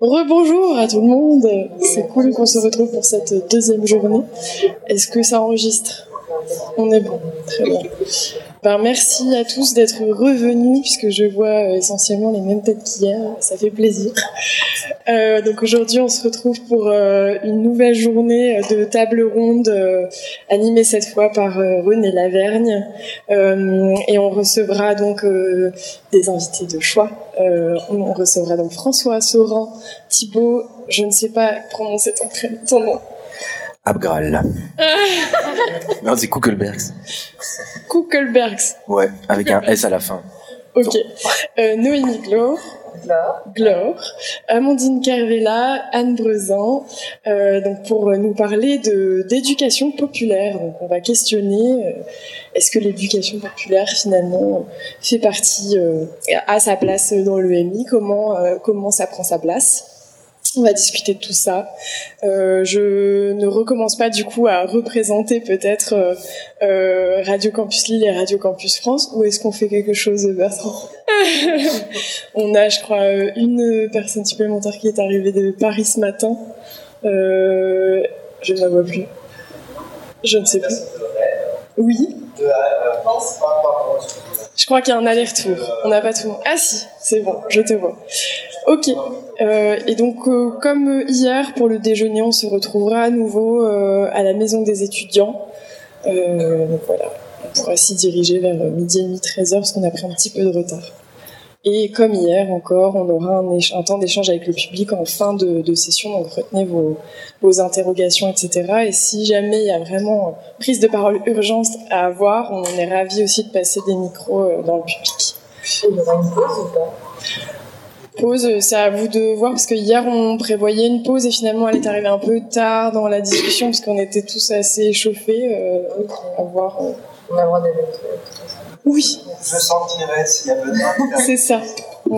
Rebonjour à tout le monde, c'est cool qu'on se retrouve pour cette deuxième journée. Est-ce que ça enregistre? On est bon, très bien. Ben, merci à tous d'être revenus puisque je vois euh, essentiellement les mêmes têtes qu'hier, ça fait plaisir. Euh, donc aujourd'hui on se retrouve pour euh, une nouvelle journée de table ronde euh, animée cette fois par René Lavergne et on recevra donc des invités de choix. on recevra donc François Sauran, Thibaut, je ne sais pas prononcer ton, ton nom. Abgral. non, c'est Kuckelbergs. Kuckelbergs. Ouais, avec un S à la fin. Ok. Euh, Noémie Glore. Glore. Amandine Carvela, Anne Brezan, euh, donc pour nous parler de d'éducation populaire. Donc on va questionner euh, est-ce que l'éducation populaire finalement fait partie euh, à sa place dans l'EMI Comment euh, comment ça prend sa place? On va discuter de tout ça. Euh, je ne recommence pas du coup à représenter peut-être euh, euh, Radio Campus Lille et Radio Campus France. Ou est-ce qu'on fait quelque chose, Bertrand On a, je crois, une personne supplémentaire qui est arrivée de Paris ce matin. Euh, je ne la vois plus. Je ne sais plus. Oui. Je crois qu'il y a un aller-retour. On n'a pas tout. Ah si, c'est bon, je te vois. Ok. Euh, et donc, euh, comme hier, pour le déjeuner, on se retrouvera à nouveau euh, à la maison des étudiants. Donc voilà, on pourra s'y diriger vers midi et demi, 13h, parce qu'on a pris un petit peu de retard. Et comme hier encore, on aura un, temps d'échange avec le public en fin de, session, donc retenez vos, vos, interrogations, etc. Et si jamais il y a vraiment prise de parole urgente à avoir, on est ravis aussi de passer des micros dans le public. Il y aura une pause ou pas pause, c'est à vous de voir parce que hier on prévoyait une pause et finalement elle est arrivée un peu tard dans la discussion parce qu'on était tous assez échauffés. Euh, à voir. Euh... On a le droit d'aller Oui. Je sentirai s'il y a besoin. c'est ça.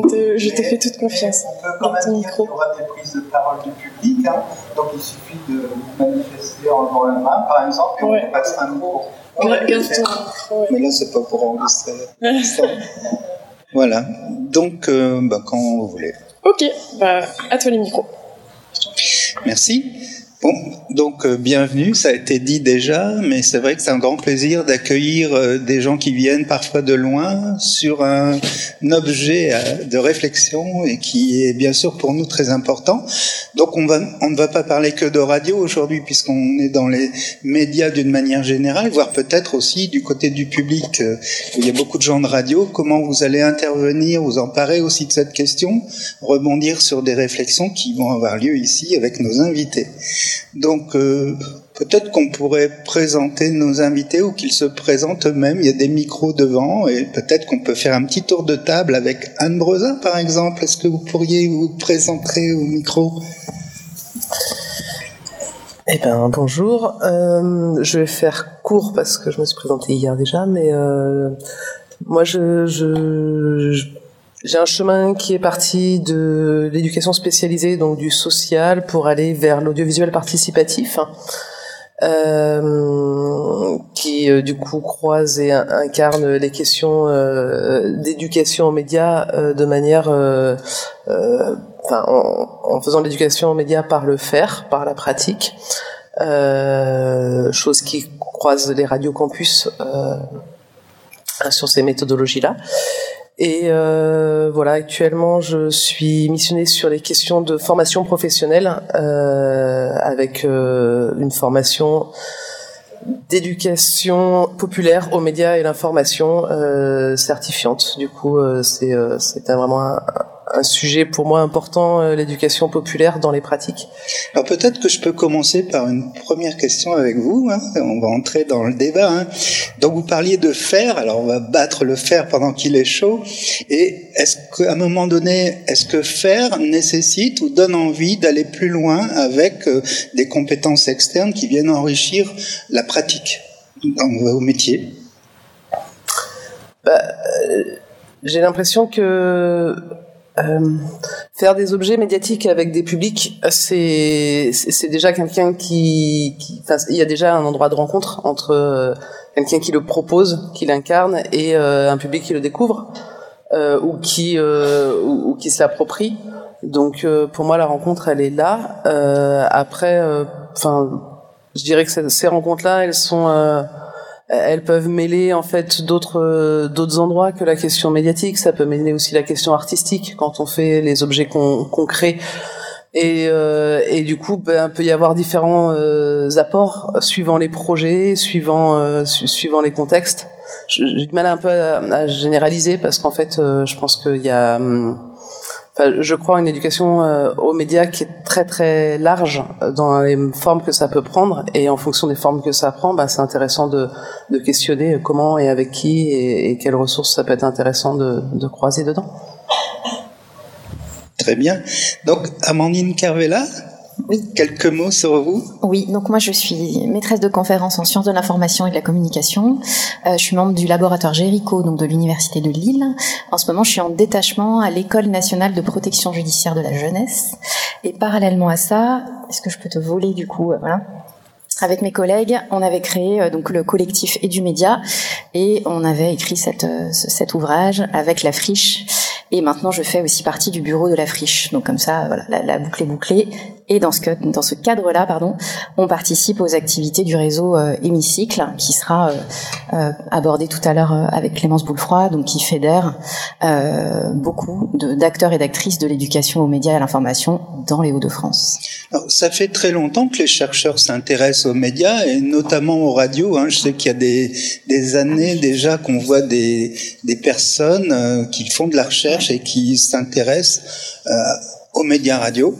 Te, je te fais toute confiance. On peut quand même dire qu'il y aura des prises de parole du public, hein. donc il suffit de vous manifester en levant la main, par exemple, et Ouais. on passera un ouais. Mais là, c'est pas pour enregistrer. voilà. Donc, euh, bah, quand vous voulez. Ok, bah, à toi les micros. Merci. Bon, donc euh, bienvenue, ça a été dit déjà, mais c'est vrai que c'est un grand plaisir d'accueillir euh, des gens qui viennent parfois de loin sur un, objet euh, de réflexion et qui est bien sûr pour nous très important. Donc on, va, on ne va pas parler que de radio aujourd'hui puisqu'on est dans les médias d'une manière générale, voire peut-être aussi du côté du public euh, où il y a beaucoup de gens de radio. Comment vous allez intervenir, vous emparer aussi de cette question, rebondir sur des réflexions qui vont avoir lieu ici avec nos invités. Donc euh, peut-être qu'on pourrait présenter nos invités ou qu'ils se présentent eux-mêmes. Il y a des micros devant et peut-être qu'on peut faire un petit tour de table avec Anne Brezin par exemple. Est-ce que vous pourriez vous présenter au micro? Eh ben bonjour. Euh, je vais faire court parce que je me suis présentée hier déjà, mais euh, moi je j'ai un chemin qui est parti de l'éducation spécialisée, donc du social, pour aller vers l'audiovisuel participatif, euh, qui euh, du coup croise et incarne les questions euh, d'éducation aux médias euh, de manière, en, en, faisant l'éducation aux médias par le faire, par la pratique, chose qui croise les radios campus sur ces méthodologies-là. Et euh, voilà, actuellement, je suis missionnée sur les questions de formation professionnelle euh, avec euh, une formation d'éducation populaire aux médias et l'information euh, certifiante. Du coup, euh, c'est c'était vraiment un, un, sujet pour moi important, euh, l'éducation populaire dans les pratiques. Alors peut-être que je peux commencer par une première question avec vous. Hein. On va entrer dans le débat. Hein. Donc vous parliez de fer. Alors on va battre le fer pendant qu'il est chaud. Et est-ce qu'à un moment donné, est-ce que faire nécessite ou donne envie d'aller plus loin avec euh, des compétences externes qui viennent enrichir la pratique dans vos métiers? Bah, euh, J'ai l'impression que euh, faire des objets médiatiques avec des publics, c'est c'est déjà quelqu'un qui, qui il y a déjà un endroit de rencontre entre euh, quelqu'un qui le propose, qui l'incarne, et euh, un public qui le découvre ou qui ou, ou, qui se l'approprie. Donc pour moi la rencontre elle est là. après, enfin, je dirais que ces rencontres-là, elles sont elles peuvent mêler en fait d'autres d'autres endroits que la question médiatique. Ça peut mêler aussi la question artistique quand on fait les objets qu'on crée. Et, euh, et du coup, ben, peut y avoir différents euh, apports suivant les projets, suivant euh, suivant les contextes. J'ai du mal un peu à, à généraliser parce qu'en fait, euh, je pense qu'il y a hum, je crois, une éducation euh, aux médias qui est très très large dans les formes que ça peut prendre et en fonction des formes que ça prend, bah, c'est intéressant de, questionner comment et avec qui et, et, quelles ressources ça peut être intéressant de, de croiser dedans. Très bien. Donc, Amandine Carvela, oui. Quelques mots sur vous Oui, donc moi je suis maîtresse de conférence en sciences de l'information et de la communication. Euh, je suis membre du laboratoire Géricault, donc de l'université de Lille. En ce moment, je suis en détachement à l'école nationale de protection judiciaire de la jeunesse. Et parallèlement à ça, est-ce que je peux te voler du coup euh, Voilà. Avec mes collègues, on avait créé euh, donc le collectif et du média et on avait écrit cet ouvrage avec la friche. Et maintenant, je fais aussi partie du bureau de la friche. Donc comme ça, voilà, la, la boucle est bouclée. Et dans ce, cadre-là, pardon, on participe aux activités du réseau euh, Hémicycle, qui sera euh, euh abordé tout à l'heure avec Clémence Boulefroy, donc qui fédère beaucoup d'acteurs et d'actrices de l'éducation aux médias et à l'information dans les Hauts-de-France. Ça fait très longtemps que les chercheurs s'intéressent aux médias et notamment aux radios. Hein. Je sais qu'il y a des, années déjà qu'on voit des personnes qui font de la recherche et qui s'intéressent aux médias radio.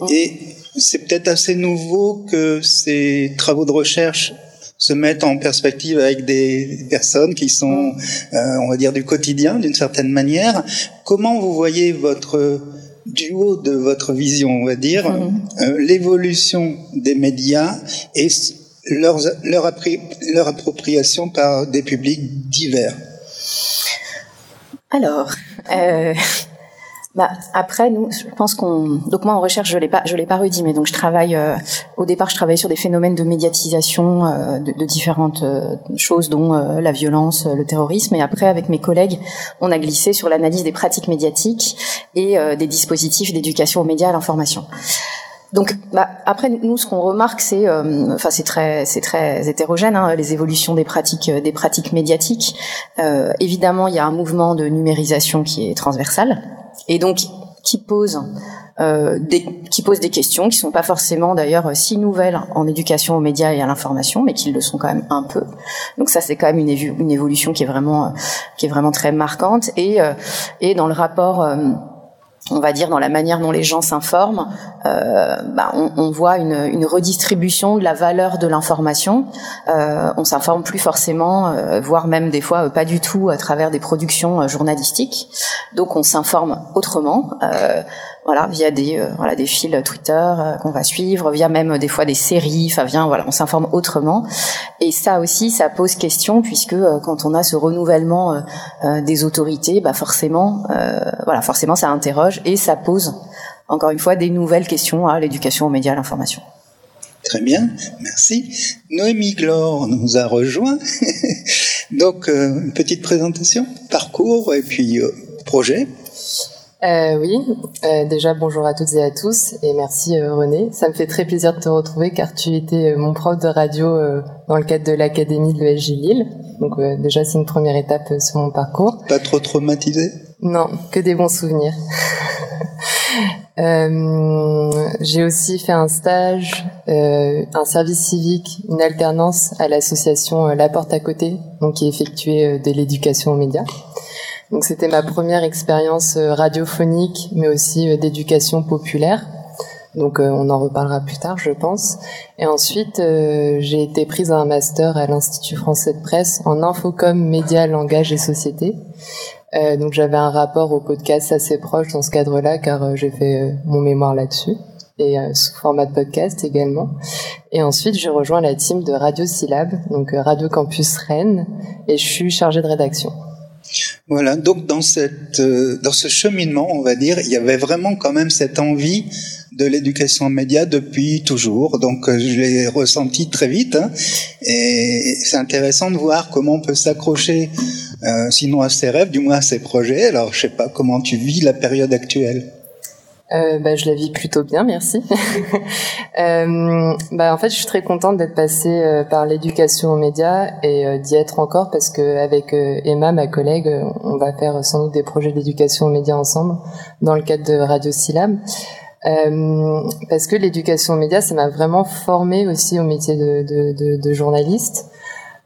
Oh. Et c'est peut-être assez nouveau que ces travaux de recherche se mettent en perspective avec des personnes qui sont, euh, on va dire, du quotidien d'une certaine manière. Comment vous voyez votre du haut de votre vision, on va dire, mm-hmm. euh, l'évolution des médias et leur, leur, leur appropriation par des publics divers? Alors, euh, bah après nous, je pense qu'on donc moi en recherche je l'ai pas je l'ai pas redit mais donc je travaille euh, au départ je travaillais sur des phénomènes de médiatisation euh, de, de, différentes euh, choses dont la violence, le terrorisme et après avec mes collègues on a glissé sur l'analyse des pratiques médiatiques et des dispositifs d'éducation aux médias et à l'information. Donc bah, après nous ce qu'on remarque c'est enfin c'est très c'est très hétérogène hein, les évolutions des pratiques des pratiques médiatiques. évidemment il y a un mouvement de numérisation qui est transversal et donc qui pose euh, des, qui pose des questions qui sont pas forcément d'ailleurs si nouvelles en éducation aux médias et à l'information, mais qui le sont quand même un peu. Donc ça c'est quand même une, une, évolution qui est vraiment qui est vraiment très marquante et euh, et dans le rapport euh, on va dire dans la manière dont les gens s'informent, euh, bah, on, on, voit une, une, redistribution de la valeur de l'information. Euh, on s'informe plus forcément, euh, voire même des fois euh, pas du tout à travers des productions euh, journalistiques. Donc on s'informe autrement voilà, via des euh, voilà des fils Twitter euh, qu'on va suivre, via même des fois des séries, enfin voilà, on s'informe autrement. Et ça aussi, ça pose question puisque euh, quand on a ce renouvellement des autorités, bah forcément, voilà, forcément ça interroge et ça pose encore une fois des nouvelles questions à l'éducation aux médias, à l'information. Très bien, merci. Noémie Glore nous a rejoint. Donc, une petite présentation, parcours et puis projet. Euh, oui, euh, déjà bonjour à toutes et à tous et merci euh, René. Ça me fait très plaisir de te retrouver car tu étais euh, mon prof de radio euh, dans le cadre de l'académie de l'ESJ Lille. Donc déjà c'est une première étape sur mon parcours. Pas trop traumatisé? Non, que des bons souvenirs. J'ai aussi fait un stage, un service civique, une alternance à l'association La Porte à côté, donc qui effectuait de l'éducation aux médias. Donc c'était ma première expérience euh, radiophonique, mais aussi euh, d'éducation populaire. Donc euh, on en reparlera plus tard, je pense. Et ensuite, j'ai été prise à un master à l'Institut français de presse en infocom, médias, langage et société. donc j'avais un rapport au podcast assez proche dans ce cadre-là, car j'ai fait mon mémoire là-dessus et sous format de podcast également. Et ensuite, j'ai rejoint la team de Radio Syllab, donc Radio Campus Rennes, et je suis chargée de rédaction. Voilà, donc dans, cette, euh, dans ce cheminement, on va dire, il y avait vraiment quand même cette envie de l'éducation média depuis toujours. Donc euh, je l'ai ressenti très vite. Hein, et c'est intéressant de voir comment on peut s'accrocher, euh, sinon à ses rêves, du moins à ses projets. Alors je sais pas comment tu vis la période actuelle. Euh, bah, je la vis plutôt bien, merci. euh, bah, en fait, je suis très contente d'être passée euh, par l'éducation aux médias et d'y être encore parce que avec Emma, ma collègue, on va faire sans doute des projets d'éducation aux médias ensemble dans le cadre de Radio Syllab. parce que l'éducation aux médias, ça m'a vraiment formée aussi au métier de, journaliste.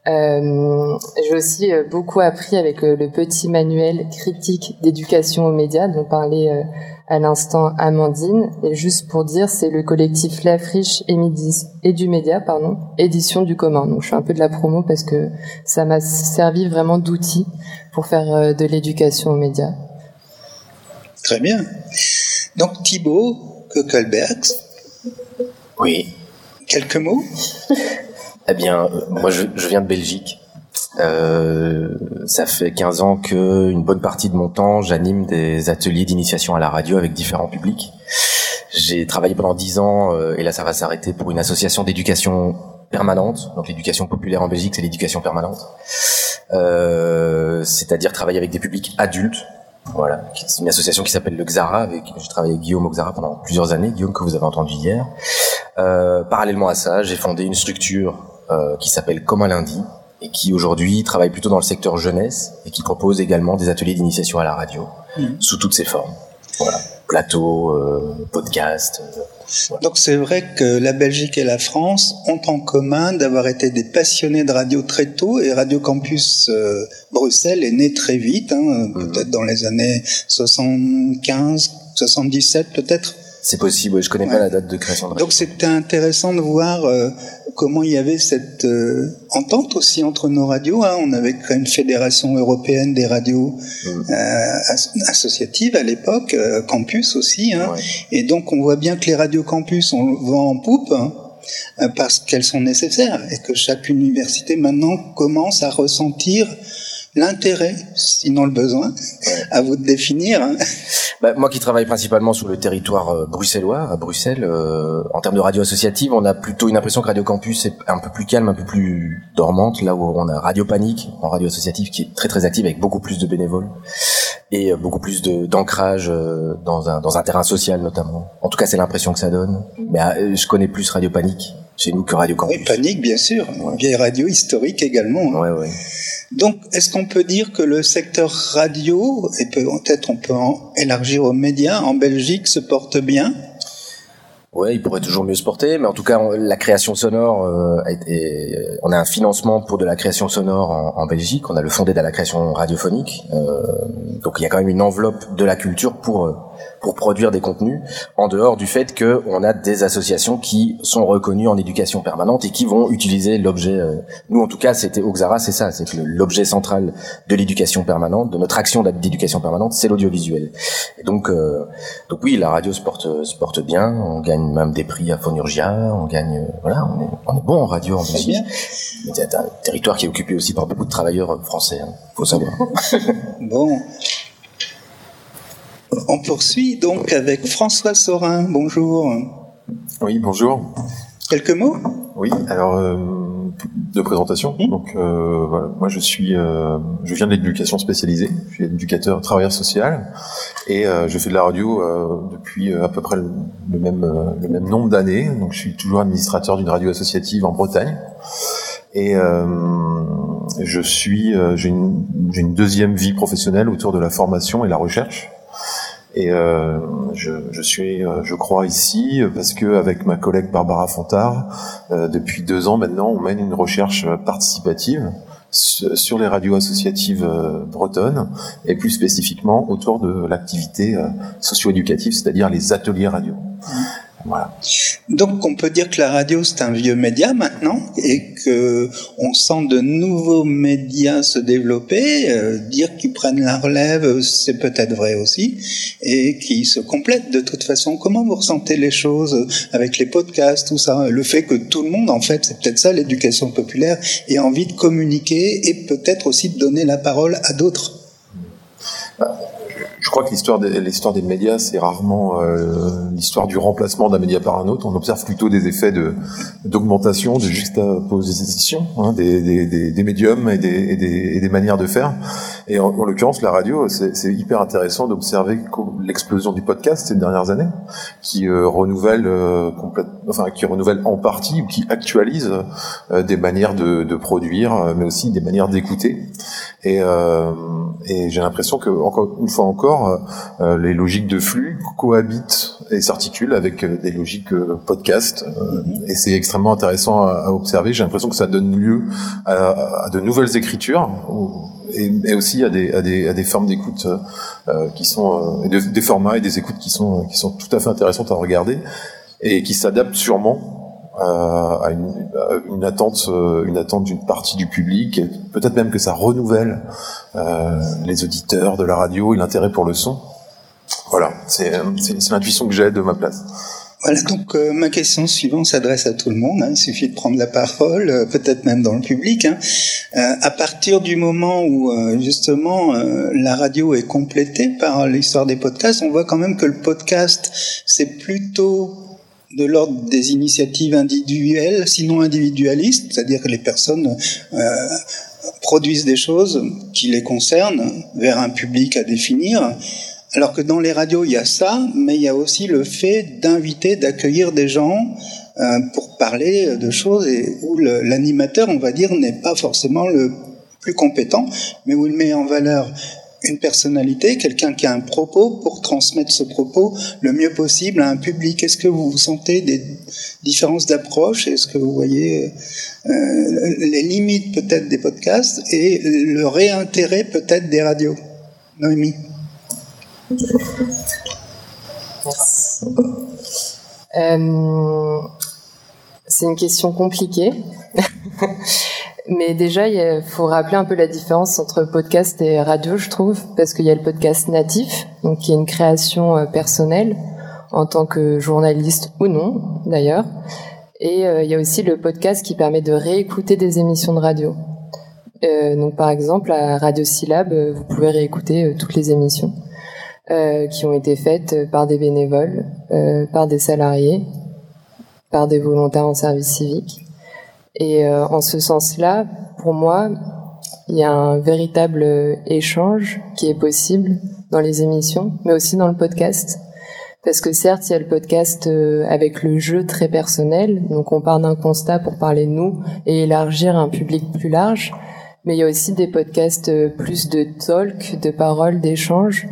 J'ai aussi beaucoup appris avec le petit manuel critique d'éducation aux médias dont parlait à l'instant Amandine. Et juste pour dire, c'est le collectif La Friche et, Midis, et du Média, pardon, édition du commun. Donc je fais un peu de la promo parce que ça m'a servi vraiment d'outil pour faire euh, de l'éducation aux médias. Très bien. Donc Thibaut Kokelbergs. Oui. Quelques mots? Eh bien, euh, moi je, je viens de Belgique. Euh, ça fait 15 ans que une bonne partie de mon temps, j'anime des ateliers d'initiation à la radio avec différents publics. J'ai travaillé pendant 10 ans, euh, et là ça va s'arrêter, pour une association d'éducation permanente. Donc l'éducation populaire en Belgique, c'est l'éducation permanente. Euh, C'est-à-dire travailler avec des publics adultes. Voilà, c'est une association qui s'appelle le Xara, avec j'ai travaillé avec Guillaume au Xara pendant plusieurs années, Guillaume que vous avez entendu hier. Euh, parallèlement à ça, j'ai fondé une structure euh, qui s'appelle Comme un lundi, qui aujourd'hui travaille plutôt dans le secteur jeunesse et qui propose également des ateliers d'initiation à la radio mmh. sous toutes ses formes. Voilà, plateau, euh, podcast. Euh, Donc c'est vrai que la Belgique et la France ont en commun d'avoir été des passionnés de radio très tôt et Radio Campus euh, Bruxelles est né très vite, hein, mmh. peut-être dans les années 75, 77 peut-être. C'est possible, je connais ouais. pas la date de création de radio. Donc c'était intéressant de voir euh, comment il y avait cette euh, entente aussi entre nos radios. Hein. On avait créé une fédération européenne des radios mmh. euh, associatives à l'époque, euh, campus aussi. Hein. Ouais. Et donc on voit bien que les radios campus, on vend en poupe. Hein, parce qu'elles sont nécessaires et que chaque université maintenant commence à ressentir l'intérêt, sinon le besoin, à vous de définir. Hein. Bah, moi qui travaille principalement sur le territoire euh, bruxellois, à Bruxelles, euh, en termes de radio associative, on a plutôt une impression que Radio Campus est un peu plus calme, un peu plus dormante, là où on a Radio Panique en radio associative qui est très très active avec beaucoup plus de bénévoles et euh, beaucoup plus d'ancrage euh, dans un dans un terrain social notamment. En tout cas, c'est l'impression que ça donne. Mais je connais plus Radio Panique chez nous que Radio Campus. Oui, Panique, bien sûr, ouais. vieille radio historique également. Hein. Ouais, ouais. Donc, est-ce qu'on peut dire que le secteur radio, et peut-être on peut en élargir aux médias, en Belgique se porte bien? Ouais, il pourrait toujours mieux se porter, mais en tout cas, on, la création sonore, euh, est, est, on a un financement pour de la création sonore en, en Belgique. On a le fondé de la création radiophonique, euh, donc il y a quand même une enveloppe de la culture pour pour produire des contenus, en dehors du fait que on a des associations qui sont reconnues en éducation permanente et qui vont utiliser l'objet. Euh, nous, en tout cas, c'était Oxara, c'est ça, c'est que l'objet central de l'éducation permanente, de notre action d'éducation permanente, c'est l'audiovisuel. Et donc, euh, donc oui, la radio se porte se porte bien. On gagne même des prix à Fonurgia, on gagne, voilà, on est on est bon en radio en Belgique. C'est un territoire qui est occupé aussi par beaucoup de travailleurs français. Hein, faut savoir. bon. On poursuit donc avec François Sorin. Bonjour. Oui, bonjour. Quelques mots? Oui, alors euh, de présentation. Mmh. Donc euh, voilà, moi je suis, euh, je viens de l'éducation spécialisée. Je suis éducateur, travailleur social, et euh, je fais de la radio euh, depuis à peu près le, le même le même nombre d'années. Donc je suis toujours administrateur d'une radio associative en Bretagne. Et je suis, j'ai une, une deuxième vie professionnelle autour de la formation et la recherche. Et euh, je, je, suis, je crois, ici parce que avec ma collègue Barbara Fontard, euh, depuis deux ans maintenant, on mène une recherche participative sur les radios associatives bretonnes et plus spécifiquement autour de l'activité socio-éducative, c'est-à-dire les ateliers radio. Donc on peut dire que la radio c'est un vieux média maintenant et que on sent de nouveaux médias se développer. Euh, dire qu'ils prennent la relève, c'est peut-être vrai aussi, et qui se complètent de toute façon. Comment vous ressentez les choses avec les podcasts, tout ça, le fait que tout le monde, en fait, c'est peut-être ça l'éducation populaire, ait envie de communiquer et peut-être aussi de donner la parole à d'autres. Bah je crois que l'histoire des, l'histoire des médias, c'est rarement euh, l'histoire du remplacement d'un média par un autre. On observe plutôt des effets de d'augmentation, de juxtaposition hein, des, des, des, médiums et des, et des, et des manières de faire. Et en, l'occurrence, la radio, c'est hyper intéressant d'observer l'explosion du podcast ces dernières années, qui euh, renouvelle euh, enfin qui renouvelle en partie ou qui actualise euh, des manières de, de produire, mais aussi des manières d'écouter. Et, et j'ai l'impression que encore une fois encore, les logiques de flux cohabitent et s'articulent avec des logiques podcast. et c'est extrêmement intéressant à, observer. J'ai l'impression que ça donne lieu à, de nouvelles écritures et, aussi à des, formes d'écoute euh, qui sont euh, des formats et des écoutes qui sont qui sont tout à fait intéressantes à regarder et qui s'adaptent sûrement euh, à, une, une, attente euh, une attente d'une partie du public peut-être même que ça renouvelle euh, les auditeurs de la radio et l'intérêt pour le son voilà c'est l'intuition que j'ai de ma place voilà, donc euh, ma question suivante s'adresse à tout le monde. Hein, il suffit de prendre la parole, euh, peut-être même dans le public. Hein. Euh, à partir du moment où justement la radio est complétée par l'histoire des podcasts, on voit quand même que le podcast, c'est plutôt de l'ordre des initiatives individuelles, sinon individualistes, c'est-à-dire que les personnes produisent des choses qui les concernent vers un public à définir. Alors que dans les radios, il y a ça, mais il y a aussi le fait d'inviter, d'accueillir des gens euh, pour parler de choses et où l'animateur, on va dire, n'est pas forcément le plus compétent, mais où il met en valeur une personnalité, quelqu'un qui a un propos pour transmettre ce propos le mieux possible à un public. Est-ce que vous sentez des différences d'approche? Est-ce que vous voyez euh, les limites peut-être des podcasts et le réintérêt peut-être des radios? Noémie euh, c'est une question compliquée. Mais déjà, il faut rappeler un peu la différence entre podcast et radio, je trouve, parce qu'il y a le podcast natif, donc qui est une création euh, personnelle en tant que journaliste ou non, d'ailleurs. Et euh, il y a aussi le podcast qui permet de réécouter des émissions de radio. donc, par exemple, à Radio Syllab, vous pouvez réécouter toutes les émissions. Euh, qui ont été faites par des bénévoles, euh, par des salariés, par des volontaires en service civique. Et euh, en ce sens-là, pour moi, il y a un véritable échange qui est possible dans les émissions, mais aussi dans le podcast. Parce que certes, il y a le podcast avec le jeu très personnel, donc on part d'un constat pour parler de nous et élargir un public plus large, mais il y a aussi des podcasts plus de talk, de paroles, d'échange,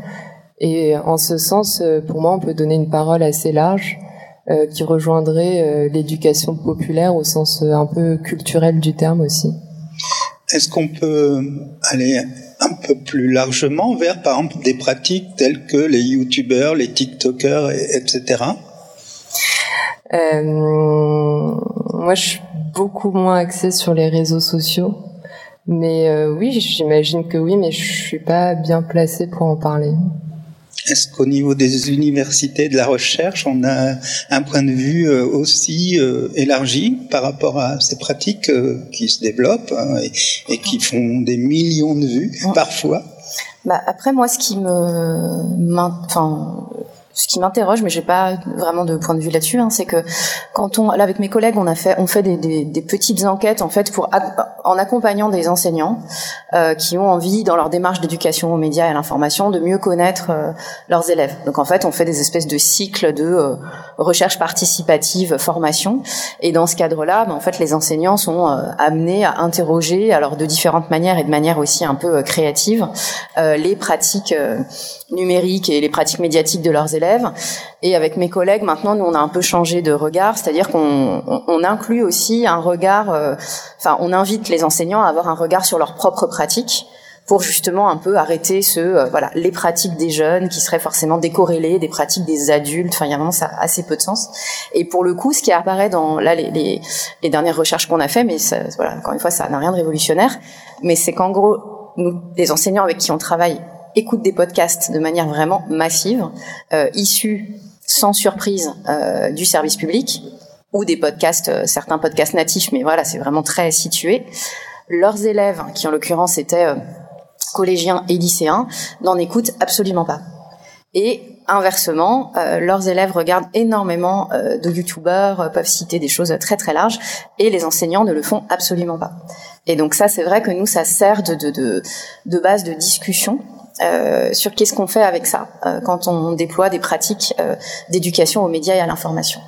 et en ce sens, euh, pour moi, on peut donner une parole assez large euh, qui rejoindrait euh, l'éducation populaire au sens un peu culturel du terme aussi. Est-ce qu'on peut aller un peu plus largement vers, par exemple, des pratiques telles que les youtubeurs, les tiktokers, etc. Euh, moi, je suis beaucoup moins axée sur les réseaux sociaux. Mais oui, j'imagine que oui, mais je suis pas bien placée pour en parler. Est-ce qu'au niveau des universités de la recherche, on a un point de vue euh, aussi euh, élargi par rapport à ces pratiques euh, qui se développent hein, et, qui font des millions de vues parfois? Bah après moi ce qui me enfin ce qui m'interroge, mais j'ai pas vraiment de point de vue là-dessus, hein, c'est que quand on, là avec mes collègues, on a fait, on fait des, des, des petites enquêtes en fait pour en accompagnant des enseignants euh, qui ont envie dans leur démarche d'éducation aux médias et à l'information de mieux connaître euh, leurs élèves. Donc en fait, on fait des espèces de cycles de euh, recherche participative, formation, et dans ce cadre-là, ben, en fait, les enseignants sont euh, amenés à interroger, alors de différentes manières et de manière aussi un peu créative, les pratiques numériques et les pratiques médiatiques de leurs élèves. Et avec mes collègues, maintenant, nous, on a un peu changé de regard, c'est-à-dire qu'on on, inclut aussi un regard, euh, enfin, on invite les enseignants à avoir un regard sur leurs propres pratiques pour justement un peu arrêter ce euh, voilà les pratiques des jeunes qui seraient forcément décorrélées des pratiques des adultes enfin il y a vraiment ça assez peu de sens et pour le coup ce qui apparaît dans là les, les, les dernières recherches qu'on a fait mais ça, voilà encore une fois ça n'a rien de révolutionnaire mais c'est qu'en gros nous les enseignants avec qui on travaille écoutent des podcasts de manière vraiment massive, euh, issus sans surprise euh, du service public ou des podcasts, euh, certains podcasts natifs, mais voilà, c'est vraiment très situé. Leurs élèves, qui en l'occurrence étaient euh, collégiens et lycéens, n'en écoutent absolument pas. Et inversement, euh, leurs élèves regardent énormément euh, de youtubeurs, euh, peuvent citer des choses très très larges, et les enseignants ne le font absolument pas. Et donc ça, c'est vrai que nous, ça sert de, de, de, de base de discussion sur qu'est-ce qu'on fait avec ça quand on déploie des pratiques d'éducation aux médias et à l'information.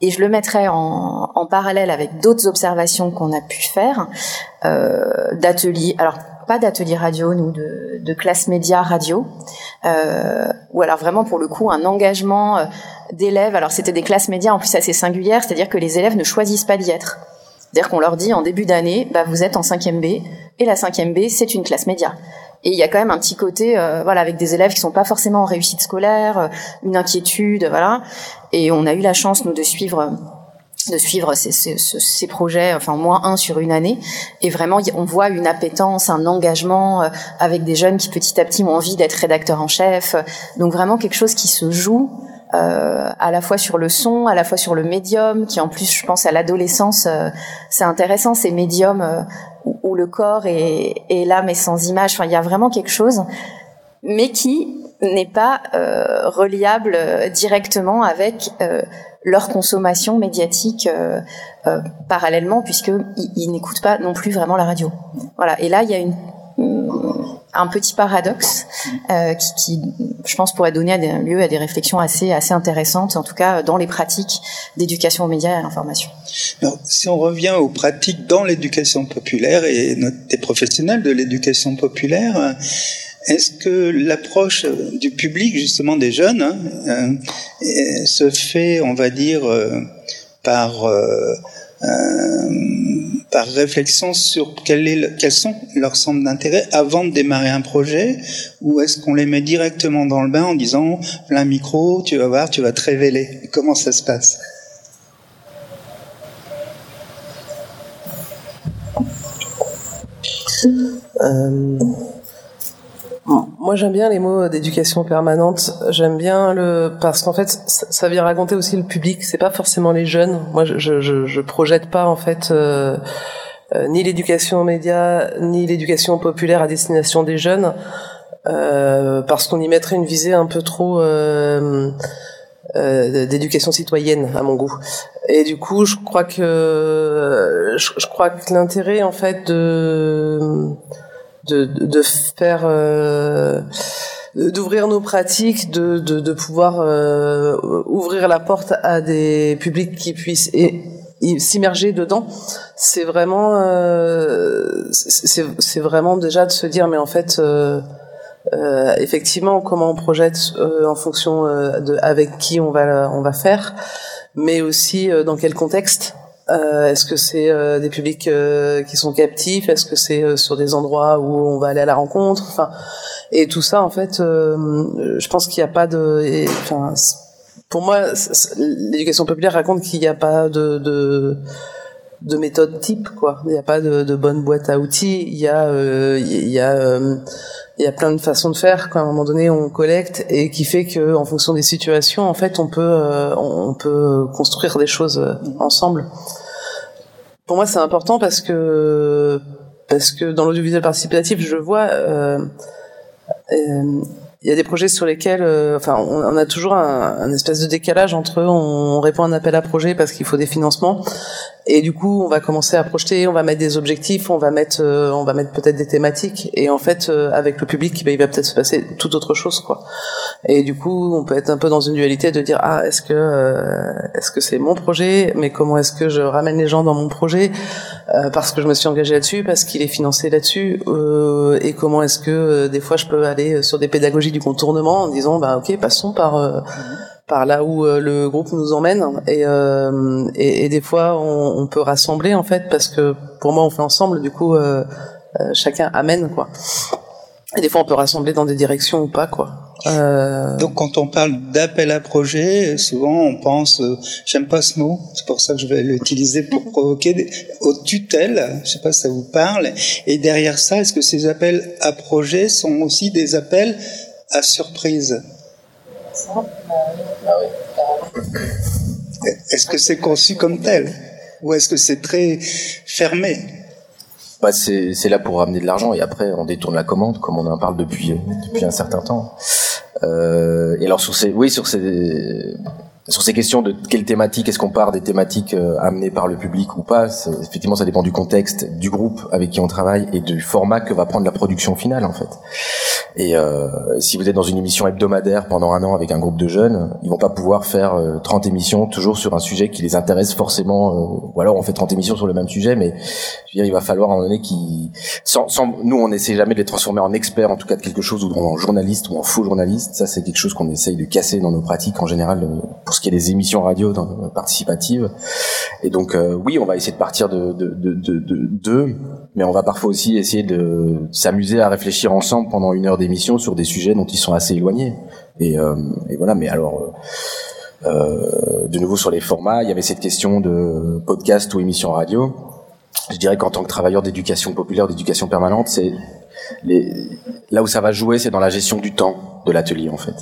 Et je le mettrai en, en parallèle avec d'autres observations qu'on a pu faire d'ateliers. Alors pas d'atelier radio, nous, de, de classe média radio, euh, ou alors vraiment pour le coup un engagement euh, d'élèves. Alors c'était des classes médias en plus assez singulières, c'est-à-dire que les élèves ne choisissent pas d'y être. C'est-à-dire qu'on leur dit en début d'année, bah, vous êtes en 5e B, et la 5e B, c'est une classe média. Et il y a quand même un petit côté, euh, voilà, avec des élèves qui sont pas forcément en réussite scolaire, euh, une inquiétude, voilà. Et on a eu la chance, nous, de suivre de suivre ces, ces, ces, projets, enfin moins un sur une année, et vraiment on voit une appétence, un engagement euh, avec des jeunes qui petit à petit ont envie d'être rédacteurs en chef, donc vraiment quelque chose qui se joue euh, à la fois sur le son, à la fois sur le médium, qui en plus je pense à l'adolescence, euh, c'est intéressant ces médiums euh, où, le corps est, est l'âme est sans image, enfin il y a vraiment quelque chose, mais qui n'est pas reliable directement avec leur consommation médiatique euh, euh, parallèlement, puisqu'ils ils, n'écoutent pas non plus vraiment la radio. Voilà. Et là, il y a une, un petit paradoxe euh, qui, qui, je pense, pourrait donner lieu à des réflexions assez, assez intéressantes, en tout cas dans les pratiques d'éducation aux médias et à l'information. Si on revient aux pratiques dans l'éducation populaire et des professionnels de l'éducation populaire, est-ce que l'approche du public, justement des jeunes, hein, euh, se fait, on va dire, euh, par, euh, par réflexion sur quels sont leurs centres d'intérêt avant de démarrer un projet Ou est-ce qu'on les met directement dans le bain en disant, plein micro, tu vas voir, tu vas te révéler. Comment ça se passe? Moi, j'aime bien les mots d'éducation permanente. J'aime bien le parce qu'en fait, ça, vient raconter aussi le public. C'est pas forcément les jeunes. Moi, je je, je projette pas en fait euh, euh, ni l'éducation aux médias ni l'éducation populaire à destination des jeunes euh, parce qu'on y mettrait une visée un peu trop euh, euh, d'éducation citoyenne à mon goût. Et du coup, je crois que je, je crois que l'intérêt en fait de de, de faire euh, d'ouvrir nos pratiques, de, de, de pouvoir euh, ouvrir la porte à des publics qui puissent s'immerger dedans. C'est vraiment, euh, c'est vraiment déjà de se dire, mais en fait, euh, euh effectivement, comment on projette en fonction de avec qui on va on va faire, mais aussi dans quel contexte. Euh, est-ce que c'est euh, des publics euh, qui sont captifs? Est-ce que c'est sur des endroits où on va aller à la rencontre? Enfin, et tout ça, en fait, je pense qu'il n'y a pas de. Enfin, pour moi, l'éducation populaire raconte qu'il n'y a pas de, de de méthode type quoi. Il n'y a pas de, bonne boîte à outils. Il y a il y a il y a plein de façons de faire qu'à un moment donné on collecte et qui fait que en fonction des situations en fait on peut on peut construire des choses ensemble. Pour moi, c'est important parce que parce que dans l'audiovisuel participatif, je vois euh, euh, il y a des projets sur lesquels, euh, enfin, on, a toujours un, un, espèce de décalage entre on répond à un appel à projet parce qu'il faut des financements et du coup, on va commencer à projeter, on va mettre des objectifs, on va mettre, euh, on va mettre peut-être des thématiques. Et en fait, euh, avec le public, bah, il va peut-être se passer tout autre chose, quoi. Et du coup, on peut être un peu dans une dualité de dire ah, est-ce que, euh, est-ce que c'est mon projet, mais comment est-ce que je ramène les gens dans mon projet? Parce que je me suis engagé là-dessus, parce qu'il est financé là-dessus, et comment est-ce que des fois je peux aller sur des pédagogies du contournement en disant bah ok, passons par par là où euh, le groupe nous emmène. Et, euh, et, et, des fois on, on, peut rassembler en fait parce que pour moi on fait ensemble. Du coup euh, euh, chacun amène quoi. Et des fois on peut rassembler dans des directions ou pas quoi. Donc quand on parle d'appel à projet souvent on pense j'aime pas ce mot c'est pour ça que je vais l'utiliser pour provoquer des, aux tutelles je sais pas si ça vous parle. Et derrière ça est-ce que ces appels à projet sont aussi des appels à surprise? Est-ce que c'est conçu comme tel Ou est-ce que c'est très fermé? Bah, c'est là pour ramener de l'argent et après on détourne la commande comme on en parle depuis depuis un certain temps. et alors sur ces, oui, sur ces sur ces questions de quelle thématique est-ce qu'on part des thématiques euh, amenées par le public ou pas effectivement ça dépend du contexte du groupe avec qui on travaille et du format que va prendre la production finale en fait. Et euh, si vous êtes dans une émission hebdomadaire pendant un an avec un groupe de jeunes ils vont pas pouvoir faire 30 euh, émissions toujours sur un sujet qui les intéresse forcément euh, ou alors on fait 30 émissions sur le même sujet mais je veux dire il va falloir à un moment donné qui sans, sans, nous on essaie jamais de les transformer en experts en tout cas de quelque chose ou en journaliste ou en faux journaliste ça c'est quelque chose qu'on essaye de casser dans nos pratiques en général ce qui est des émissions radio participatives. Et donc euh, oui, on va essayer de partir de de, de, de, de, mais on va parfois aussi essayer de s'amuser à réfléchir ensemble pendant une heure d'émission sur des sujets dont ils sont assez éloignés. Et, euh, et voilà, mais alors... Euh, de nouveau sur les formats, il y avait cette question de podcast ou émission radio. Je dirais qu'en tant que travailleur d'éducation populaire, d'éducation permanente, c'est les... là où ça va jouer, c'est dans la gestion du temps de l'atelier en fait.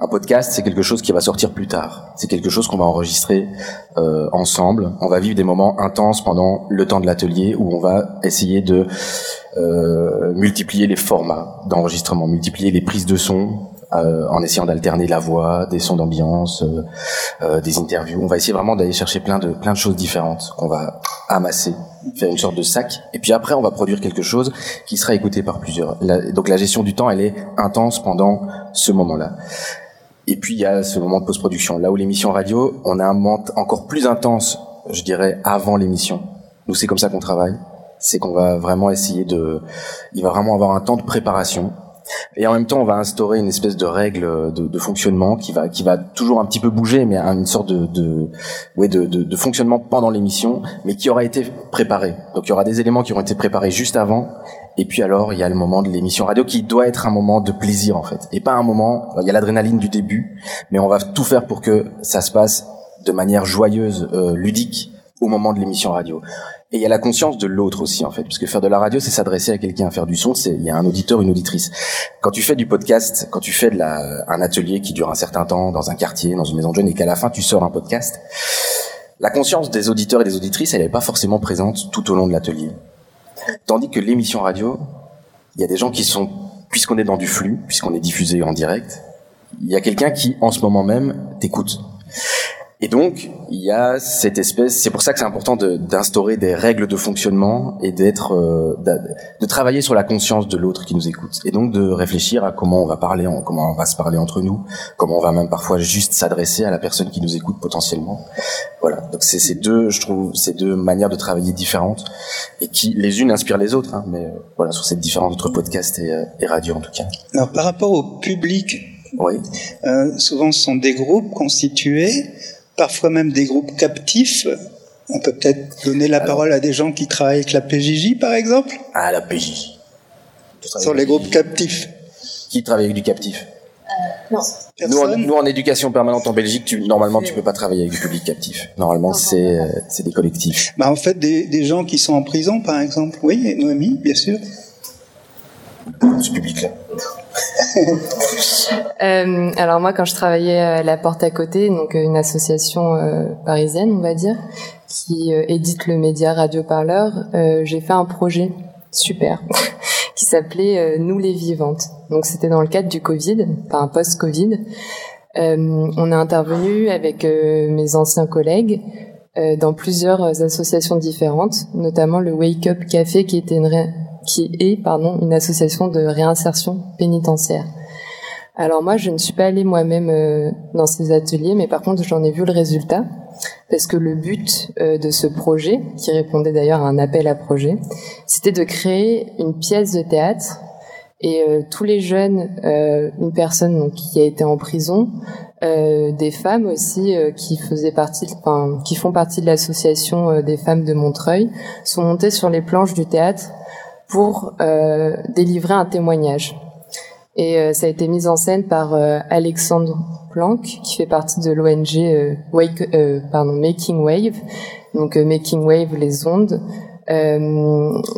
Un podcast, c'est quelque chose qui va sortir plus tard. C'est quelque chose qu'on va enregistrer euh, ensemble. On va vivre des moments intenses pendant le temps de l'atelier où on va essayer de euh, multiplier les formats d'enregistrement, multiplier les prises de son, euh, en essayant d'alterner la voix, des sons d'ambiance, euh, euh, des interviews. On va essayer vraiment d'aller chercher plein de plein de choses différentes qu'on va amasser, faire une sorte de sac, et puis après on va produire quelque chose qui sera écouté par plusieurs. donc la gestion du temps, elle est intense pendant ce moment-là. Et puis il y a ce moment de post-production, là où l'émission radio, on a un moment encore plus intense, je dirais, avant l'émission. Nous c'est comme ça qu'on travaille, c'est qu'on va vraiment essayer de, il va vraiment avoir un temps de préparation et en même temps, on va instaurer une espèce de règle de, de, fonctionnement qui va qui va toujours un petit peu bouger, mais une sorte de de, ouais, de, de, de fonctionnement pendant l'émission, mais qui aura été préparé. Donc il y aura des éléments qui auront été préparés juste avant, et puis alors il y a le moment de l'émission radio qui doit être un moment de plaisir en fait, et pas un moment. Il y a l'adrénaline du début, mais on va tout faire pour que ça se passe de manière joyeuse, euh, ludique au moment de l'émission radio. Et il y a la conscience de l'autre aussi, en fait, parce que faire de la radio, c'est s'adresser à quelqu'un, faire du son, c'est il y a un auditeur, une auditrice. Quand tu fais du podcast, quand tu fais de la, un atelier qui dure un certain temps dans un quartier, dans une maison de jeunes, et qu'à la fin tu sors un podcast, la conscience des auditeurs et des auditrices, elle n'est pas forcément présente tout au long de l'atelier. Tandis que l'émission radio, il y a des gens qui sont, puisqu'on est dans du flux, puisqu'on est diffusé en direct, il y a quelqu'un qui, en ce moment même, t'écoute. Et donc, il y a cette espèce. C'est pour ça que c'est important d'instaurer des règles de fonctionnement et d'être, euh, de, travailler sur la conscience de l'autre qui nous écoute, et donc de réfléchir à comment on va parler, comment on va se parler entre nous, comment on va même parfois juste s'adresser à la personne qui nous écoute potentiellement. Voilà. Donc c'est ces deux, je trouve, ces deux manières de travailler différentes et qui les unes inspirent les autres. Hein, mais euh, voilà, sur cette différence entre podcast et, euh, et radio en tout cas. Alors par rapport au public, oui. Euh, souvent ce sont des groupes constitués parfois même des groupes captifs. On peut peut-être donner la parole à des gens qui travaillent avec la PJJ, par exemple Ah, la PJJ. Sur les groupes captifs. Qui travaille avec du captif euh, non. Nous, nous, en éducation permanente en Belgique, tu, normalement, tu peux pas travailler avec du public captif. Normalement, c'est euh, c'est des collectifs. Bah, en fait, des, des gens qui sont en prison, par exemple. Oui, Noémie, bien sûr. Ce public-là. euh, alors moi, quand je travaillais à la Porte à côté, donc euh, une association euh, parisienne, on va dire, qui édite le média Radio Parleur, j'ai fait un projet super qui s'appelait Nous les vivantes. Donc c'était dans le cadre du Covid, un post-Covid. on a intervenu avec mes anciens collègues dans plusieurs associations différentes, notamment le Wake Up Café qui était une, qui est pardon une association de réinsertion pénitentiaire. Alors moi, je ne suis pas allée moi-même euh, dans ces ateliers, mais par contre, j'en ai vu le résultat parce que le but euh, de ce projet, qui répondait d'ailleurs à un appel à projet, c'était de créer une pièce de théâtre et euh, tous les jeunes, une personne donc, qui a été en prison, des femmes aussi qui faisaient partie, enfin, qui font partie de l'association des femmes de Montreuil, sont montées sur les planches du théâtre pour euh, délivrer un témoignage. Et euh, ça a été mis en scène par euh, Alexandre Planck, qui fait partie de l'ONG pardon, Making Wave, donc Making Wave les ondes,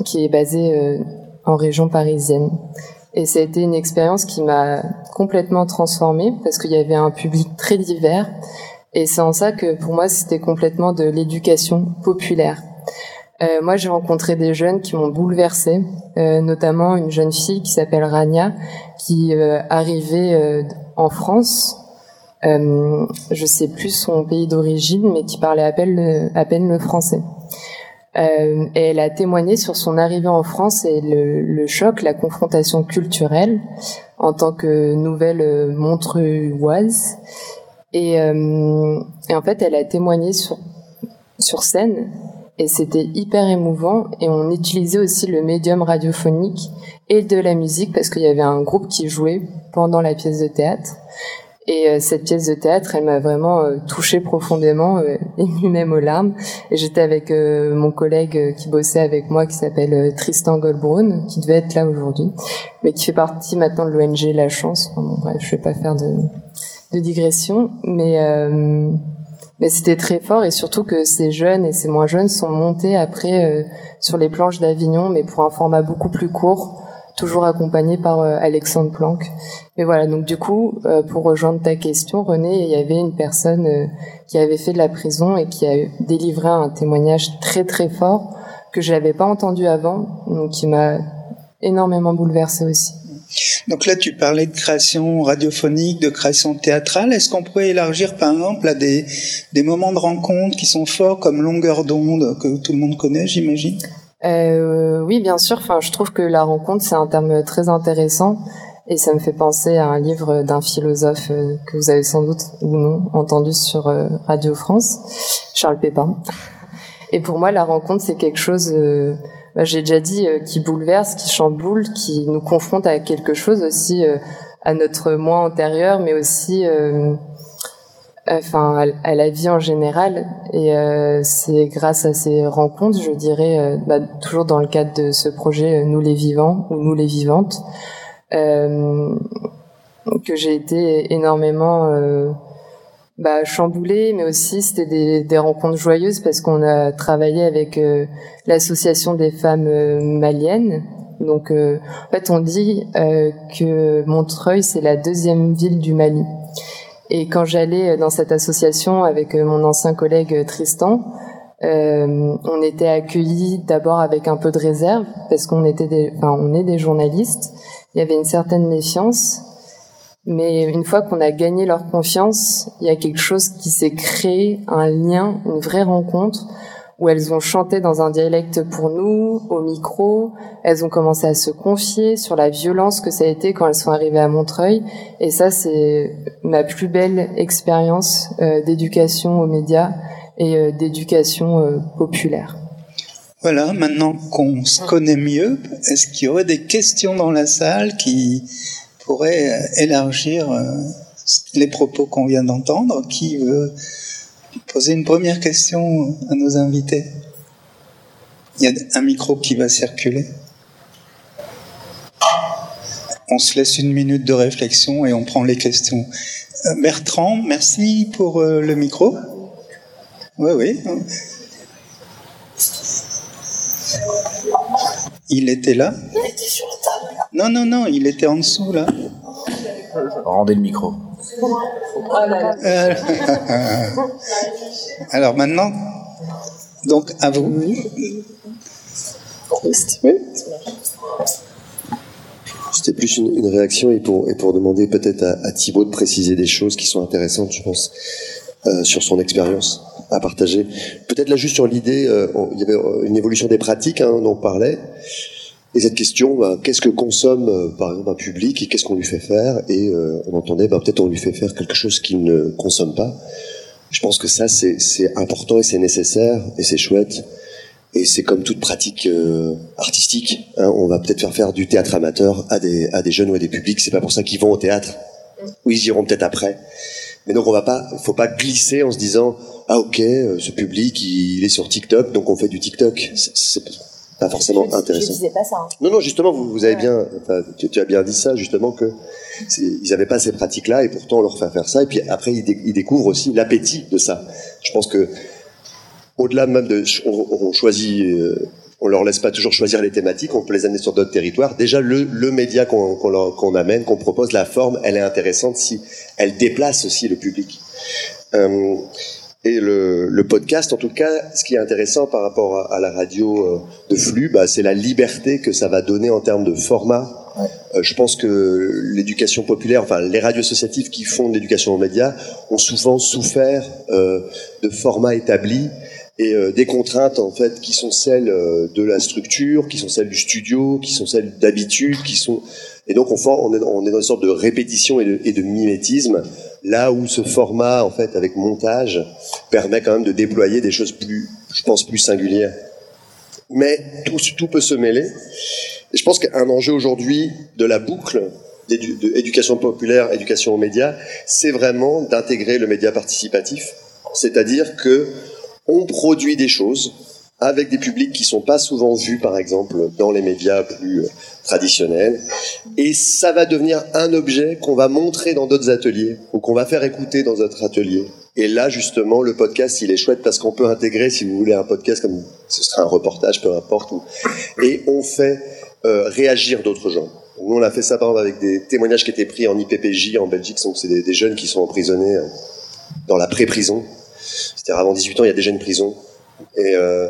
qui est basée en région parisienne. Et ça a été une expérience qui m'a complètement transformée parce qu'il y avait un public très divers. Et c'est en ça que pour moi c'était complètement de l'éducation populaire. Euh, moi, j'ai rencontré des jeunes qui m'ont bouleversée, euh, notamment une jeune fille qui s'appelle Rania, qui euh, arrivait en France. Je sais plus son pays d'origine, mais qui parlait à peine, le français. Et elle a témoigné sur son arrivée en France et le, choc, la confrontation culturelle en tant que nouvelle Montreuilloise. Et, et en fait, elle a témoigné sur scène et c'était hyper émouvant. Et on utilisait aussi le médium radiophonique et de la musique parce qu'il y avait un groupe qui jouait pendant la pièce de théâtre. Et euh, cette pièce de théâtre elle m'a vraiment euh, touchée profondément euh, émue même aux larmes. Et j'étais avec euh, mon collègue euh, qui bossait avec moi qui s'appelle euh, Tristan Goldbrun qui devait être là aujourd'hui mais qui fait partie maintenant de l'ONG La Chance. Bon, bref je vais pas faire de, de digression mais euh, mais c'était très fort et surtout que ces jeunes et ces moins jeunes sont montés après euh, sur les planches d'Avignon, mais pour un format beaucoup plus court, toujours accompagné par euh, Alexandre Planck. Mais voilà, donc du coup, euh, pour rejoindre ta question, René, il y avait une personne euh, qui avait fait de la prison et qui a délivré un témoignage très très fort que je n'avais pas entendu avant, donc qui m'a énormément bouleversée aussi. Donc là, tu parlais de création radiophonique, de création théâtrale. Est-ce qu'on pourrait élargir, par exemple, à des, des moments de rencontre qui sont forts, comme longueur d'onde, que tout le monde connaît, j'imagine? Euh, Oui, bien sûr. Enfin, je trouve que la rencontre, c'est un terme très intéressant. Et ça me fait penser à un livre d'un philosophe euh, que vous avez sans doute ou non entendu sur euh, Radio France, Charles Pépin. Et pour moi, la rencontre, c'est quelque chose... Bah, j'ai déjà dit, euh, qui bouleverse, qui chamboule, qui nous confronte à quelque chose aussi, euh, à notre moi antérieur, mais aussi, euh, enfin, à, à, la vie en général. Et euh, c'est grâce à ces rencontres, je dirais, euh, bah, toujours dans le cadre de ce projet Nous les vivants ou Nous les vivantes, que j'ai été énormément bah, chamboulé, mais aussi c'était des, des, rencontres joyeuses parce qu'on a travaillé avec euh, l'association des femmes euh, maliennes. Donc, euh, en fait, on dit que Montreuil c'est la deuxième ville du Mali. Et quand j'allais dans cette association avec mon ancien collègue Tristan, on était accueillis d'abord avec un peu de réserve parce qu'on était, des, enfin, on est des journalistes. Il y avait une certaine méfiance mais une fois qu'on a gagné leur confiance, il y a quelque chose qui s'est créé, un lien, une vraie rencontre, où elles ont chanté dans un dialecte pour nous, au micro, elles ont commencé à se confier sur la violence que ça a été quand elles sont arrivées à Montreuil. Et ça, c'est ma plus belle expérience euh, d'éducation aux médias et euh, d'éducation euh, populaire. Voilà, maintenant qu'on se connaît mieux, est-ce qu'il y aurait des questions dans la salle qui pourrait élargir euh, les propos qu'on vient d'entendre. Qui veut poser une première question à nos invités Il y a un micro qui va circuler. On se laisse une minute de réflexion et on prend les questions. Euh, Bertrand, merci pour euh, le micro. Oui, oui. Il était là Il était sur la table. Non, non, non, il était en dessous, là. Rendez le micro. Euh, alors maintenant, donc à vous. C'était plus une, une, réaction et pour, et pour demander peut-être à, à, Thibaut de préciser des choses qui sont intéressantes, je pense, euh, sur son expérience à partager. Peut-être là juste sur l'idée, euh, il y avait une évolution des pratiques, hein, dont on parlait. Et cette question, bah, qu'est-ce que consomme euh, par exemple un public et qu'est-ce qu'on lui fait faire? Et euh, on entendait, bah, peut-être on lui fait faire quelque chose qu'il ne consomme pas. Je pense que ça, c'est important et c'est nécessaire et c'est chouette. Et c'est comme toute pratique euh, artistique. Hein, on va peut-être faire faire du théâtre amateur à des, à des jeunes ou à des publics. C'est pas pour ça qu'ils vont au théâtre. Ou ils iront peut-être après. Mais donc on va pas, faut pas glisser en se disant ah ok, ce public il est sur TikTok, donc on fait du TikTok. C'est pas forcément je, intéressant. Je disais pas ça. Hein. Non, non, justement, vous, vous avez bien, enfin, tu, tu, as bien dit ça, justement, que ils n'avaient pas ces pratiques-là, et pourtant on leur fait faire ça, et puis après ils, dé ils découvrent aussi l'appétit de ça. Je pense que, au-delà même de, on, on choisit, euh, on leur laisse pas toujours choisir les thématiques, on peut les amener sur d'autres territoires. Déjà, le, le média qu'on qu qu amène, qu'on propose, la forme, elle est intéressante si elle déplace aussi le public. Euh, Et le, le, podcast, en tout cas, ce qui est intéressant par rapport à, la radio euh, de flux, bah, c'est la liberté que ça va donner en termes de format. Euh, je pense que l'éducation populaire, enfin les radios associatives qui font de l'éducation aux médias, ont souvent souffert euh, de formats établis et euh, des contraintes en fait qui sont celles de la structure, qui sont celles du studio, qui sont celles d'habitude, qui sont et donc on, on, est, on est dans une sorte de répétition et de, et de mimétisme là où ce format, en fait, avec montage, permet quand même de déployer des choses plus, je pense, plus singulières. Mais tout, tout peut se mêler. Et je pense qu'un enjeu aujourd'hui de la boucle d'éducation populaire, éducation aux médias, c'est vraiment d'intégrer le média participatif. C'est-à-dire que on produit des choses avec des publics qui sont pas souvent vus, par exemple, dans les médias plus euh, traditionnels. Et ça va devenir un objet qu'on va montrer dans d'autres ateliers ou qu'on va faire écouter dans d'autres ateliers. Et là, justement, le podcast, il est chouette parce qu'on peut intégrer, si vous voulez, un podcast comme ce serait un reportage, peu importe, et on fait euh, réagir d'autres gens. Nous, on a fait ça par exemple avec des témoignages qui étaient pris en IPPJ en Belgique, donc c'est des, des, jeunes qui sont emprisonnés euh, dans la pré-prison. C'est-à-dire avant 18 ans, il y a déjà une prison. Et, euh,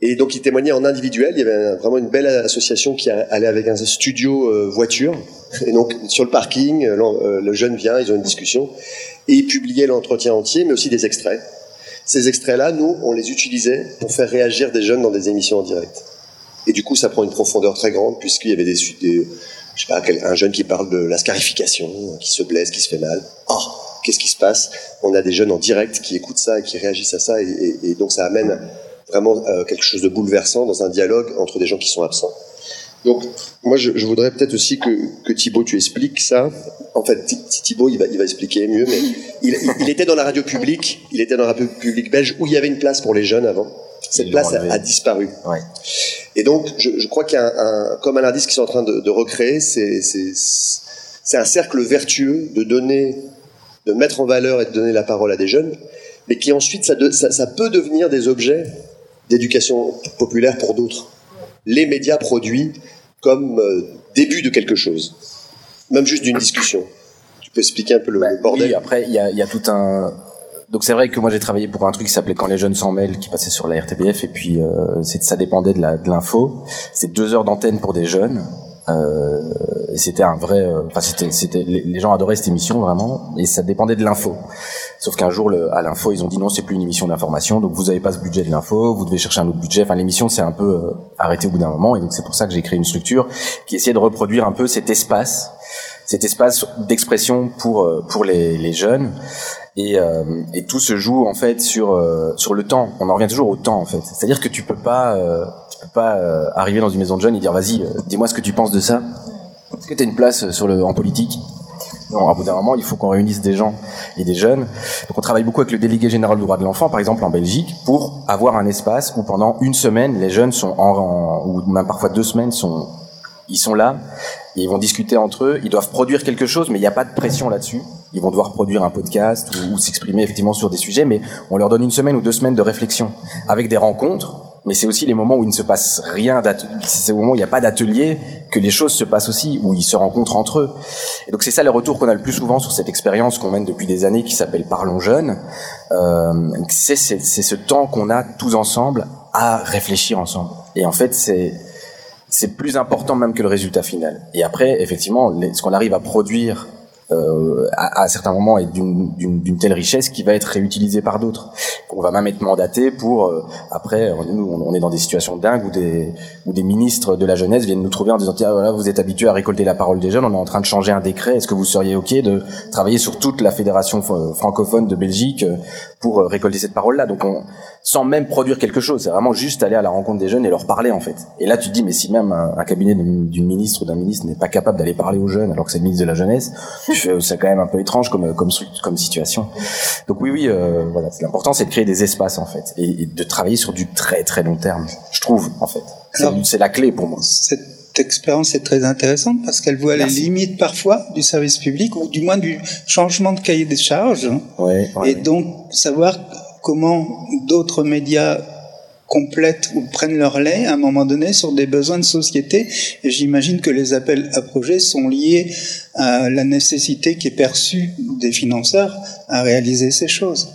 et donc il témoignait en individuel. Il y avait vraiment une belle association qui allait avec un studio euh, voiture. Et donc sur le parking, euh, le jeune vient, ils ont une discussion et il publiait l'entretien entier, mais aussi des extraits. Ces extraits-là, nous, on les utilisait pour faire réagir des jeunes dans des émissions en direct. Et du coup, ça prend une profondeur très grande puisqu'il y avait des, des je sais pas, un jeune qui parle de la scarification, qui se blesse, qui se fait mal. Oh, qu'est-ce qui se passe On a des jeunes en direct qui écoutent ça et qui réagissent à ça, et, et, donc ça amène vraiment euh, quelque chose de bouleversant dans un dialogue entre des gens qui sont absents. Donc, moi, je, je voudrais peut-être aussi que, que Thibaut, tu expliques ça. En fait, Thibaut, il va, il va expliquer mieux, mais il, il, était dans la radio publique, il était dans la radio publique belge où il y avait une place pour les jeunes avant. Cette place a, a, disparu. Ouais. Et donc, je, je crois qu'il y a un, un, comme un indice qu'ils sont en train de, de recréer, c'est un cercle vertueux de donner de mettre en valeur et de donner la parole à des jeunes, mais qui ensuite, ça, ça, ça peut devenir des objets d'éducation populaire pour d'autres. Les médias produits comme euh, début de quelque chose, même juste d'une discussion. Tu peux expliquer un peu le, bah, bordel Oui, après, il y a, y a tout un... Donc c'est vrai que moi j'ai travaillé pour un truc qui s'appelait Quand les jeunes s'en mêlent, qui passait sur la RTBF, et puis euh, ça dépendait de l'info. C'est deux heures d'antenne pour des jeunes, euh, c'était un vrai, euh, enfin c'était, c'était, les gens adoraient cette émission vraiment, et ça dépendait de l'info. Sauf qu'un jour, le, à l'info, ils ont dit non, c'est plus une émission d'information, donc vous avez pas ce budget de l'info, vous devez chercher un autre budget. Enfin, l'émission s'est un peu euh, arrêtée au bout d'un moment, et donc c'est pour ça que j'ai créé une structure qui essayait de reproduire un peu cet espace, cet espace d'expression pour pour les, les jeunes. Et, euh, et, tout se joue en fait sur sur le temps. On en revient toujours au temps en fait. C'est-à-dire que tu peux pas pas euh, arriver dans une maison de jeunes et dire vas-y, euh, dis-moi ce que tu penses de ça. Est-ce que tu as une place sur le, en politique? Non, à bout d'un moment, il faut qu'on réunisse des gens et des jeunes. Donc, on travaille beaucoup avec le délégué général du droit de l'enfant, par exemple en Belgique, pour avoir un espace où pendant une semaine, les jeunes sont en, ou même parfois deux semaines, sont, ils sont là, et ils vont discuter entre eux. Ils doivent produire quelque chose, mais il n'y a pas de pression là-dessus. Ils vont devoir produire un podcast ou, s'exprimer effectivement sur des sujets, mais on leur donne une semaine ou deux semaines de réflexion avec des rencontres mais c'est aussi les moments où il ne se passe rien, c'est au moment où il n'y a pas d'atelier que les choses se passent aussi, où ils se rencontrent entre eux. Et donc c'est ça le retour qu'on a le plus souvent sur cette expérience qu'on mène depuis des années qui s'appelle Parlons Jeunes. Euh, c'est ce temps qu'on a tous ensemble à réfléchir ensemble. Et en fait, c'est c'est plus important même que le résultat final. Et après, effectivement, ce qu'on arrive à produire euh, à, à, certains moments et d'une telle richesse qui va être réutilisée par d'autres. On va même être mandaté pour euh, après nous on, est dans des situations dingues où des où des ministres de la jeunesse viennent nous trouver en disant tiens voilà vous êtes habitués à récolter la parole des jeunes on est en train de changer un décret est-ce que vous seriez ok de travailler sur toute la fédération francophone de Belgique euh, pour euh, récolter cette parole là donc on sans même produire quelque chose c'est vraiment juste aller à la rencontre des jeunes et leur parler en fait et là tu te dis mais si même un, un cabinet d'une ministre ou d'un ministre n'est pas capable d'aller parler aux jeunes alors que c'est le ministre de la jeunesse c'est quand même un peu étrange comme comme comme situation. Donc oui oui euh, voilà, l'important c'est de créer des espaces en fait et, et, de travailler sur du très très long terme. Je trouve en fait. C'est la clé pour moi. Cette expérience est très intéressante parce qu'elle voit Merci. les limites parfois du service public ou du moins du changement de cahier des charges. Ouais, ouais, et donc savoir comment d'autres médias complètent ou prennent leur lait à un moment donné sur des besoins de société. Et j'imagine que les appels à projets sont liés à la nécessité qui est perçue des financeurs à réaliser ces choses.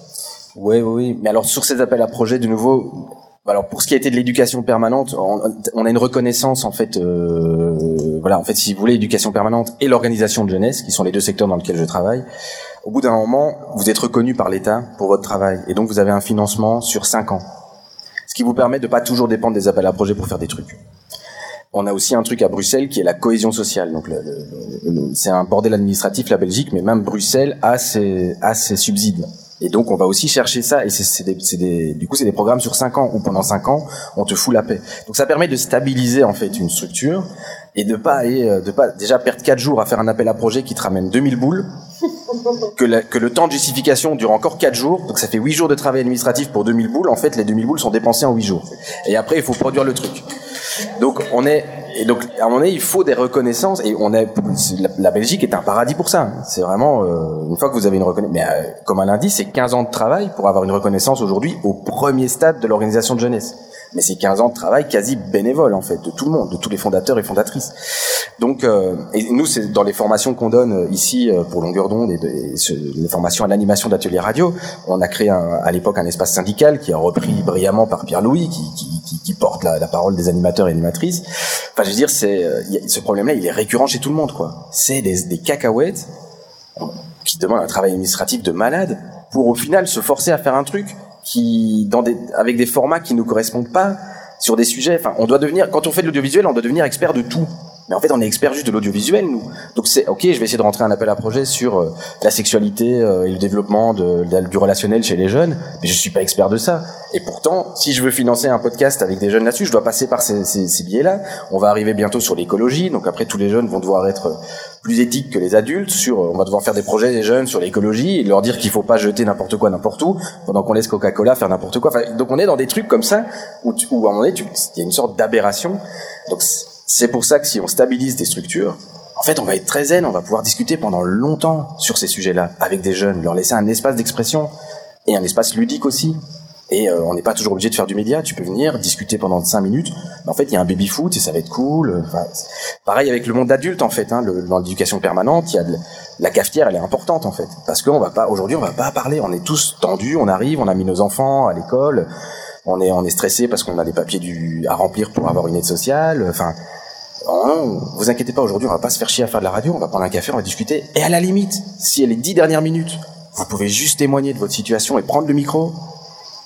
Oui, oui. Mais alors sur ces appels à projets, de nouveau, alors pour ce qui a été de l'éducation permanente, on, a une reconnaissance en fait, euh, voilà, en fait, si vous voulez, l'éducation permanente et l'organisation de jeunesse, qui sont les deux secteurs dans lesquels je travaille. Au bout d'un moment, vous êtes reconnu par l'État pour votre travail, et donc vous avez un financement sur cinq ans, ce qui vous permet de pas toujours dépendre des appels à projets pour faire des trucs. On a aussi un truc à Bruxelles qui est la cohésion sociale. Donc, c'est un bordel administratif la Belgique, mais même Bruxelles a ses, a ses subsides. Et donc on va aussi chercher ça et c'est des, des, du coup c'est des programmes sur cinq ans où pendant cinq ans on te fout la paix. Donc ça permet de stabiliser en fait une structure et de pas aller, de pas déjà perdre quatre jours à faire un appel à projet qui te ramène 2000 boules, que, que le temps de justification dure encore quatre jours, donc ça fait huit jours de travail administratif pour 2000 boules. En fait les 2000 boules sont dépensées en huit jours et après il faut produire le truc. Donc on est et donc à un moment donné il faut des reconnaissances et on est la, Belgique est un paradis pour ça. C'est vraiment euh, une fois que vous avez une reconnaissance. Mais euh, comme un dit, c'est 15 ans de travail pour avoir une reconnaissance aujourd'hui au premier stade de l'organisation de jeunesse mais c'est 15 ans de travail quasi bénévole en fait de tout le monde, de tous les fondateurs et fondatrices. Donc, euh, et nous, c'est dans les formations qu'on donne euh, ici euh, pour longueur d'onde et, les formations à l'animation d'ateliers radio, on a créé un, à l'époque un espace syndical qui a repris brillamment par Pierre Louis, qui, qui, qui, porte la, la, parole des animateurs et animatrices. Enfin, je veux dire, c'est ce problème-là, il est récurrent chez tout le monde, quoi. C'est des, des cacahuètes qui demandent un travail administratif de malade pour au final se forcer à faire un truc qui, dans des, avec des formats qui nous correspondent pas, sur des sujets. Enfin, on doit devenir, quand on fait de l'audiovisuel, on doit devenir expert de tout. Mais en fait, on est expert juste de l'audiovisuel, nous. Donc c'est ok, je vais essayer de rentrer un appel à projet sur euh, la sexualité euh, et le développement de, du relationnel chez les jeunes, mais je suis pas expert de ça. Et pourtant, si je veux financer un podcast avec des jeunes là-dessus, je dois passer par ces, ces, ces biais-là. On va arriver bientôt sur l'écologie, donc après tous les jeunes vont devoir être plus éthiques que les adultes. Sur, on va devoir faire des projets des jeunes sur l'écologie et leur dire qu'il faut pas jeter n'importe quoi n'importe où, pendant qu'on laisse Coca-Cola faire n'importe quoi. Enfin, donc on est dans des trucs comme ça où, où à un moment donné, il y a une sorte d'aberration. Donc c'est pour ça que si on stabilise des structures, en fait, on va être très zen, on va pouvoir discuter pendant longtemps sur ces sujets-là avec des jeunes, leur laisser un espace d'expression et un espace ludique aussi. Et euh, on n'est pas toujours obligé de faire du média. Tu peux venir discuter pendant cinq minutes. Mais en fait, il y a un baby foot et ça va être cool. Enfin, pareil avec le monde adulte en fait. Hein, le, dans l'éducation permanente, il y a de, la cafetière, elle est importante en fait, parce qu'on va pas aujourd'hui, on va pas parler. On est tous tendus. On arrive, on a mis nos enfants à l'école. On est on est stressé parce qu'on a des papiers du, à remplir pour avoir une aide sociale. Enfin, non, vous inquiétez pas, aujourd'hui, on va pas se faire chier à faire de la radio, on va prendre un café, on va discuter. Et à la limite, si elle est dix dernières minutes, vous pouvez juste témoigner de votre situation et prendre le micro.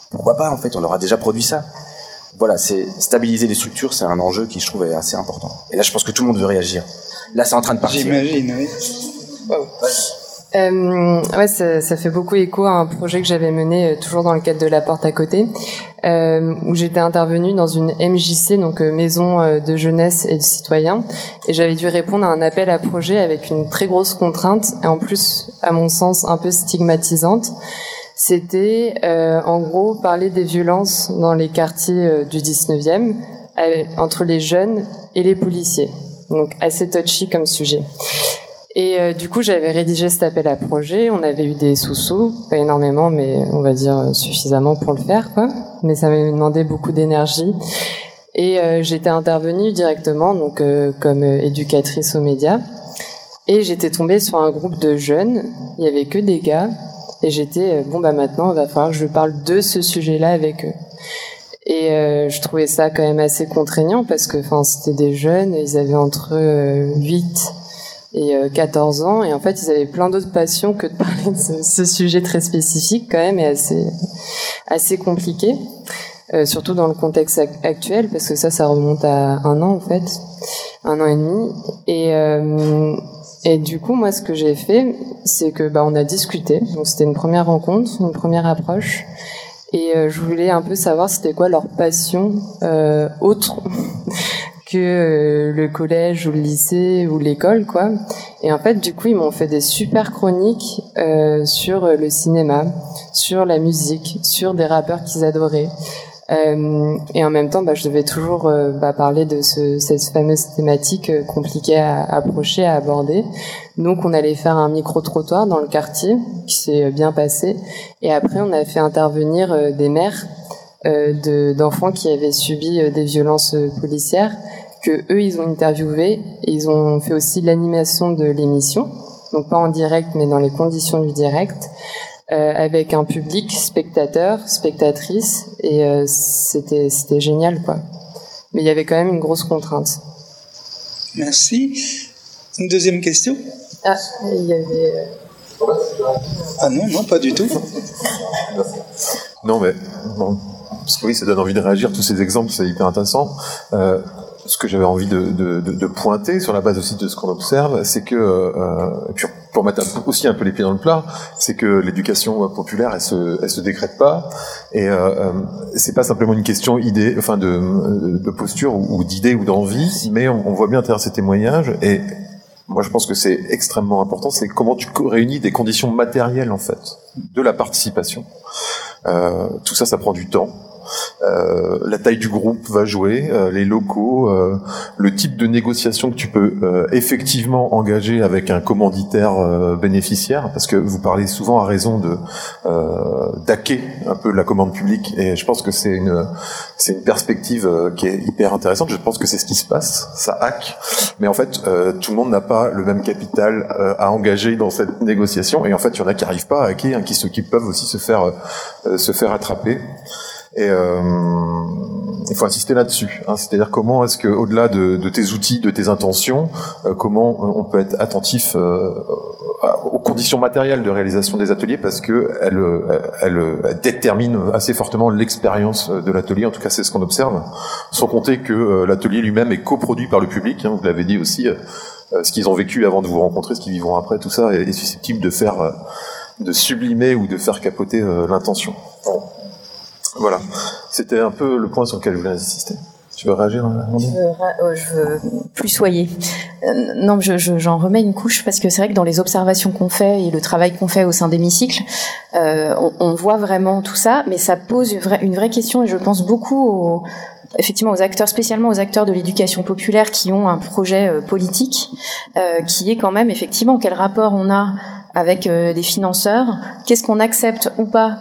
Pourquoi pas, en fait, on aura déjà produit ça. Voilà, c'est stabiliser les structures, c'est un enjeu qui, je trouve, est assez important. Et là, je pense que tout le monde veut réagir. Là, c'est en train de partir. J'imagine, oui. Euh, ouais, ça, ça, fait beaucoup écho à un projet que j'avais mené euh, toujours dans le cadre de la porte à côté, euh, où j'étais intervenue dans une MJC, donc euh, Maison euh, de jeunesse et de citoyens, et j'avais dû répondre à un appel à projet avec une très grosse contrainte, et en plus, à mon sens, un peu stigmatisante. C'était en gros parler des violences dans les quartiers du 19e entre les jeunes et les policiers. Donc assez touchy comme sujet. Et euh, du coup, j'avais rédigé cet appel à projet. On avait eu des sous-sous, pas énormément, mais on va dire suffisamment pour le faire, quoi. Mais ça m'avait demandé beaucoup d'énergie. Et euh, j'étais intervenue directement, donc euh, comme éducatrice aux médias. Et j'étais tombée sur un groupe de jeunes. Il y avait que des gars. Et j'étais bon bah maintenant, il va falloir que je parle de ce sujet-là avec eux. Et je trouvais ça quand même assez contraignant parce que, enfin, c'était des jeunes. Ils avaient entre 8 et 14 euh, ans. Et en fait, ils avaient plein d'autres passions que de parler de ce, sujet très spécifique quand même et assez, assez compliqué. Euh, surtout dans le contexte actuel, parce que ça, ça remonte à un an en fait, un an et demi. Et, euh, et du coup, moi, ce que j'ai fait, c'est que bah, on a discuté. Donc c'était une première rencontre, une première approche. Et euh, je voulais un peu savoir c'était quoi leur passion euh, autre que euh, le collège ou le lycée ou l'école, quoi. Et en fait, du coup, ils m'ont fait des super chroniques euh, sur le cinéma, sur la musique, sur des rappeurs qu'ils adoraient. Euh, et en même temps, bah, je devais toujours euh, bah, parler de ce, cette fameuse thématique euh, compliquée à, à, approcher, à aborder. Donc, on allait faire un micro-trottoir dans le quartier, qui s'est bien passé. Et après, on a fait intervenir des mères d'enfants qui avaient subi des violences policières que eux ils ont interviewé et ils ont fait aussi l'animation de l'émission, donc pas en direct mais dans les conditions du direct. avec un public spectateur, spectatrice, et c'était c'était génial quoi. Mais il y avait quand même une grosse contrainte. Merci. Une deuxième question? Ah, il y avait. Ah non, non, pas du tout. Non, mais parce que oui, ça donne envie de réagir. Tous ces exemples, c'est hyper intéressant. Euh, ce que j'avais envie de, de, de, pointer sur la base aussi de ce qu'on observe, c'est que, euh, et puis pour mettre aussi un peu les pieds dans le plat, c'est que l'éducation populaire, elle se, elle se décrète pas, et euh, euh c'est pas simplement une question idée, enfin de, de posture ou, d'idée ou d'envie, mais on, on, voit bien à travers ces témoignages et moi, je pense que c'est extrêmement important. C'est comment tu réunis des conditions matérielles en fait de la participation. Euh, tout ça, ça prend du temps. Euh, la taille du groupe va jouer, euh, les locaux, euh, le type de négociation que tu peux effectivement engager avec un commanditaire bénéficiaire, parce que vous parlez souvent à raison de d'hacker un peu la commande publique, et je pense que c'est une c'est une perspective qui est hyper intéressante. Je pense que c'est ce qui se passe, ça hack, mais en fait tout le monde n'a pas le même capital à engager dans cette négociation, et en fait il y en a qui arrivent pas à hacker, hein, qui, qui peuvent aussi se faire se faire attraper. Et euh, il faut insister là-dessus. Hein, C'est-à-dire comment est-ce que, au-delà de, de, tes outils, de tes intentions, euh, comment on peut être attentif euh, aux conditions matérielles de réalisation des ateliers parce que elles, elles, déterminent assez fortement l'expérience de l'atelier. En tout cas, c'est ce qu'on observe. Sans compter que l'atelier lui-même est coproduit par le public. Hein, vous l'avez dit aussi. ce qu'ils ont vécu avant de vous rencontrer, ce qu'ils vivront après, tout ça est, susceptible de faire, de sublimer ou de faire capoter l'intention. Voilà, c'était un peu le point sur lequel je voulais insister. Tu veux réagir, je veux, euh, je veux plus soyer. Euh, non, j'en je, j'en remets une couche parce que c'est vrai que dans les observations qu'on fait et le travail qu'on fait au sein d'hémicycle, euh, on, on, voit vraiment tout ça, mais ça pose une vraie, une vraie question et je pense beaucoup aux, effectivement aux acteurs, spécialement aux acteurs de l'éducation populaire qui ont un projet euh, politique, euh, qui est quand même effectivement quel rapport on a avec des financeurs, qu'est-ce qu'on accepte ou pas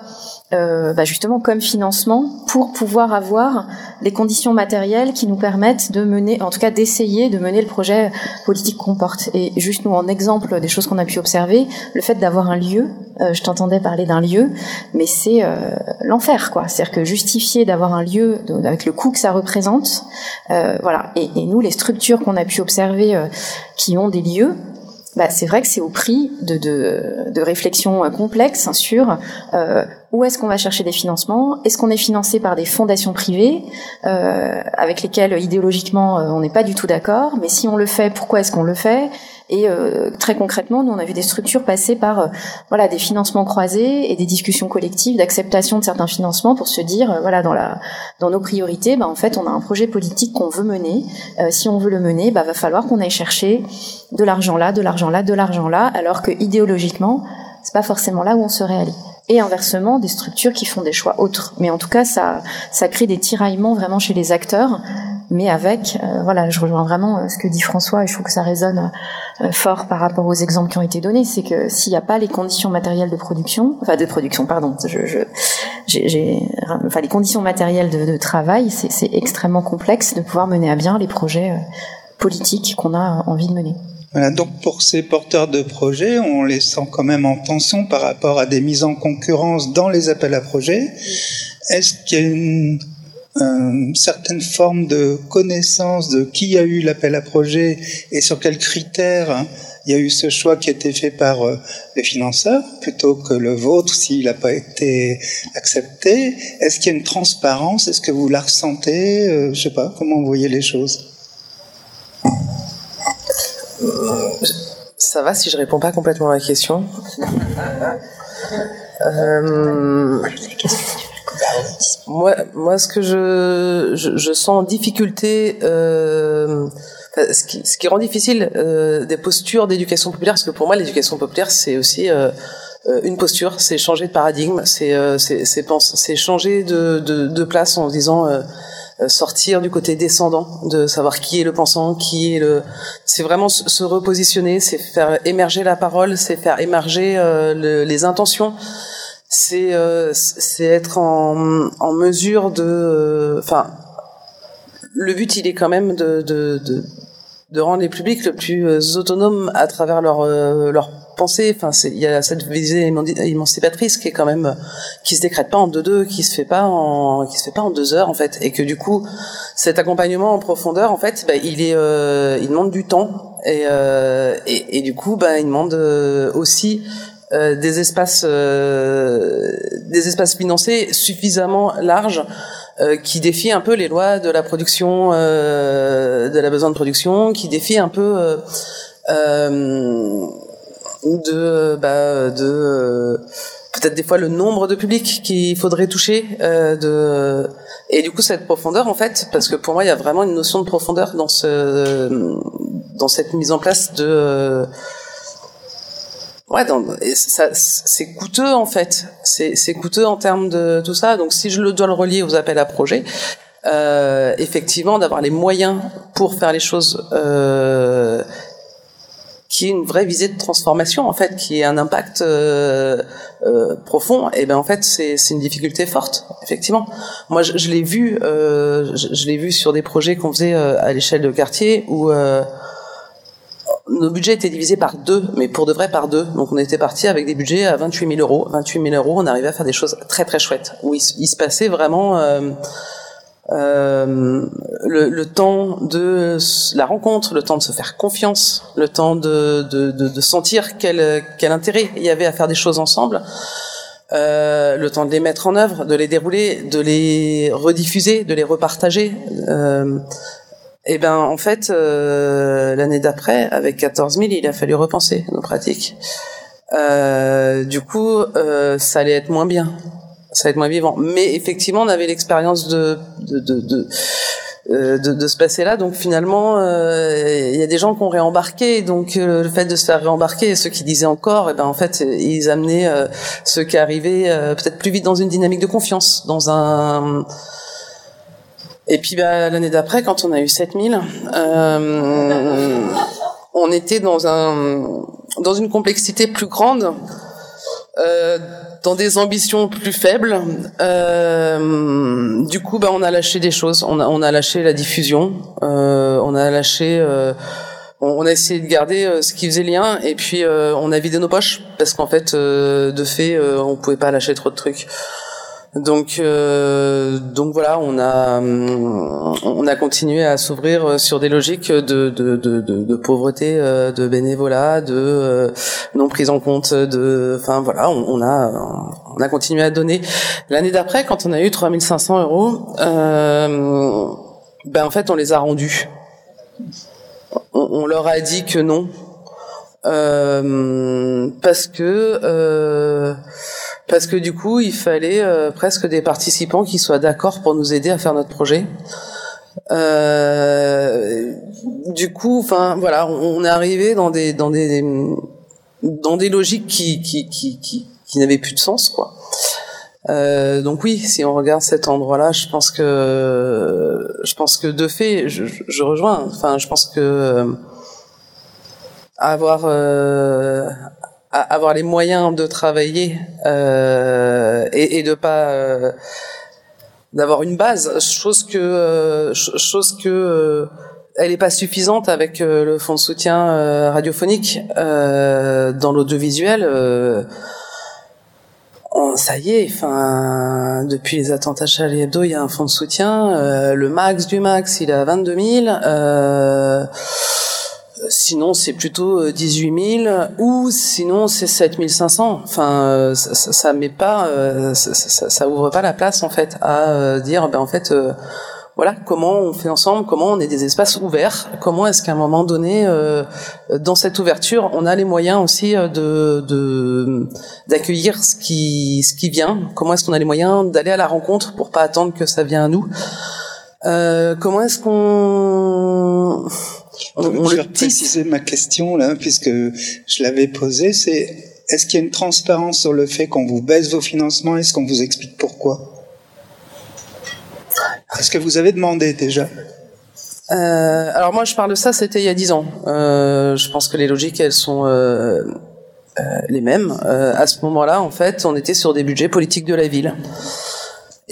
euh, bah justement comme financement pour pouvoir avoir les conditions matérielles qui nous permettent de mener, en tout cas d'essayer de mener le projet politique qu'on porte. Et juste nous en exemple des choses qu'on a pu observer, le fait d'avoir un lieu, euh, je t'entendais parler d'un lieu, mais c'est euh, l'enfer quoi. C'est-à-dire que justifier d'avoir un lieu avec le coût que ça représente, euh, voilà. Et, et, nous les structures qu'on a pu observer qui ont des lieux, bah, c'est vrai que c'est au prix de, de, de réflexions complexes sur euh, où est-ce qu'on va chercher des financements? Est-ce qu'on est financé par des fondations privées euh, avec lesquelles idéologiquement euh, on n'est pas du tout d'accord? Mais si on le fait, pourquoi est-ce qu'on le fait? Et euh, très concrètement, nous on a vu des structures passer par euh, voilà des financements croisés et des discussions collectives d'acceptation de certains financements pour se dire euh, voilà dans la dans nos priorités, bah, en fait on a un projet politique qu'on veut mener. si on veut le mener, bah, va falloir qu'on aille chercher de l'argent là, de l'argent là, de l'argent là, alors que idéologiquement c'est pas forcément là où on serait allé et inversement des structures qui font des choix autres. Mais en tout cas, ça, ça crée des tiraillements vraiment chez les acteurs, mais avec, euh, voilà, je rejoins vraiment euh, ce que dit François et je trouve que ça résonne euh, fort par rapport aux exemples qui ont été donnés, c'est que s'il n'y a pas les conditions matérielles de production, enfin de production, pardon, les conditions matérielles de travail, c'est extrêmement complexe de pouvoir mener à bien les projets politiques qu'on a envie de mener. Voilà, donc pour ces porteurs de projets, on les sent quand même en tension par rapport à des mises en concurrence dans les appels à projets. Est-ce qu'il y a une, certaine forme de connaissance de qui a eu l'appel à projet et sur quels critères il y a eu ce choix qui a été fait par euh, les financeurs plutôt que le vôtre s'il n'a pas été accepté? Est-ce qu'il y a une transparence? Est-ce que vous la ressentez? Euh, Je sais pas, comment vous voyez les choses? Ça va si je réponds pas complètement à la question. Euh, moi, moi, ce que je, je, sens en difficulté, euh, ce, qui, rend difficile euh, des postures d'éducation populaire, parce que pour moi, l'éducation populaire, c'est aussi une posture, c'est changer de paradigme, c'est changer de, de, de, place en disant sortir du côté descendant, de savoir qui est le pensant, qui est le. C'est vraiment se repositionner, c'est faire émerger la parole, c'est faire émerger euh, les intentions, c'est euh, c'est être en, en mesure de. Enfin, le but il est quand même de, de, de de rendre les publics le plus autonomes à travers leur leur penser. Enfin, il y a cette visée émancipatrice qui est quand même qui se décrète pas en deux deux, qui se fait pas en qui se fait pas en deux heures en fait, et que du coup, cet accompagnement en profondeur, en fait, bah, il est euh, il demande du temps et euh, et, et, du coup, bah, il demande euh, aussi euh, des espaces euh, des espaces financés suffisamment larges euh, qui défient un peu les lois de la production de la besoin de production qui défient un peu de bah, de peut-être des fois le nombre de publics qu'il faudrait toucher euh, de et du coup cette profondeur en fait parce que pour moi il y a vraiment une notion de profondeur dans ce dans cette mise en place de ouais ça c'est coûteux en fait. C'est c'est coûteux en termes de tout ça. Donc si je le dois le relier aux appels à projets euh, effectivement d'avoir les moyens pour faire les choses euh, qui est une vraie visée de transformation en fait, qui est un impact euh, euh, profond, et ben en fait c'est une difficulté forte, effectivement. Moi je, je l'ai vu, euh, je, je l'ai vu sur des projets qu'on faisait euh, à l'échelle de quartier où euh, nos budgets étaient divisés par deux, mais pour de vrai par deux. Donc on était parti avec des budgets à 28 000 euros. 28 000 euros, on arrivait à faire des choses très très chouettes, où il, il se passait vraiment euh, le, le, temps de la rencontre, le temps de se faire confiance, le temps de, de, de, de sentir quel, quel intérêt il y avait à faire des choses ensemble, euh, le temps de les mettre en œuvre, de les dérouler, de les rediffuser, de les repartager. Euh, et ben en fait, euh, l'année d'après, avec 14 000, il a fallu repenser nos pratiques. Euh, du coup, ça allait être moins bien ça va être moins vivant. Mais effectivement, on avait l'expérience de de, de, de euh, de, de, se passer là. Donc finalement, euh, il y a des gens qui ont réembarqué. Donc euh, le fait de se faire réembarquer, ceux qui disaient encore, et eh ben en fait, ils amenaient ceux qui arrivaient peut-être plus vite dans une dynamique de confiance, dans un. Et puis bah, l'année d'après, quand on a eu 7000, on était dans un dans une complexité plus grande. Euh, dans des ambitions plus faibles. Euh, du coup, bah, on a lâché des choses. On a, on a lâché la diffusion. Euh, on a lâché. Euh, on a essayé de garder ce qui faisait lien et puis on a vidé nos poches parce qu'en fait, de fait, on pouvait pas lâcher trop de trucs. Donc, euh, donc voilà, on a, on a continué à s'ouvrir sur des logiques de, de, de, de, pauvreté, euh, de bénévolat, de euh, non prise en compte, de, enfin voilà, on, a, on a continué à donner. L'année d'après, quand on a eu 3500 euros, euh, ben en fait, on les a rendus. On, on leur a dit que non, euh, parce que euh, parce que du coup, il fallait euh, presque des participants qui soient d'accord pour nous aider à faire notre projet. Euh, du coup, enfin voilà, on, est arrivé dans des dans des dans des logiques qui qui qui qui, n'avaient plus de sens quoi. Euh, donc oui, si on regarde cet endroit-là, je pense que je pense que de fait, je, rejoins. Enfin, je pense que avoir avoir les moyens de travailler euh, et, et de pas euh, d'avoir une base, chose que euh, chose que euh, elle est pas suffisante avec le fonds de soutien radiophonique dans l'audiovisuel. ça y est, enfin, depuis les attentats Charlie Hebdo, il y a un fonds de soutien. le max du max, il est à 22 000 sinon c'est plutôt 18 euh, 000 ou sinon c'est 7 500. Enfin, euh, ça, ça, met pas, euh, ça, ça, ouvre pas la place en fait à dire ben en fait voilà comment on fait ensemble, comment on est des espaces ouverts, comment est-ce qu'à un moment donné, dans cette ouverture, on a les moyens aussi de d'accueillir ce qui ce qui vient, comment est-ce qu'on a les moyens d'aller à la rencontre pour pas attendre que ça vienne à nous. comment est-ce qu'on on, je vais préciser ma question là, puisque je l'avais posée. C'est est-ce qu'il y a une transparence sur le fait qu'on vous baisse vos financements? Est-ce qu'on vous explique pourquoi? Est-ce que vous avez demandé déjà? Euh, alors moi je parle de ça, c'était il y a dix ans. Euh, je pense que les logiques elles sont euh, les mêmes. à ce moment-là, en fait, on était sur des budgets politiques de la ville.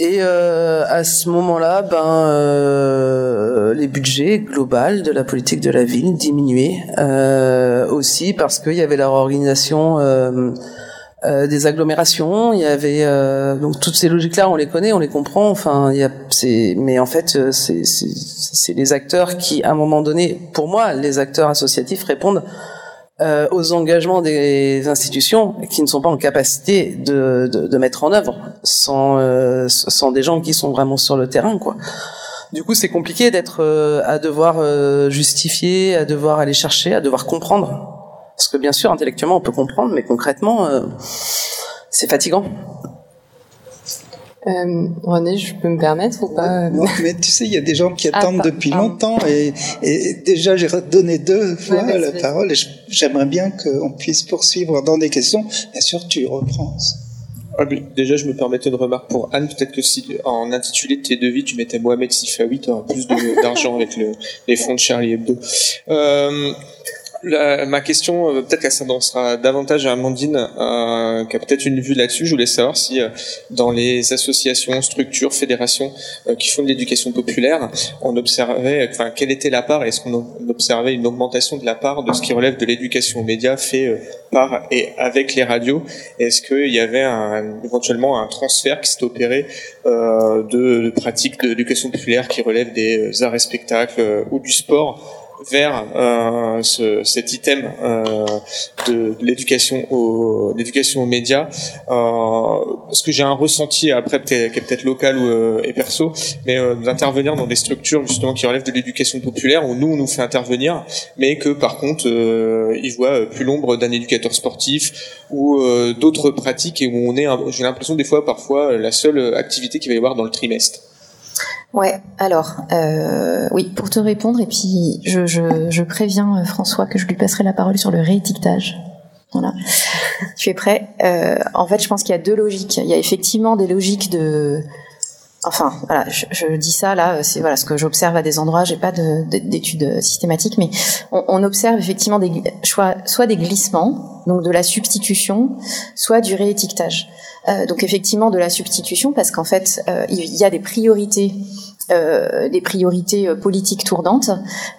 Et euh, à ce moment-là, ben, euh, les budgets globaux de la politique de la ville diminuaient euh, aussi parce qu'il y avait la réorganisation euh, euh, des agglomérations. Il y avait donc toutes ces logiques-là, on les connaît, on les comprend. Enfin, il y a, mais en fait, c'est, c'est les acteurs qui, à un moment donné, pour moi, les acteurs associatifs répondent euh, aux engagements des institutions qui ne sont pas en capacité de, de, de mettre en œuvre sans, euh, sans des gens qui sont vraiment sur le terrain, quoi. Du coup, c'est compliqué d'être euh, à devoir euh, justifier, à devoir aller chercher, à devoir comprendre. Parce que bien sûr, intellectuellement, on peut comprendre, mais concrètement, c'est fatigant. Euh, René, je peux me permettre ou pas Mais tu sais, il y a des gens qui ah, attendent depuis longtemps et, et déjà j'ai donné deux fois la parole et j'aimerais bien qu'on puisse poursuivre dans des questions. Bien sûr, tu reprends. Ah, déjà, je me permettais une remarque pour Anne. Peut-être que si en intitulé de tes devis, tu mettais Mohamed Sifawi, tu auras plus d'argent avec le, les fonds de Charlie Hebdo. Euh, ma question, euh, peut-être qu'elle s'adressera davantage à Amandine, euh, qui a peut-être une vue là-dessus. Je voulais savoir si, euh, dans les associations, structures, fédérations euh, qui font de l'éducation populaire, on observait, enfin, quelle était la part Est-ce qu'on observait une augmentation de la part de ce qui relève de l'éducation aux médias fait par et avec les radios? Est-ce qu'il y avait un, éventuellement un transfert qui s'est opéré de, de pratiques d'éducation populaire qui relèvent des arts et spectacles ou du sport vers euh, ce, cet item euh, de, l'éducation aux l'éducation aux médias. Euh, parce que j'ai un ressenti après qui est peut-être local ou euh, et perso mais euh, d'intervenir dans des structures justement qui relèvent de l'éducation populaire où nous on nous fait intervenir mais que par contre ils voient plus l'ombre d'un éducateur sportif ou d'autres pratiques et où on est j'ai l'impression des fois parfois la seule activité qu'il va y avoir dans le trimestre Ouais, alors, euh, oui, pour te répondre, et puis je, je, je, préviens euh, François que je lui passerai la parole sur le réétiquetage. Voilà. tu es prêt? Euh, En fait, je pense qu'il y a deux logiques. Il y a effectivement des logiques de... Enfin, voilà, je, je dis ça là, c'est voilà ce que j'observe à des endroits. J'ai pas d'études systématiques, mais on, on, observe effectivement des soit, soit des glissements, donc de la substitution, soit du réétiquetage. Euh, donc effectivement de la substitution parce qu'en fait euh, il y a des priorités euh, des priorités euh, politiques tournantes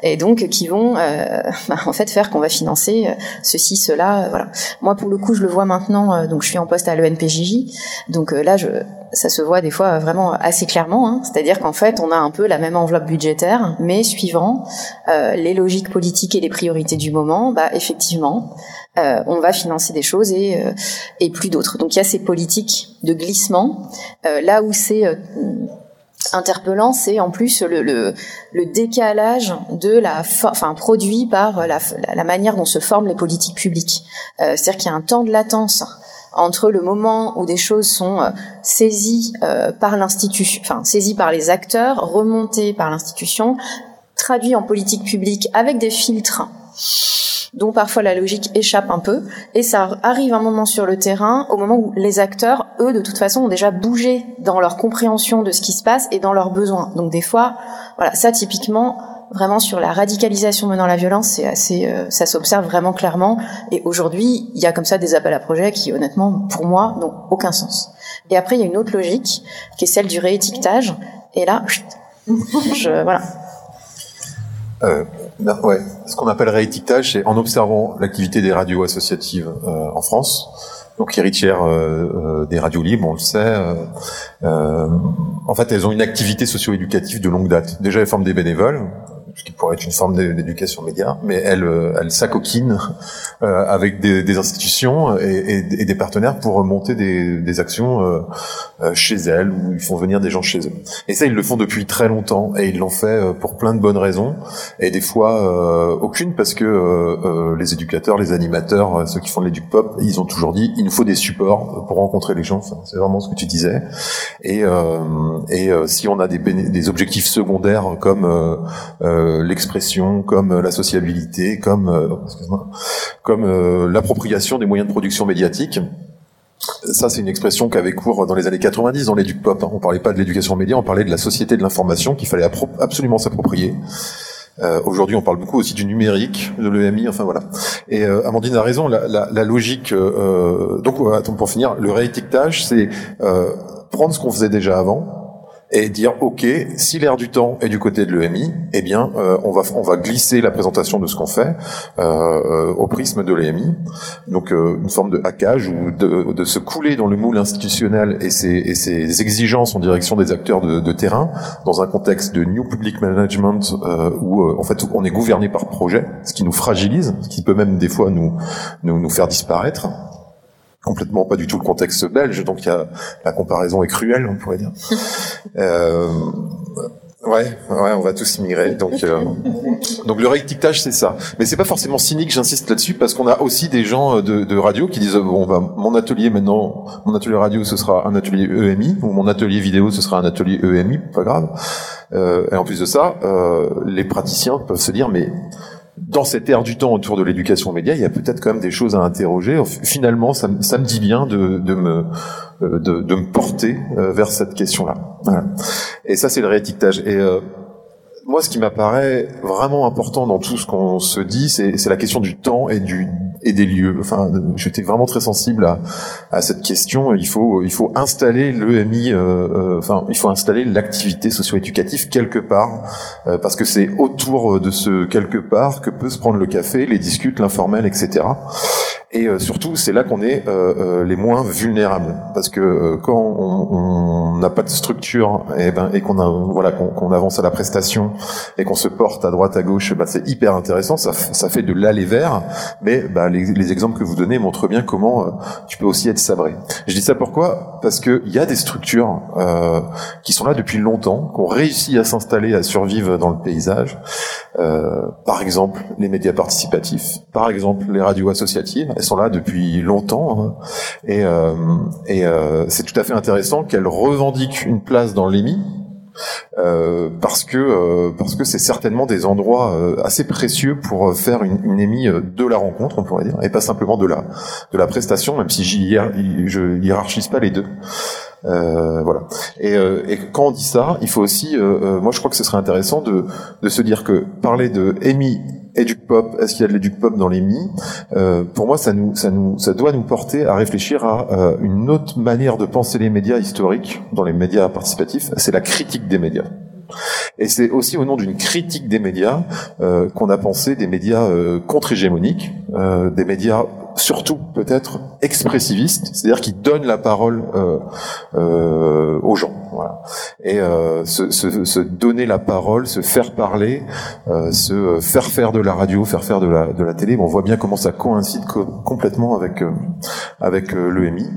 et donc qui vont euh, bah, en fait faire qu'on va financer ceci cela voilà. Moi pour le coup je le vois maintenant donc je suis en poste à l'ENPJJ donc là je ça se voit des fois vraiment assez clairement hein, c'est-à-dire qu'en fait on a un peu la même enveloppe budgétaire mais suivant les logiques politiques et les priorités du moment bah effectivement euh, on va financer des choses et, et plus d'autres. Donc il y a ces politiques de glissement. Euh, là où c'est interpellant, c'est en plus le, le, le, décalage de la, enfin produit par la, la, manière dont se forment les politiques publiques. Euh, C'est-à-dire qu'il y a un temps de latence entre le moment où des choses sont euh, saisies euh, par l'institution, enfin saisies par les acteurs, remontées par l'institution, traduites en politique publique avec des filtres dont parfois la logique échappe un peu, et ça arrive un moment sur le terrain, au moment où les acteurs, eux, de toute façon, ont déjà bougé dans leur compréhension de ce qui se passe et dans leurs besoins. Donc des fois, voilà, ça typiquement, vraiment sur la radicalisation menant à la violence, c'est assez, euh, ça s'observe vraiment clairement. Et aujourd'hui, il y a comme ça des appels à projets qui, honnêtement, pour moi, n'ont aucun sens. Et après, il y a une autre logique qui est celle du réétiquetage. Et là, je, voilà. Euh, ouais. Ce qu'on appelle réétiquetage, c'est en observant l'activité des radios associatives euh, en France, donc héritières euh, euh, des radios libres, on le sait. en fait, elles ont une activité socio-éducative de longue date. Déjà, elles forment des bénévoles, ce qui pourrait être une forme d'éducation média, mais elle, euh, elle s'acoquine euh, avec des, des institutions et, et, et, des partenaires pour monter des, des actions euh, euh, chez elles, où ils font venir des gens chez eux. Et ça, ils le font depuis très longtemps, et ils l'ont fait pour plein de bonnes raisons, et des fois euh, aucune, parce que les éducateurs, les animateurs, ceux qui font de l'éduc pop, ils ont toujours dit, il nous faut des supports pour rencontrer les gens, enfin, c'est vraiment ce que tu disais. Et, et si on a des, des objectifs secondaires comme euh, l'expression, comme euh, la sociabilité, comme euh, comme l'appropriation des moyens de production médiatique. Ça, c'est une expression qui avait cours dans les années 90 dans l'éduc pop. On parlait pas de l'éducation média, on parlait de la société de l'information qu'il fallait absolument s'approprier. Euh, Aujourd'hui, on parle beaucoup aussi du numérique, de l'EMI, enfin voilà. Et euh, Amandine a raison, la, la, la logique. Euh, donc, attends, pour finir, le réétiquetage, c'est prendre ce qu'on faisait déjà avant et dire ok si l'air du temps est du côté de l'EMI eh bien euh, on va on va glisser la présentation de ce qu'on fait euh, euh au prisme de l'EMI donc euh, une forme de hackage ou de, de, se couler dans le moule institutionnel et ses, et ses exigences en direction des acteurs de, de, terrain dans un contexte de new public management où en fait on est gouverné par projet ce qui nous fragilise ce qui peut même des fois nous nous, nous faire disparaître complètement pas du tout le contexte belge, donc y a, la comparaison est cruelle, on pourrait dire. euh, ouais, ouais, on va tous immigrer. Donc, euh, donc le réétiquetage, c'est ça. Mais c'est pas forcément cynique, j'insiste là-dessus, parce qu'on a aussi des gens euh, de, de radio qui disent bon, bah, mon atelier maintenant, mon atelier radio, ce sera un atelier EMI, ou mon atelier vidéo, ce sera un atelier EMI, pas grave. Euh, et en plus de ça, euh, les praticiens peuvent se dire mais dans cette ère du temps autour de l'éducation média, il y a peut-être quand même des choses à interroger. Finalement, ça, ça me dit bien de, de me euh, de, de, me porter euh, vers cette question-là. Voilà. Et ça, c'est le réétiquetage. Et euh, moi, ce qui m'apparaît vraiment important dans tout ce qu'on se dit, c'est la question du temps et du et des lieux. Enfin, j'étais vraiment très sensible à, à, cette question. Il faut il faut installer l'EMI. Euh, euh, enfin, il faut installer l'activité socio-éducative quelque part, euh, parce que c'est autour de ce quelque part que peut se prendre le café, les discutes, l'informel, etc. Et euh, surtout, c'est là qu'on est euh, euh, les moins vulnérables, parce que quand on n'a pas de structure et, eh ben, et qu'on voilà qu'on avance à la prestation et qu'on se porte à droite à gauche, bah, c'est hyper intéressant. Ça, ça fait de l'aller vers, mais bah, les, les, exemples que vous donnez montrent bien comment tu peux aussi être sabré. Je dis ça pourquoi? Parce que il y a des structures qui sont là depuis longtemps, qui ont réussi à s'installer, à survivre dans le paysage. par exemple, les médias participatifs, par exemple les radios associatives elles sont là depuis longtemps hein. et, euh, et euh, c'est tout à fait intéressant qu'elles revendiquent une place dans l'EMI euh, parce que euh, parce que c'est certainement des endroits euh, assez précieux pour faire une, une émis de la rencontre, on pourrait dire, et pas simplement de la de la prestation, même si j'y je hiérarchise pas les deux. Euh, voilà. Et, et, quand on dit ça, il faut aussi, moi je crois que ce serait intéressant de, de se dire que parler de EMI pop, est-ce qu'il y a de l'éduc-pop dans les mi? Euh, Pour moi, ça nous, ça nous, ça doit nous porter à réfléchir à euh, une autre manière de penser les médias historiques dans les médias participatifs. C'est la critique des médias. Et c'est aussi au nom d'une critique des médias euh, qu'on a pensé des médias contre-hégémoniques, des médias surtout peut-être expressiviste, c'est-à-dire qui donne la parole euh, euh, aux gens. Voilà. Et euh, se, se, se, donner la parole, se faire parler, euh, se faire faire de la radio, faire faire de la, de la télé. on voit bien comment ça coïncide complètement avec euh, avec l'EMI.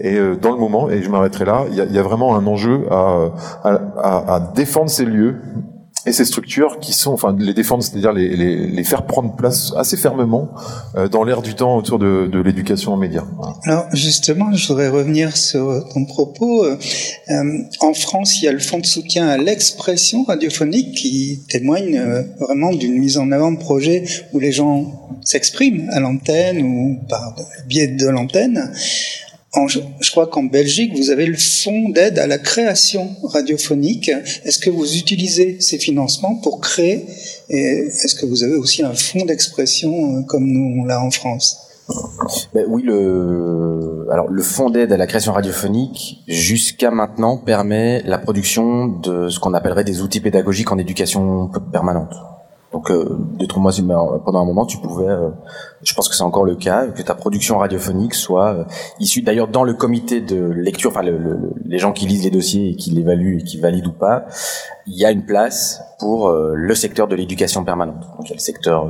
Et dans le moment, et je m'arrêterai là, il y a, y a, vraiment un enjeu à, à, à défendre ces lieux et ces structures qui sont, enfin, les défendre, c'est-à-dire les, les, les, faire prendre place assez fermement euh, dans l'air du temps autour de, de l'éducation aux médias. Alors justement, je voudrais revenir sur ton propos. Euh, en France, il y a le fonds de soutien à l'expression radiophonique qui témoigne euh, vraiment d'une mise en avant de projets où les gens s'expriment à l'antenne ou par le biais de l'antenne je crois qu'en Belgique, vous avez le fonds d'aide à la création radiophonique. Est-ce que vous utilisez ces financements pour créer Et est-ce que vous avez aussi un fonds d'expression euh, comme nous on l'a en France? Ben oui, le alors le fonds d'aide à la création radiophonique jusqu'à maintenant permet la production de ce qu'on appellerait des outils pédagogiques en éducation permanente. Donc, euh, deux trois mois pendant un moment, tu pouvais, euh, je pense que c'est encore le cas, que ta production radiophonique soit euh, issue d'ailleurs dans le comité de lecture, enfin le, les gens qui lisent les dossiers et qui l'évaluent et qui valident ou pas, il y a une place pour euh, le secteur de l'éducation permanente. Donc il y a le secteur,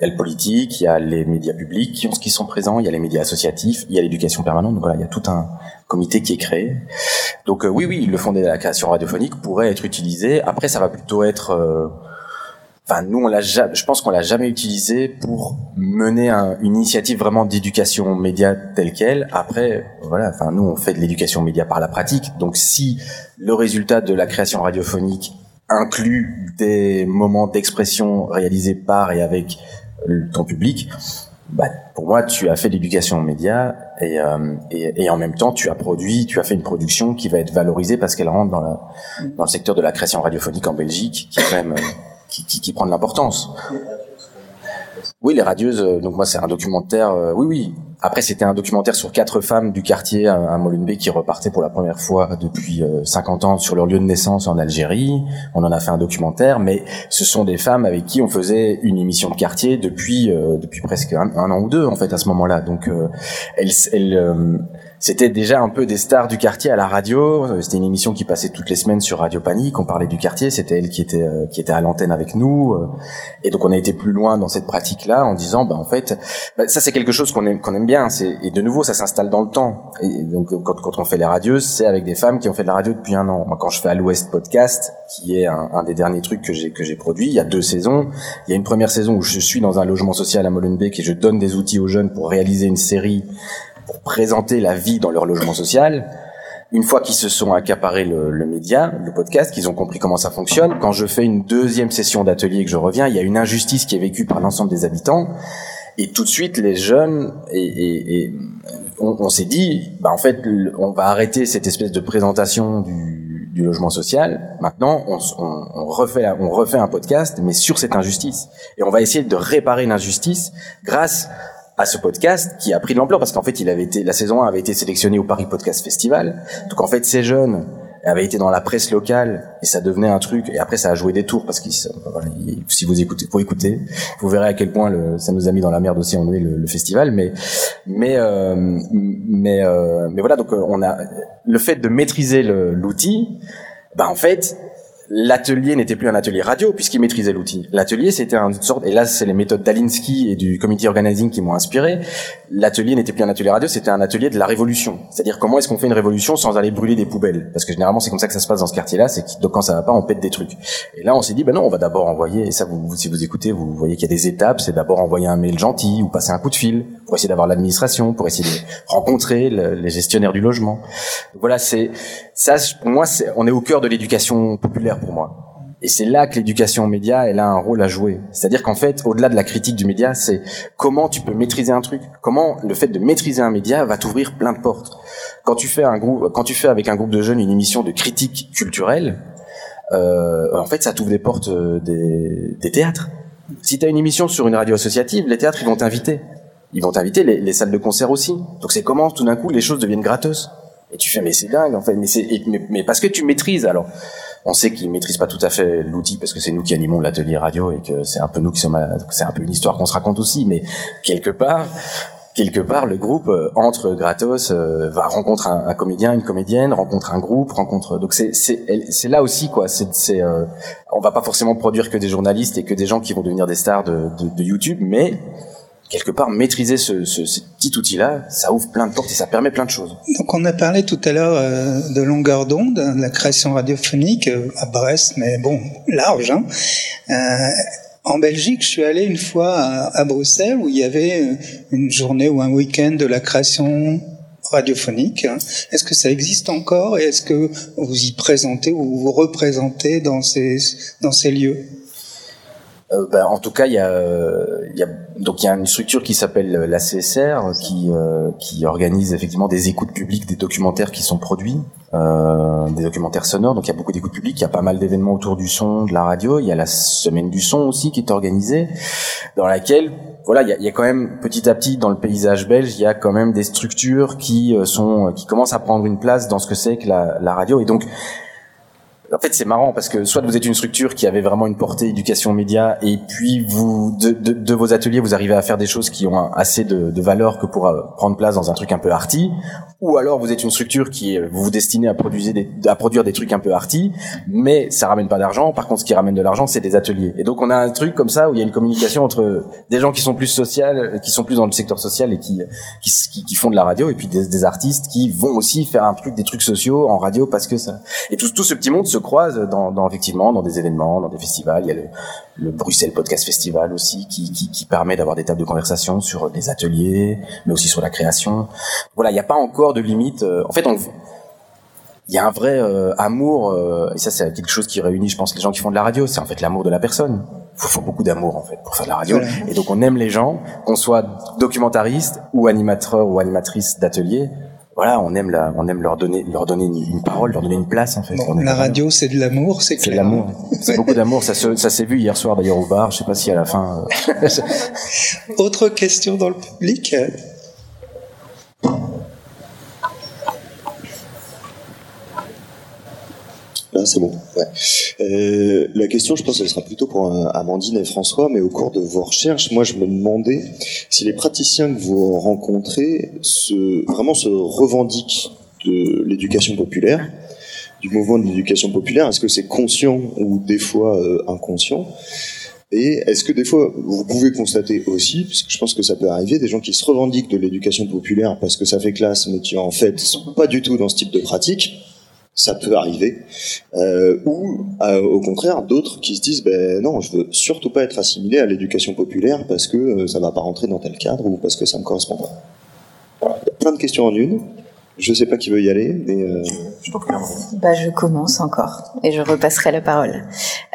il y a le politique, il y a les médias publics qui, ont, qui sont présents, il y a les médias associatifs, il y a l'éducation permanente. Donc voilà, il y a tout un comité qui est créé. Donc oui, oui, le fonds à la création radiophonique pourrait être utilisé. Après, ça va plutôt être Enfin, nous, on l'a, je pense qu'on l'a jamais utilisé pour mener une initiative vraiment d'éducation média telle quelle. Après, voilà, enfin, nous, on fait de l'éducation média par la pratique. Donc, si le résultat de la création radiophonique inclut des moments d'expression réalisés par et avec ton public, bah, pour moi, tu as fait de l'éducation média et, euh, et, en même temps, tu as produit, tu as fait une production qui va être valorisée parce qu'elle rentre dans, la, dans le secteur de la création radiophonique en Belgique, qui est quand même euh, qui, qui, qui prend de l'importance. Oui, les radieuses. Euh, donc moi, c'est un documentaire. Euh, oui, oui. après, c'était un documentaire sur quatre femmes du quartier à, Molenbeek qui repartaient pour la première fois depuis 50 ans sur leur lieu de naissance en Algérie. On en a fait un documentaire, mais ce sont des femmes avec qui on faisait une émission de quartier depuis depuis presque un, an ou deux en fait à ce moment-là. Donc, elles, elles c'était déjà un peu des stars du quartier à la radio. C'était une émission qui passait toutes les semaines sur Radio Panique. On parlait du quartier. C'était elle qui était euh, qui était à l'antenne avec nous. Euh. Et donc on a été plus loin dans cette pratique-là en disant, bah en fait, bah, ça c'est quelque chose qu'on aime qu'on aime bien. C'est et de nouveau ça s'installe dans le temps. Et donc quand, quand on fait les radios, c'est avec des femmes qui ont fait de la radio depuis un an. Moi quand je fais à l'Ouest podcast, qui est un, un des derniers trucs que j'ai que j'ai produit, il y a deux saisons. Il y a une première saison où je suis dans un logement social à Molenbeek et je donne des outils aux jeunes pour réaliser une série pour présenter la vie dans leur logement social. Une fois qu'ils se sont accaparés le, le média, le podcast, qu'ils ont compris comment ça fonctionne, quand je fais une deuxième session d'atelier et que je reviens, il y a une injustice qui est vécue par l'ensemble des habitants. Et tout de suite, les jeunes, et, et, et on, on s'est dit, bah en fait, on va arrêter cette espèce de présentation du, du logement social. Maintenant, on, on, on, refait, on refait un podcast, mais sur cette injustice. Et on va essayer de réparer l'injustice grâce à ce podcast qui a pris de l'ampleur parce qu'en fait il avait été la saison 1 avait été sélectionnée au Paris Podcast Festival. Donc en fait ces jeunes avaient été dans la presse locale et ça devenait un truc. Et après ça a joué des tours parce que si vous écoutez pour écouter vous verrez à quel point le, ça nous a mis dans la merde aussi on est le, le festival. Mais mais euh, mais euh, mais voilà. Donc euh, on a le fait de maîtriser l'outil bah en fait l'atelier n'était plus un atelier radio puisqu'il maîtrisait l'outil. L'atelier, c'était une sorte, et là, c'est les méthodes d'Alinsky et du committee organizing qui m'ont inspiré. L'atelier n'était plus un atelier radio, c'était un atelier de la révolution. C'est-à-dire comment est-ce qu'on fait une révolution sans aller brûler des poubelles? Parce que généralement, c'est comme ça que ça se passe dans ce quartier-là, c'est que quand ça va pas, on pète des trucs. Et là, on s'est dit, ben non, on va d'abord envoyer, et ça, vous, si vous écoutez, vous voyez qu'il y a des étapes, c'est d'abord envoyer un mail gentil ou passer un coup de fil pour essayer d'avoir l'administration, pour essayer de rencontrer les gestionnaires du logement. Voilà, c'est ça, pour moi, on est au cœur de l'éducation populaire moi. Et c'est là que l'éducation aux médias, elle a un rôle à jouer. C'est-à-dire qu'en fait, au-delà de la critique du média, c'est comment tu peux maîtriser un truc. Comment le fait de maîtriser un média va t'ouvrir plein de portes. Quand tu fais un groupe, quand tu fais avec un groupe de jeunes une émission de critique culturelle, euh, en fait, ça t'ouvre des portes euh, des, théâtres. Si tu as une émission sur une radio associative, les théâtres, ils vont t'inviter. Ils vont t'inviter, les, les salles de concert aussi. Donc c'est comment tout d'un coup les choses deviennent gratteuses. Et tu fais mais c'est dingue en fait, mais, parce que tu maîtrises alors. On sait qu'ils maîtrisent pas tout à fait l'outil parce que c'est nous qui animons l'atelier radio et que c'est un peu nous qui sommes, c'est un peu une histoire qu'on se raconte aussi, mais quelque part, quelque part, le groupe euh, entre gratos, euh, va rencontrer un, comédien, une comédienne, rencontre un groupe, rencontre. Donc c'est c'est c'est là aussi quoi. C'est c'est euh, on va pas forcément produire que des journalistes et que des gens qui vont devenir des stars de, de, de YouTube, mais quelque part maîtriser ce, petit outil-là, ça ouvre plein de portes et ça permet plein de choses. Donc on a parlé tout à l'heure euh, de longueur d'onde, de la création radiophonique euh, à Brest, mais bon, large. Hein. Euh, en Belgique, je suis allé une fois à, Bruxelles où il y avait une journée ou un week-end de la création radiophonique. Est-ce que ça existe encore et est-ce que vous y présentez ou vous représentez dans ces lieux? Euh, ben, en tout cas, il y a, il y a donc il y a une structure qui s'appelle la CSR qui euh, qui organise effectivement des écoutes publiques des documentaires qui sont produits, euh, des documentaires sonores. Donc il y a beaucoup d'écoutes publiques. Il y a pas mal d'événements autour du son, de la radio. Il y a la semaine du son aussi qui est organisée, dans laquelle voilà, il y a, y a, quand même petit à petit dans le paysage belge, il y a quand même des structures qui euh, sont qui commencent à prendre une place dans ce que c'est que la, la radio. Et donc en fait, c'est marrant parce que soit vous êtes une structure qui avait vraiment une portée éducation média, et puis vous de, vos ateliers vous arrivez à faire des choses qui ont assez de, valeur que pour euh, prendre place dans un truc un peu arty, ou alors vous êtes une structure qui vous vous destinez à produire des, trucs un peu arty, mais ça ramène pas d'argent. Par contre, ce qui ramène de l'argent, c'est des ateliers. Et donc on a un truc comme ça où il y a une communication entre des gens qui sont plus social, qui sont plus dans le secteur social et qui font de la radio, et puis des, des, artistes qui vont aussi faire un truc, des trucs sociaux en radio parce que ça. Et tout, tout ce petit monde se croise dans, dans, effectivement dans des événements, dans des festivals. Il y a le, le Bruxelles Podcast Festival aussi qui, qui, qui permet d'avoir des tables de conversation sur des ateliers, mais aussi sur la création. Voilà, il n'y a pas encore de limite. En fait, on il y a un vrai euh, amour euh, et ça c'est quelque chose qui réunit je pense les gens qui font de la radio c'est en fait l'amour de la personne il faut, faut, beaucoup d'amour en fait pour faire de la radio et donc on aime les gens qu'on soit documentariste ou animateur ou animatrice d'atelier voilà, on aime la, on aime leur donner, leur donner une, une parole, leur donner une place en fait. Bon, la radio, c'est de l'amour, c'est C'est de l'amour, c'est beaucoup d'amour. Ça se, ça s'est vu hier soir d'ailleurs au bar. Je sais pas si à la fin. Autre question dans le public. C'est bon. Euh, la question, je pense, elle sera plutôt pour euh, Amandine et François, mais au cours de vos recherches, moi, je me demandais si les praticiens que vous rencontrez vraiment se revendiquent de l'éducation populaire, du mouvement de l'éducation populaire. Est-ce que c'est conscient ou des fois euh, inconscient? Et est-ce que des fois, vous pouvez constater aussi, parce que je pense que ça peut arriver, des gens qui se revendiquent de l'éducation populaire parce que ça fait classe, mais qui en fait sont pas du tout dans ce type de pratique, ça peut arriver, euh, ou euh, au contraire d'autres qui se disent ben non, je veux surtout pas être assimilé à l'éducation populaire parce que euh, ça va pas rentrer dans tel cadre ou parce que ça me correspond pas. Voilà, plein de questions en une. Je sais pas qui veut y aller, mais euh, Je. Bah, je commence encore et je repasserai la parole.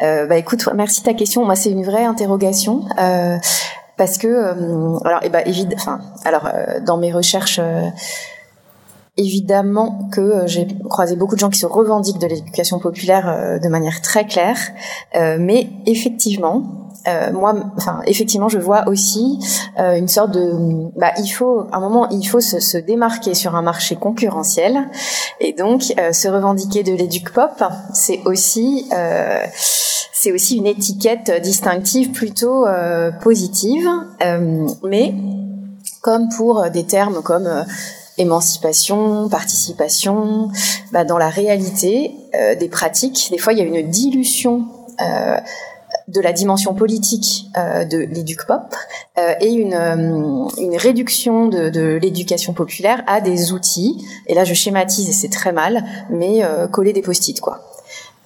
Euh, bah, écoute, merci ta question. Moi, c'est une vraie interrogation euh, parce que, alors, et bah, évid- enfin, alors, dans mes recherches, évidemment que euh, j'ai croisé beaucoup de gens qui se revendiquent de l'éducation populaire euh, de manière très claire, Euh, mais effectivement. moi, enfin, effectivement, je vois aussi une sorte de, bah, il faut, à un moment, il faut se, démarquer sur un marché concurrentiel, et donc se revendiquer de l'éduc pop, c'est aussi, c'est aussi une étiquette distinctive plutôt positive, mais comme pour des termes comme émancipation, participation, bah, dans la réalité euh, des pratiques, des fois il y a une dilution euh, de la dimension politique euh, de l'éduc pop euh, et une, euh, une réduction de, de l'éducation populaire à des outils. Et là, je schématise et c'est très mal, mais euh, coller des post-it quoi.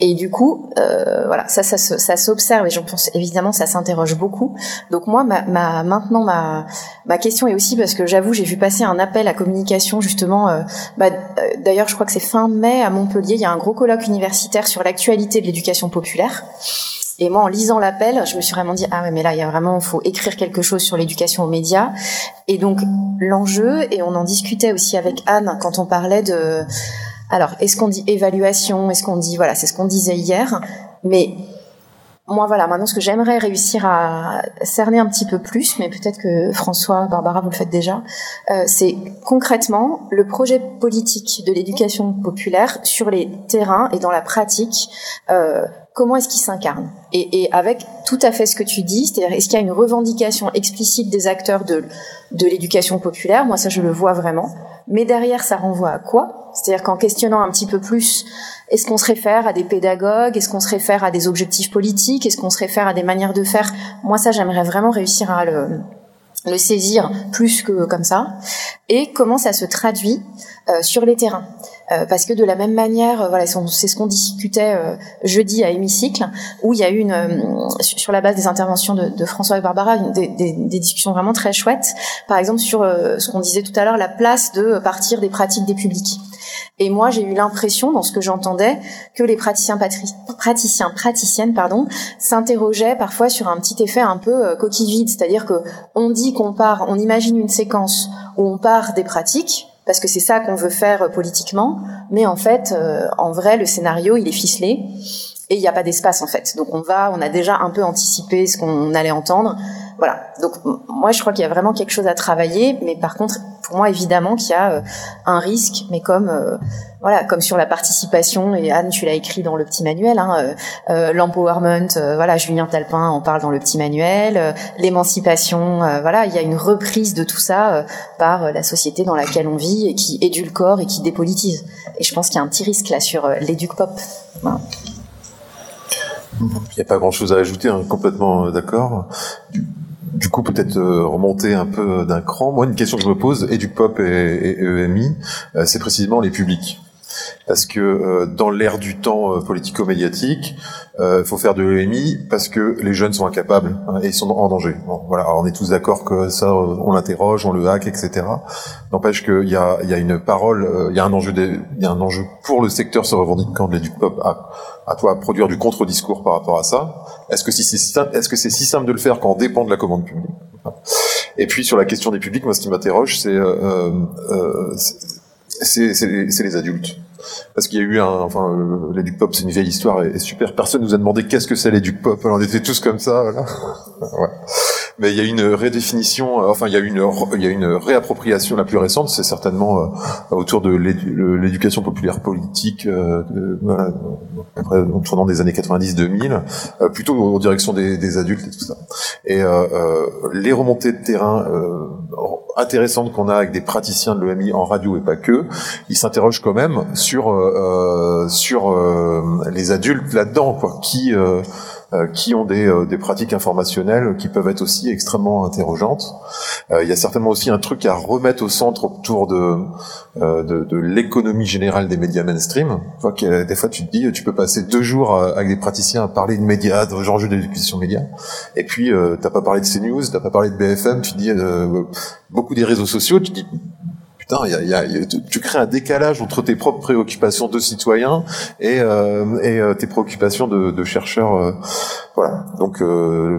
Et du coup, euh, voilà, ça, ça, se- ça s'observe et je pense évidemment ça s'interroge beaucoup. Donc moi, ma, ma- maintenant ma, ma question est aussi parce que j'avoue, j'ai vu passer un appel à communication justement. euh, bah, euh, D'ailleurs, je crois que c'est fin mai à Montpellier. Il y a un gros colloque universitaire sur l'actualité de l'éducation populaire. Et moi, en lisant l'appel, je me suis vraiment dit ah ouais, mais là, il y a vraiment, faut écrire quelque chose sur l'éducation aux médias. Et donc l'enjeu, et on en discutait aussi avec Anne quand on parlait de, alors est-ce qu'on dit évaluation, est-ce qu'on dit voilà, c'est ce qu'on disait hier, mais moi voilà, maintenant ce que j'aimerais réussir à cerner un petit peu plus, mais peut-être que François, Barbara, vous le faites déjà, euh, c'est concrètement le projet politique de l'éducation populaire sur les terrains et dans la pratique. Euh, comment est-ce qu'il s'incarne. Et, et avec tout à fait ce que tu dis, c'est-à-dire est-ce qu'il y a une revendication explicite des acteurs de, de l'éducation populaire? Moi, ça, je le vois vraiment. Mais derrière, ça renvoie à quoi? C'est-à-dire qu'en questionnant un petit peu plus, est-ce qu'on se réfère à des pédagogues? Est-ce qu'on se réfère à des objectifs politiques? Est-ce qu'on se réfère à des manières de faire? Moi, ça, j'aimerais vraiment réussir à le, le saisir plus que comme ça. Et comment ça se traduit euh, sur les terrains? Euh, parce que de la même manière, euh, voilà, c'est ce qu'on discutait euh, jeudi à Hémicycle, où il y a eu une, euh, sur la base des interventions de, de François et Barbara, des, des- des discussions vraiment très chouettes. Par exemple, sur ce qu'on disait tout à l'heure, la place de partir des pratiques des publics. Et moi, j'ai eu l'impression, dans ce que j'entendais, que les praticiens, praticiens, praticiennes, pardon, s'interrogeaient parfois sur un petit effet un peu coquille vide, c'est-à-dire que on dit qu'on part, on imagine une séquence où on part des pratiques, parce que c'est ça qu'on veut faire euh, politiquement, mais en fait, euh, en vrai, le scénario, il est ficelé et il n'y a pas d'espace en fait. Donc on va, on a déjà un peu anticipé ce qu'on allait entendre. Voilà. Donc moi, je crois qu'il y a vraiment quelque chose à travailler, mais par contre, pour moi, évidemment qu'il y a euh, un risque, mais comme euh, voilà, comme sur la participation, et Anne, tu l'as écrit dans le petit manuel, hein, euh, l'empowerment, voilà, Julien Talpin en parle dans le petit manuel, l'émancipation, voilà, il y a une reprise de tout ça par la société dans laquelle on vit et qui édulcore et qui dépolitise. Et je pense qu'il y a un petit risque là sur l'éduc pop. Il n'y a pas grand-chose à ajouter, hein, complètement d'accord. Du, coup, peut-être euh, remonter un peu d'un cran. Moi, une question que je me pose, et du pop et, et EMI, euh, c'est précisément les publics. Parce que euh, dans l'ère du temps euh, politico-médiatique, il faut faire de l'EMI parce que les jeunes sont incapables hein, et ils sont en danger. Bon, voilà, Alors, on est tous d'accord que ça, euh, on l'interroge, on le hack, etc. N'empêche qu'il y a, y a une parole, euh, il y a un enjeu, y a un enjeu pour le secteur se revendiquant de l'éduc pop à, à toi à produire du contre-discours par rapport à ça. Est-ce que si c'est est-ce que c'est si simple de le faire quand on dépend de la commande publique? Et puis sur la question des publics, moi ce qui m'interroge, c'est euh, euh, c'est les, adultes. Parce qu'il y a eu un, enfin, euh, pop, c'est une vieille histoire et, et super. Personne nous a demandé qu'est-ce que c'est l'éduc pop. Alors, on était tous comme ça, voilà. Ouais. Mais il y a une rédéfinition, euh, enfin il y a une il y a une réappropriation la plus récente, c'est certainement euh, autour de l'éducation populaire politique, euh, après, tournant des années 90-2000, euh, plutôt en direction des, des, adultes et tout ça. Et les remontées de terrain intéressantes qu'on a avec des praticiens de l'EMI en radio et pas que, ils s'interrogent quand même sur sur les adultes là-dedans, quoi, qui qui ont des, euh, des, pratiques informationnelles qui peuvent être aussi extrêmement interrogeantes. Euh, il y a certainement aussi un truc à remettre au centre autour de, de, de l'économie générale des médias mainstream. des fois, tu te dis, tu peux passer deux jours avec des praticiens à parler de médias, de genre de l'éducation média, et puis t'as pas parlé de CNews, t'as pas parlé de BFM, tu dis beaucoup des réseaux sociaux, tu te dis putain, y a, y a, tu crées un décalage entre tes propres préoccupations de citoyen et, euh, et euh, tes préoccupations de, de chercheurs. Euh, voilà. Donc euh,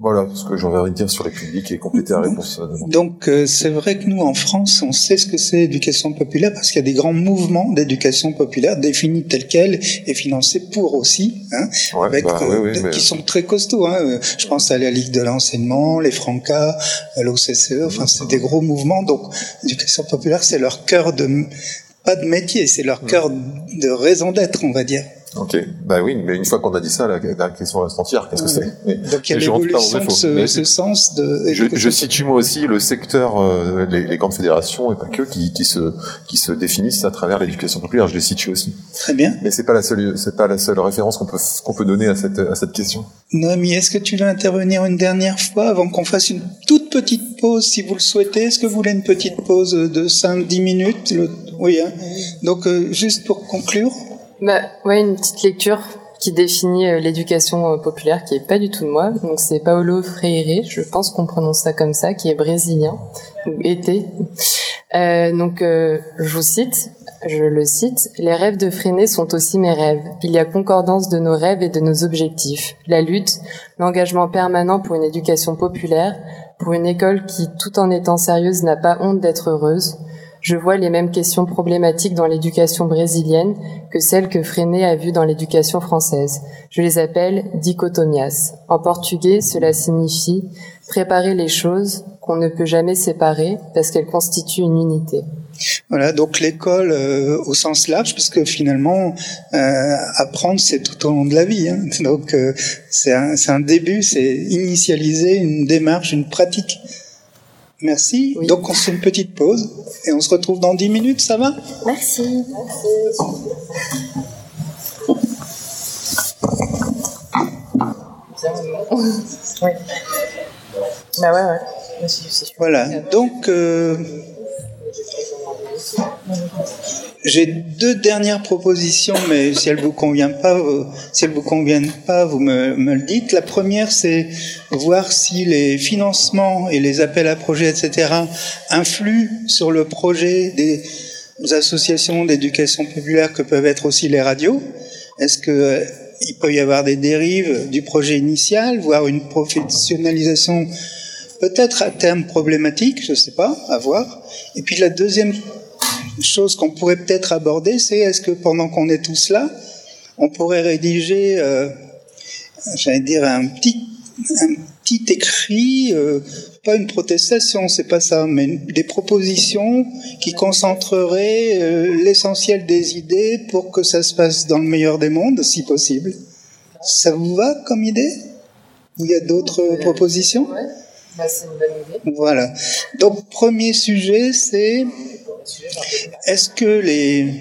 voilà ce que j'avais envie de dire sur les publics et compléter la réponse. Donc c'est vrai que nous en France, on sait ce que c'est l'éducation populaire parce qu'il y a des grands mouvements d'éducation populaire définis tels quels et financés pour aussi, hein, avec, bah, qui sont très costauds. Hein. Je pense à la Ligue de l'enseignement, les Francas, l'OCCE. Enfin, c'est des gros mouvements donc, l'éducation populaire, c'est leur cœur de, pas de métier, c'est leur cœur de raison d'être, on va dire. Ok, bah oui, mais une fois qu'on a dit ça, la, la question reste entière. Qu'est-ce que c'est Donc il y a l'évolution de ce, ce, sens de. Je, je, situe moi aussi le secteur, euh, les, les, grandes fédérations et pas que, qui, qui se qui se définissent à travers l'éducation populaire. Je les situe aussi. Très bien. Mais c'est pas la seule, c'est pas la seule référence qu'on peut qu'on peut donner à cette à cette question. Noémie, est-ce que tu veux intervenir une dernière fois avant qu'on fasse une toute petite pause, si vous le souhaitez? Est-ce que vous voulez une petite pause de 5-10 minutes? Oui. Hein Donc euh, juste pour conclure. Bah, ouais, une petite lecture qui définit euh, l'éducation euh, populaire, qui est pas du tout de moi. Donc c'est Paulo Freire, je pense qu'on prononce ça comme ça, qui est brésilien ou était. Euh, donc euh, je vous cite, je le cite, les rêves de Freinet sont aussi mes rêves. Il y a concordance de nos rêves et de nos objectifs. La lutte, l'engagement permanent pour une éducation populaire, pour une école qui, tout en étant sérieuse, n'a pas honte d'être heureuse, je vois les mêmes questions problématiques dans l'éducation brésilienne que celles que Freinet a vues dans l'éducation française. Je les appelle dichotomias. En portugais, cela signifie préparer les choses qu'on ne peut jamais séparer parce qu'elles constituent une unité. Voilà, donc l'école euh, au sens large, puisque finalement, euh, apprendre, c'est tout au long de la vie. Hein. Donc euh, c'est un, début, c'est initialiser une démarche, une pratique. Merci. Donc on fait une petite pause et on se retrouve dans 10 minutes, ça va? Merci. Merci. Oui. Bah ouais, ouais. Voilà. Donc, euh, j'ai deux dernières propositions, mais si elles vous conviennent pas, euh, si elles vous conviennent pas, vous me, me le dites. La première, c'est voir si les financements et les appels à projets, etc., influent sur le projet des associations d'éducation populaire que peuvent être aussi les radios. Est-ce que euh, il peut y avoir des dérives du projet initial, voire une professionnalisation peut-être à terme problématique, je ne sais pas, à voir. Et puis la deuxième chose qu'on pourrait peut-être aborder, c'est est-ce que pendant qu'on est tous là, on pourrait rédiger, euh, j'allais dire, un petit, un petit écrit, euh, pas une protestation, c'est pas ça, mais des propositions qui concentreraient euh, l'essentiel des idées pour que ça se passe dans le meilleur des mondes, si possible. Ça vous va comme idée? Il y a d'autres propositions? bah, C'est une bonne idée. Voilà. Donc, premier sujet, c'est est-ce que les...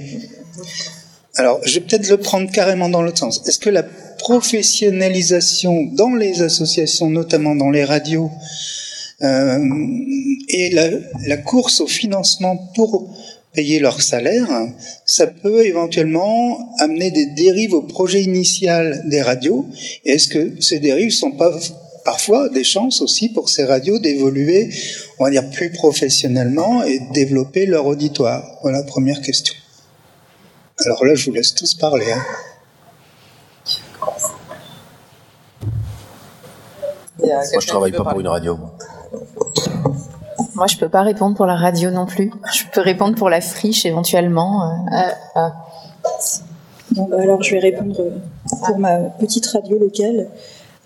Alors, je vais peut-être le prendre carrément dans l'autre sens. Est-ce que la professionnalisation dans les associations, notamment dans les radios, euh, et la, course au financement pour payer leur salaire, ça peut éventuellement amener des dérives au projet initial des radios? Est-ce que ces dérives sont pas parfois des chances aussi pour ces radios d'évoluer, on va dire, plus professionnellement et de développer leur auditoire Voilà, première question. Alors là, je vous laisse tous parler. Hein. Moi, je travaille pas pour une radio. Moi, je peux pas répondre pour la radio non plus. Je peux répondre pour la friche éventuellement. Euh. Ah, ah. Bon, bah, alors, je vais répondre pour ma petite radio locale.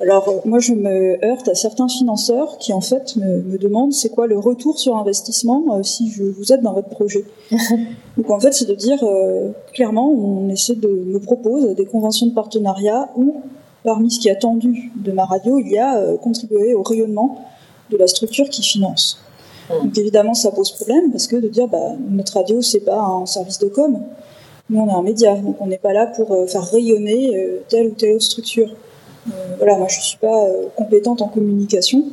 Alors euh, moi je me heurte à certains financeurs qui en fait me, demandent c'est quoi le retour sur investissement euh, si je vous aide dans votre projet. Donc en fait c'est de dire euh, clairement on essaie de me propose des conventions de partenariat où parmi ce qui est attendu de ma radio il y a contribuer au rayonnement de la structure qui finance. Mmh. Donc évidemment ça pose problème parce que de dire bah, notre radio c'est pas un service de com, nous on est un média donc on n'est pas là pour faire rayonner telle ou telle autre structure. Euh, voilà, moi je suis pas euh, compétente en communication.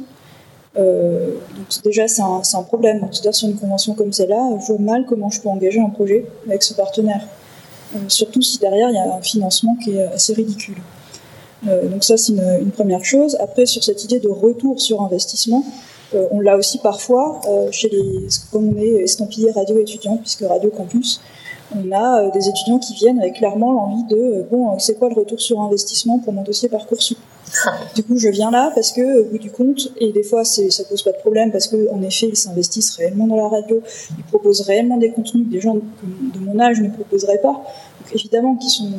Euh, donc déjà c'est un, problème. C'est-à-dire sur une convention comme celle-là, je vois mal comment je peux engager un projet avec ce partenaire. surtout si derrière il y a un financement qui est assez ridicule. donc ça c'est une, une, première chose. Après sur cette idée de retour sur investissement, on l'a aussi parfois chez les, comme on est estampillé radio étudiant puisque Radio Campus, on a euh, des étudiants qui viennent avec clairement l'envie de euh, bon, euh, c'est quoi le retour sur investissement pour mon dossier Parcoursup? Du coup, je viens là parce que, au bout du compte, et des fois, ça pose pas de problème parce que, en effet, ils s'investissent réellement dans la radio, ils proposent réellement des contenus que des gens de mon âge ne proposeraient pas. Donc, évidemment, qui sont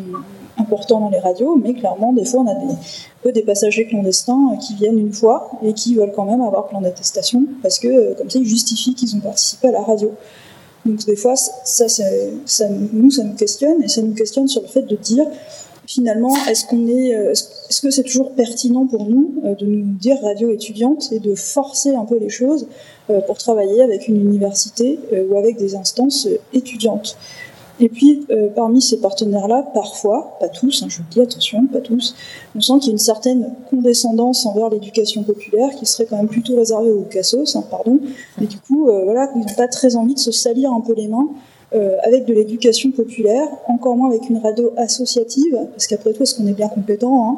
importants dans les radios, mais clairement, des fois, on a peu des passagers clandestins qui viennent une fois et qui veulent quand même avoir plein d'attestations parce que, comme ça, ils justifient qu'ils ont participé à la radio. Donc des fois, ça, nous, ça nous questionne, et ça nous questionne sur le fait de dire, finalement, est-ce qu'on est, euh, est-ce que c'est toujours pertinent pour nous euh, de nous dire radio étudiante et de forcer un peu les choses euh, pour travailler avec une université ou avec des instances étudiantes? Et puis, euh, parmi ces partenaires-là, parfois, pas tous, hein, je vous dis attention, pas tous, on sent qu'il y a une certaine condescendance envers l'éducation populaire qui serait quand même plutôt réservée aux cassos, hein, pardon. Mais du coup, euh, voilà, ils n'ont pas très envie de se salir un peu les mains euh, avec de l'éducation populaire, encore moins avec une radio associative, parce qu'après tout, est-ce qu'on est bien compétent hein?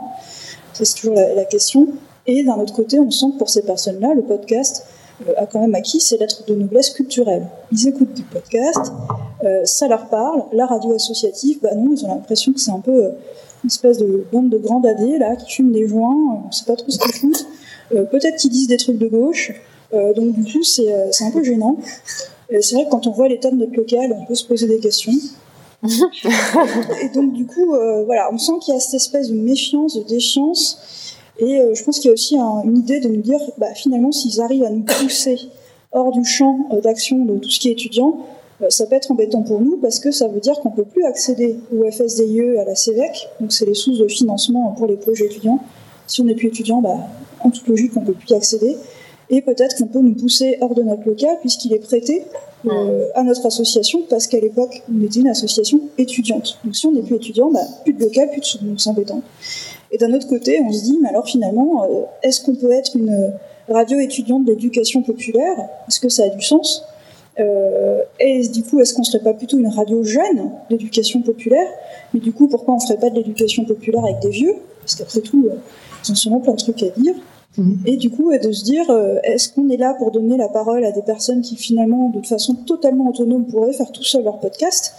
C'est toujours la, question. Et d'un autre côté, on sent que pour ces personnes-là, le podcast, a quand même acquis ces lettres de noblesse culturelle. Ils écoutent des podcasts, euh, ça leur parle. La radio associative, bah non, ils ont l'impression que c'est un peu euh, une espèce de bande de grands dadés là qui fument des joints, on sait pas trop ce qu'ils foutent. Peut-être qu'ils disent des trucs de gauche. donc du coup, c'est un peu gênant. c'est vrai que quand on voit l'état de notre local, on peut se poser des questions. et donc du coup, voilà, on sent qu'il y a cette espèce de méfiance, de défiance et euh, je pense qu'il y a aussi une idée de nous dire, bah, finalement, s'ils arrivent à nous pousser hors du champ euh, d'action de tout ce qui est étudiant, euh, ça peut être embêtant pour nous parce que ça veut dire qu'on peut plus accéder au FSDIE, à la CEVEC, donc c'est les sources de financement pour les projets étudiants. Si on n'est plus étudiant, bah, en toute logique, on peut plus y accéder. Et peut-être qu'on peut nous pousser hors de notre local puisqu'il est prêté à notre association parce qu'à l'époque, on était une association étudiante. Donc si on n'est plus étudiant, bah, plus de local, plus de sous, donc c'est embêtant. Et d'un autre côté, on se dit, mais alors finalement, euh, est-ce qu'on peut être une radio étudiante d'éducation populaire? Est-ce que ça a du sens? Euh, Et du coup, est-ce qu'on serait pas plutôt une radio jeune d'éducation populaire? Mais du coup, pourquoi on ferait pas de l'éducation populaire avec des vieux? Parce qu'après tout, euh, ils ont sûrement plein de trucs à dire. Mhm. Et du coup, de se dire, est-ce qu'on est là pour donner la parole à des personnes qui finalement, de façon totalement autonome, pourraient faire tout seul leur podcast?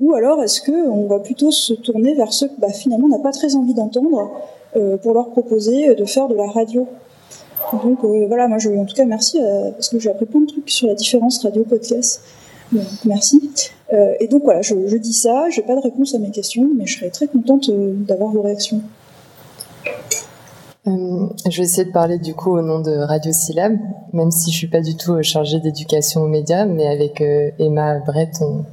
Ou alors est-ce qu'on va plutôt se tourner vers ceux que bah, finalement on n'a pas très envie d'entendre euh, pour leur proposer de faire de la radio? Donc euh, voilà, moi je, en tout cas merci euh, parce que j'ai appris plein de trucs sur la différence radio-podcast. Donc, merci. et donc voilà, je, dis ça, j'ai pas de réponse à mes questions, mais je serais très contente d'avoir vos réactions. Euh, je vais essayer de parler du coup au nom de Radio Syllab, même si je suis pas du tout euh, chargée d'éducation aux médias, mais avec euh, Emma Brett, on,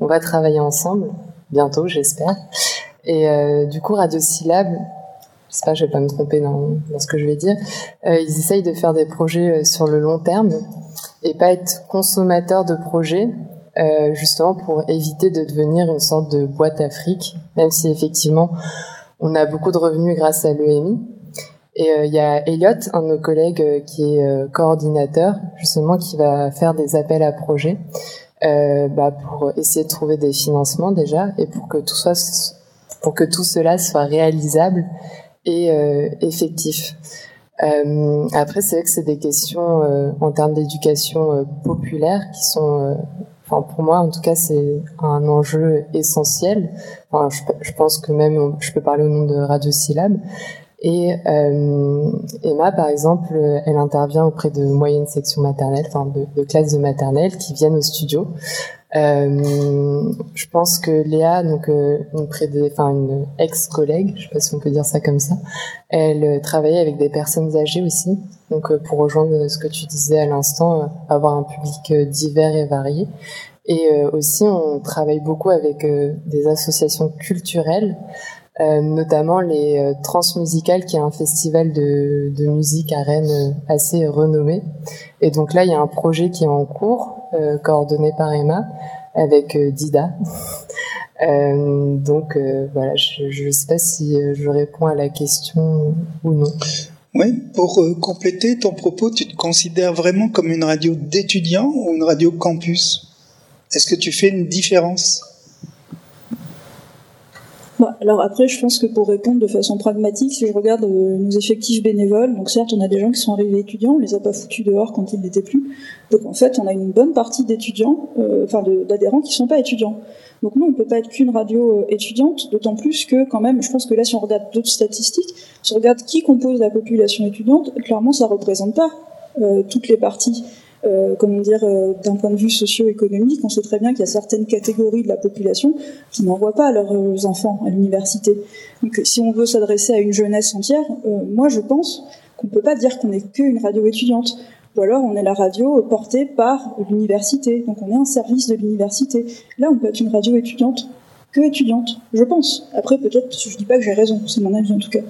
on, va travailler ensemble bientôt, j'espère. Et du coup, Radio Syllab, j'espère que je vais pas me tromper dans, dans ce que je vais dire, ils essayent de faire des projets sur le long terme et pas être consommateurs de projets, justement pour éviter de devenir une sorte de boîte Afrique, même si effectivement on a beaucoup de revenus grâce à l'EMI et euh, il y a Elliot, un de nos collègues euh, qui est euh, coordinateur, justement, qui va faire des appels à projets bah, pour essayer de trouver des financements déjà et pour que tout soit pour que tout cela soit réalisable et effectif. Euh, après, c'est vrai que c'est des questions en termes d'éducation populaire qui sont, enfin pour moi en tout cas, c'est un enjeu essentiel. Enfin, je, je, pense que même je peux parler au nom de Radio Syllab, Et Emma, par exemple, elle intervient auprès de moyennes sections maternelles, enfin de, de classes de maternelle qui viennent au studio. Euh, je pense que Léa, donc euh, une, une ex-collègue, je sais pas si on peut dire ça comme ça, elle euh, travaillait avec des personnes âgées aussi. Donc pour rejoindre ce que tu disais à l'instant, avoir un public divers et varié. Et aussi, on travaille beaucoup avec des associations culturelles. Notamment les Transmusicales, qui est un festival de, musique à Rennes assez renommé. Et donc là, il y a un projet qui est en cours euh, coordonné par Emma avec euh, Dida. Euh, donc voilà, je ne sais pas si je réponds à la question ou non. Oui, pour compléter ton propos, tu te considères vraiment comme une radio d'étudiants ou une radio campus? Est-ce que tu fais une différence? Alors après, je pense que pour répondre de façon pragmatique, si je regarde euh, nos effectifs bénévoles, donc certes, on a des gens qui sont arrivés étudiants, on les a pas foutus dehors quand ils n'étaient plus. Donc en fait, on a une bonne partie d'étudiants, euh, enfin d'adhérents qui sont pas étudiants. Donc nous, on peut pas être qu'une radio euh, étudiante, d'autant plus que quand même, je pense que là, si on regarde d'autres statistiques, si on regarde qui compose la population étudiante, clairement, ça représente pas toutes les parties euh, comment dire, euh, d'un point de vue socio-économique, on sait très bien qu'il y a certaines catégories de la population qui n'envoient pas leurs euh, enfants à l'université. Donc, si on veut s'adresser à une jeunesse entière, euh, moi, je pense qu'on ne peut pas dire qu'on n'est qu'une radio étudiante. Ou alors, on est la radio portée par l'université. Donc, on est un service de l'université. Là, on peut être une radio étudiante que étudiante, je pense. Après, peut-être, je dis pas que j'ai raison, c'est mon avis en tout cas.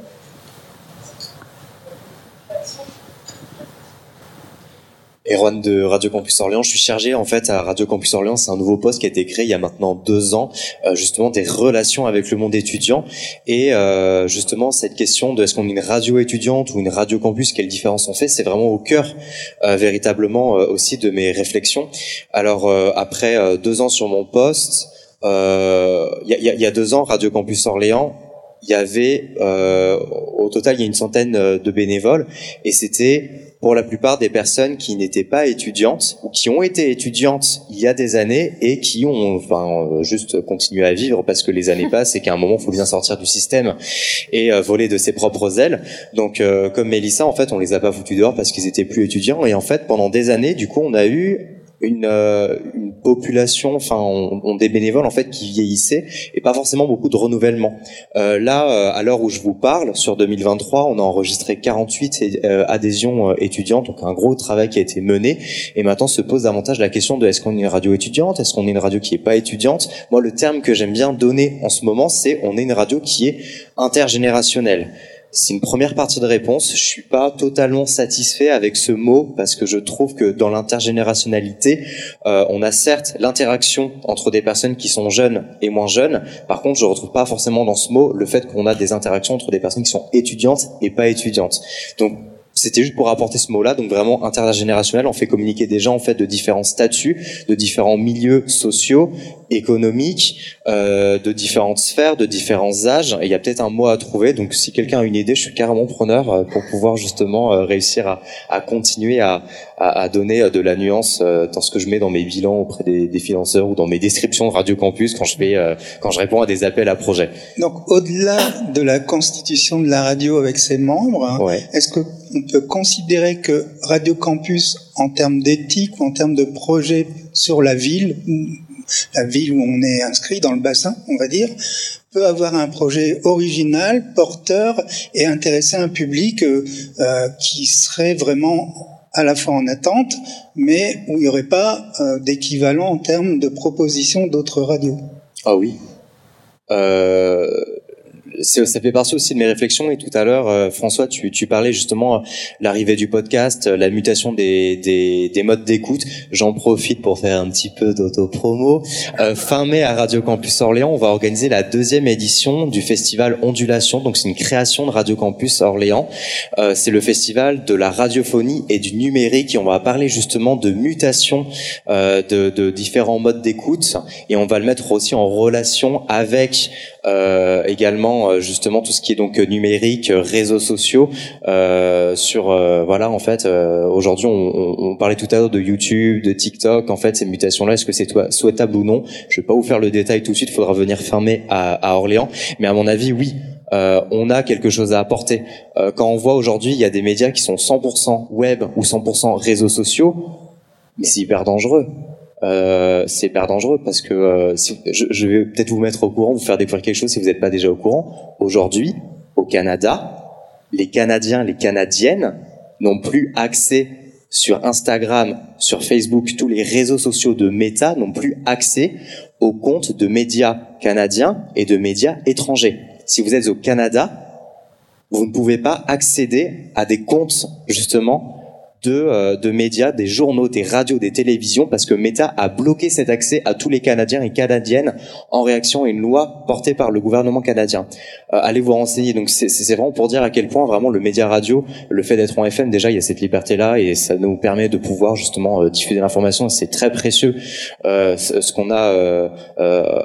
Erwan de Radio Campus Orléans. Je suis chargé en fait à Radio Campus Orléans. C'est un nouveau poste qui a été créé il y a maintenant deux ans, euh, justement des relations avec le monde étudiant et euh, justement cette question de est-ce qu'on est une radio étudiante ou une radio campus, quelle différence on fait, c'est vraiment au cœur euh, véritablement aussi de mes réflexions. Alors après deux ans sur mon poste, il y a, y, a, deux ans, Radio Campus Orléans il y avait au total il y a une centaine de bénévoles et c'était pour la plupart des personnes qui n'étaient pas étudiantes ou qui ont été étudiantes il y a des années et qui ont enfin euh, juste continué à vivre parce que les années passent et qu'à un moment il faut bien sortir du système et euh, voler de ses propres ailes. Donc euh, comme Mélissa en fait on les a pas foutus dehors parce qu'ils étaient plus étudiants et en fait pendant des années du coup on a eu une, euh, une population, enfin, on, des bénévoles en fait qui vieillissaient et pas forcément beaucoup de renouvellement. Euh, là, euh, à l'heure où je vous parle, sur 2023, on a enregistré 48 adhésions étudiantes, donc un gros travail qui a été mené. Et maintenant se pose davantage la question de est-ce qu'on est une radio étudiante, est-ce qu'on est une radio qui est pas étudiante? Moi, le terme que j'aime bien donner en ce moment, c'est on est une radio qui est intergénérationnelle. C'est une première partie de réponse. Je suis pas totalement satisfait avec ce mot parce que je trouve que dans l'intergénérationnalité, euh, on a certes l'interaction entre des personnes qui sont jeunes et moins jeunes. Par contre, je retrouve pas forcément dans ce mot le fait qu'on a des interactions entre des personnes qui sont étudiantes et pas étudiantes. Donc c'était juste pour apporter ce mot-là, donc vraiment intergénérationnel. On fait communiquer des gens en fait de différents statuts, de différents milieux sociaux, économiques, euh, de différentes sphères, de différents âges. Et il y a peut-être un mot à trouver. Donc si quelqu'un a une idée, je suis carrément preneur euh, pour pouvoir justement euh, réussir à, à continuer à, à, à, donner euh, de la nuance dans ce que je mets dans mes bilans auprès des, des financeurs ou dans mes descriptions de Radio Campus quand je fais quand je réponds à des appels à projets. Donc au-delà de la constitution de la radio avec ses membres, hein, est-ce que on peut considérer que Radio Campus, en termes d'éthique, en termes de projet sur la ville, la ville où on est inscrit dans le bassin, on va dire, peut avoir un projet original, porteur et intéresser un public euh, euh, qui serait vraiment à la fois en attente, mais où il n'y aurait pas euh, d'équivalent en termes de propositions d'autres radios. Ah oui. Euh, ça fait partie aussi de mes réflexions. Et tout à l'heure, euh, François, tu, tu, parlais justement euh, l'arrivée du podcast, euh, la mutation des, des, des modes d'écoute. J'en profite pour faire un petit peu d'auto-promo. fin mai à Radio Campus Orléans, on va organiser la deuxième édition du festival Ondulation. Donc c'est une création de Radio Campus Orléans. c'est le festival de la radiophonie et du numérique. Et on va parler justement de mutation de, de différents modes d'écoute. Et on va le mettre aussi en relation avec euh, également euh, justement tout ce qui est donc numérique, réseaux sociaux. Euh, sur voilà, en fait, aujourd'hui on, on, parlait tout à l'heure de YouTube, de TikTok. En fait, ces mutations-là, est-ce que c'est souhaitable ou non? Je vais pas vous faire le détail tout de suite. Il faudra venir fermer à, à Orléans, mais à mon avis, oui. euh, on a quelque chose à apporter. Euh, quand on voit aujourd'hui, il y a des médias qui sont 100% web ou 100% réseaux sociaux, mais c'est hyper dangereux. Euh, c'est hyper dangereux parce que euh, je, je, vais peut-être vous mettre au courant, vous faire découvrir quelque chose si vous n'êtes pas déjà au courant. Aujourd'hui, au Canada, les Canadiens, les Canadiennes n'ont plus accès sur Instagram, sur Facebook, tous les réseaux sociaux de Meta n'ont plus accès aux comptes de médias canadiens et de médias étrangers. Si vous êtes au Canada, vous ne pouvez pas accéder à des comptes justement de, euh, de médias, des journaux, des radios, des télévisions, parce que Meta a bloqué cet accès à tous les Canadiens et Canadiennes en réaction à une loi portée par le gouvernement canadien. Euh, allez vous renseigner. Donc c'est vraiment pour dire à quel point vraiment le média radio, le fait d'être en FM, déjà il y a cette liberté-là et ça nous permet de pouvoir justement euh, diffuser l'information. C'est très précieux euh, ce, qu'on a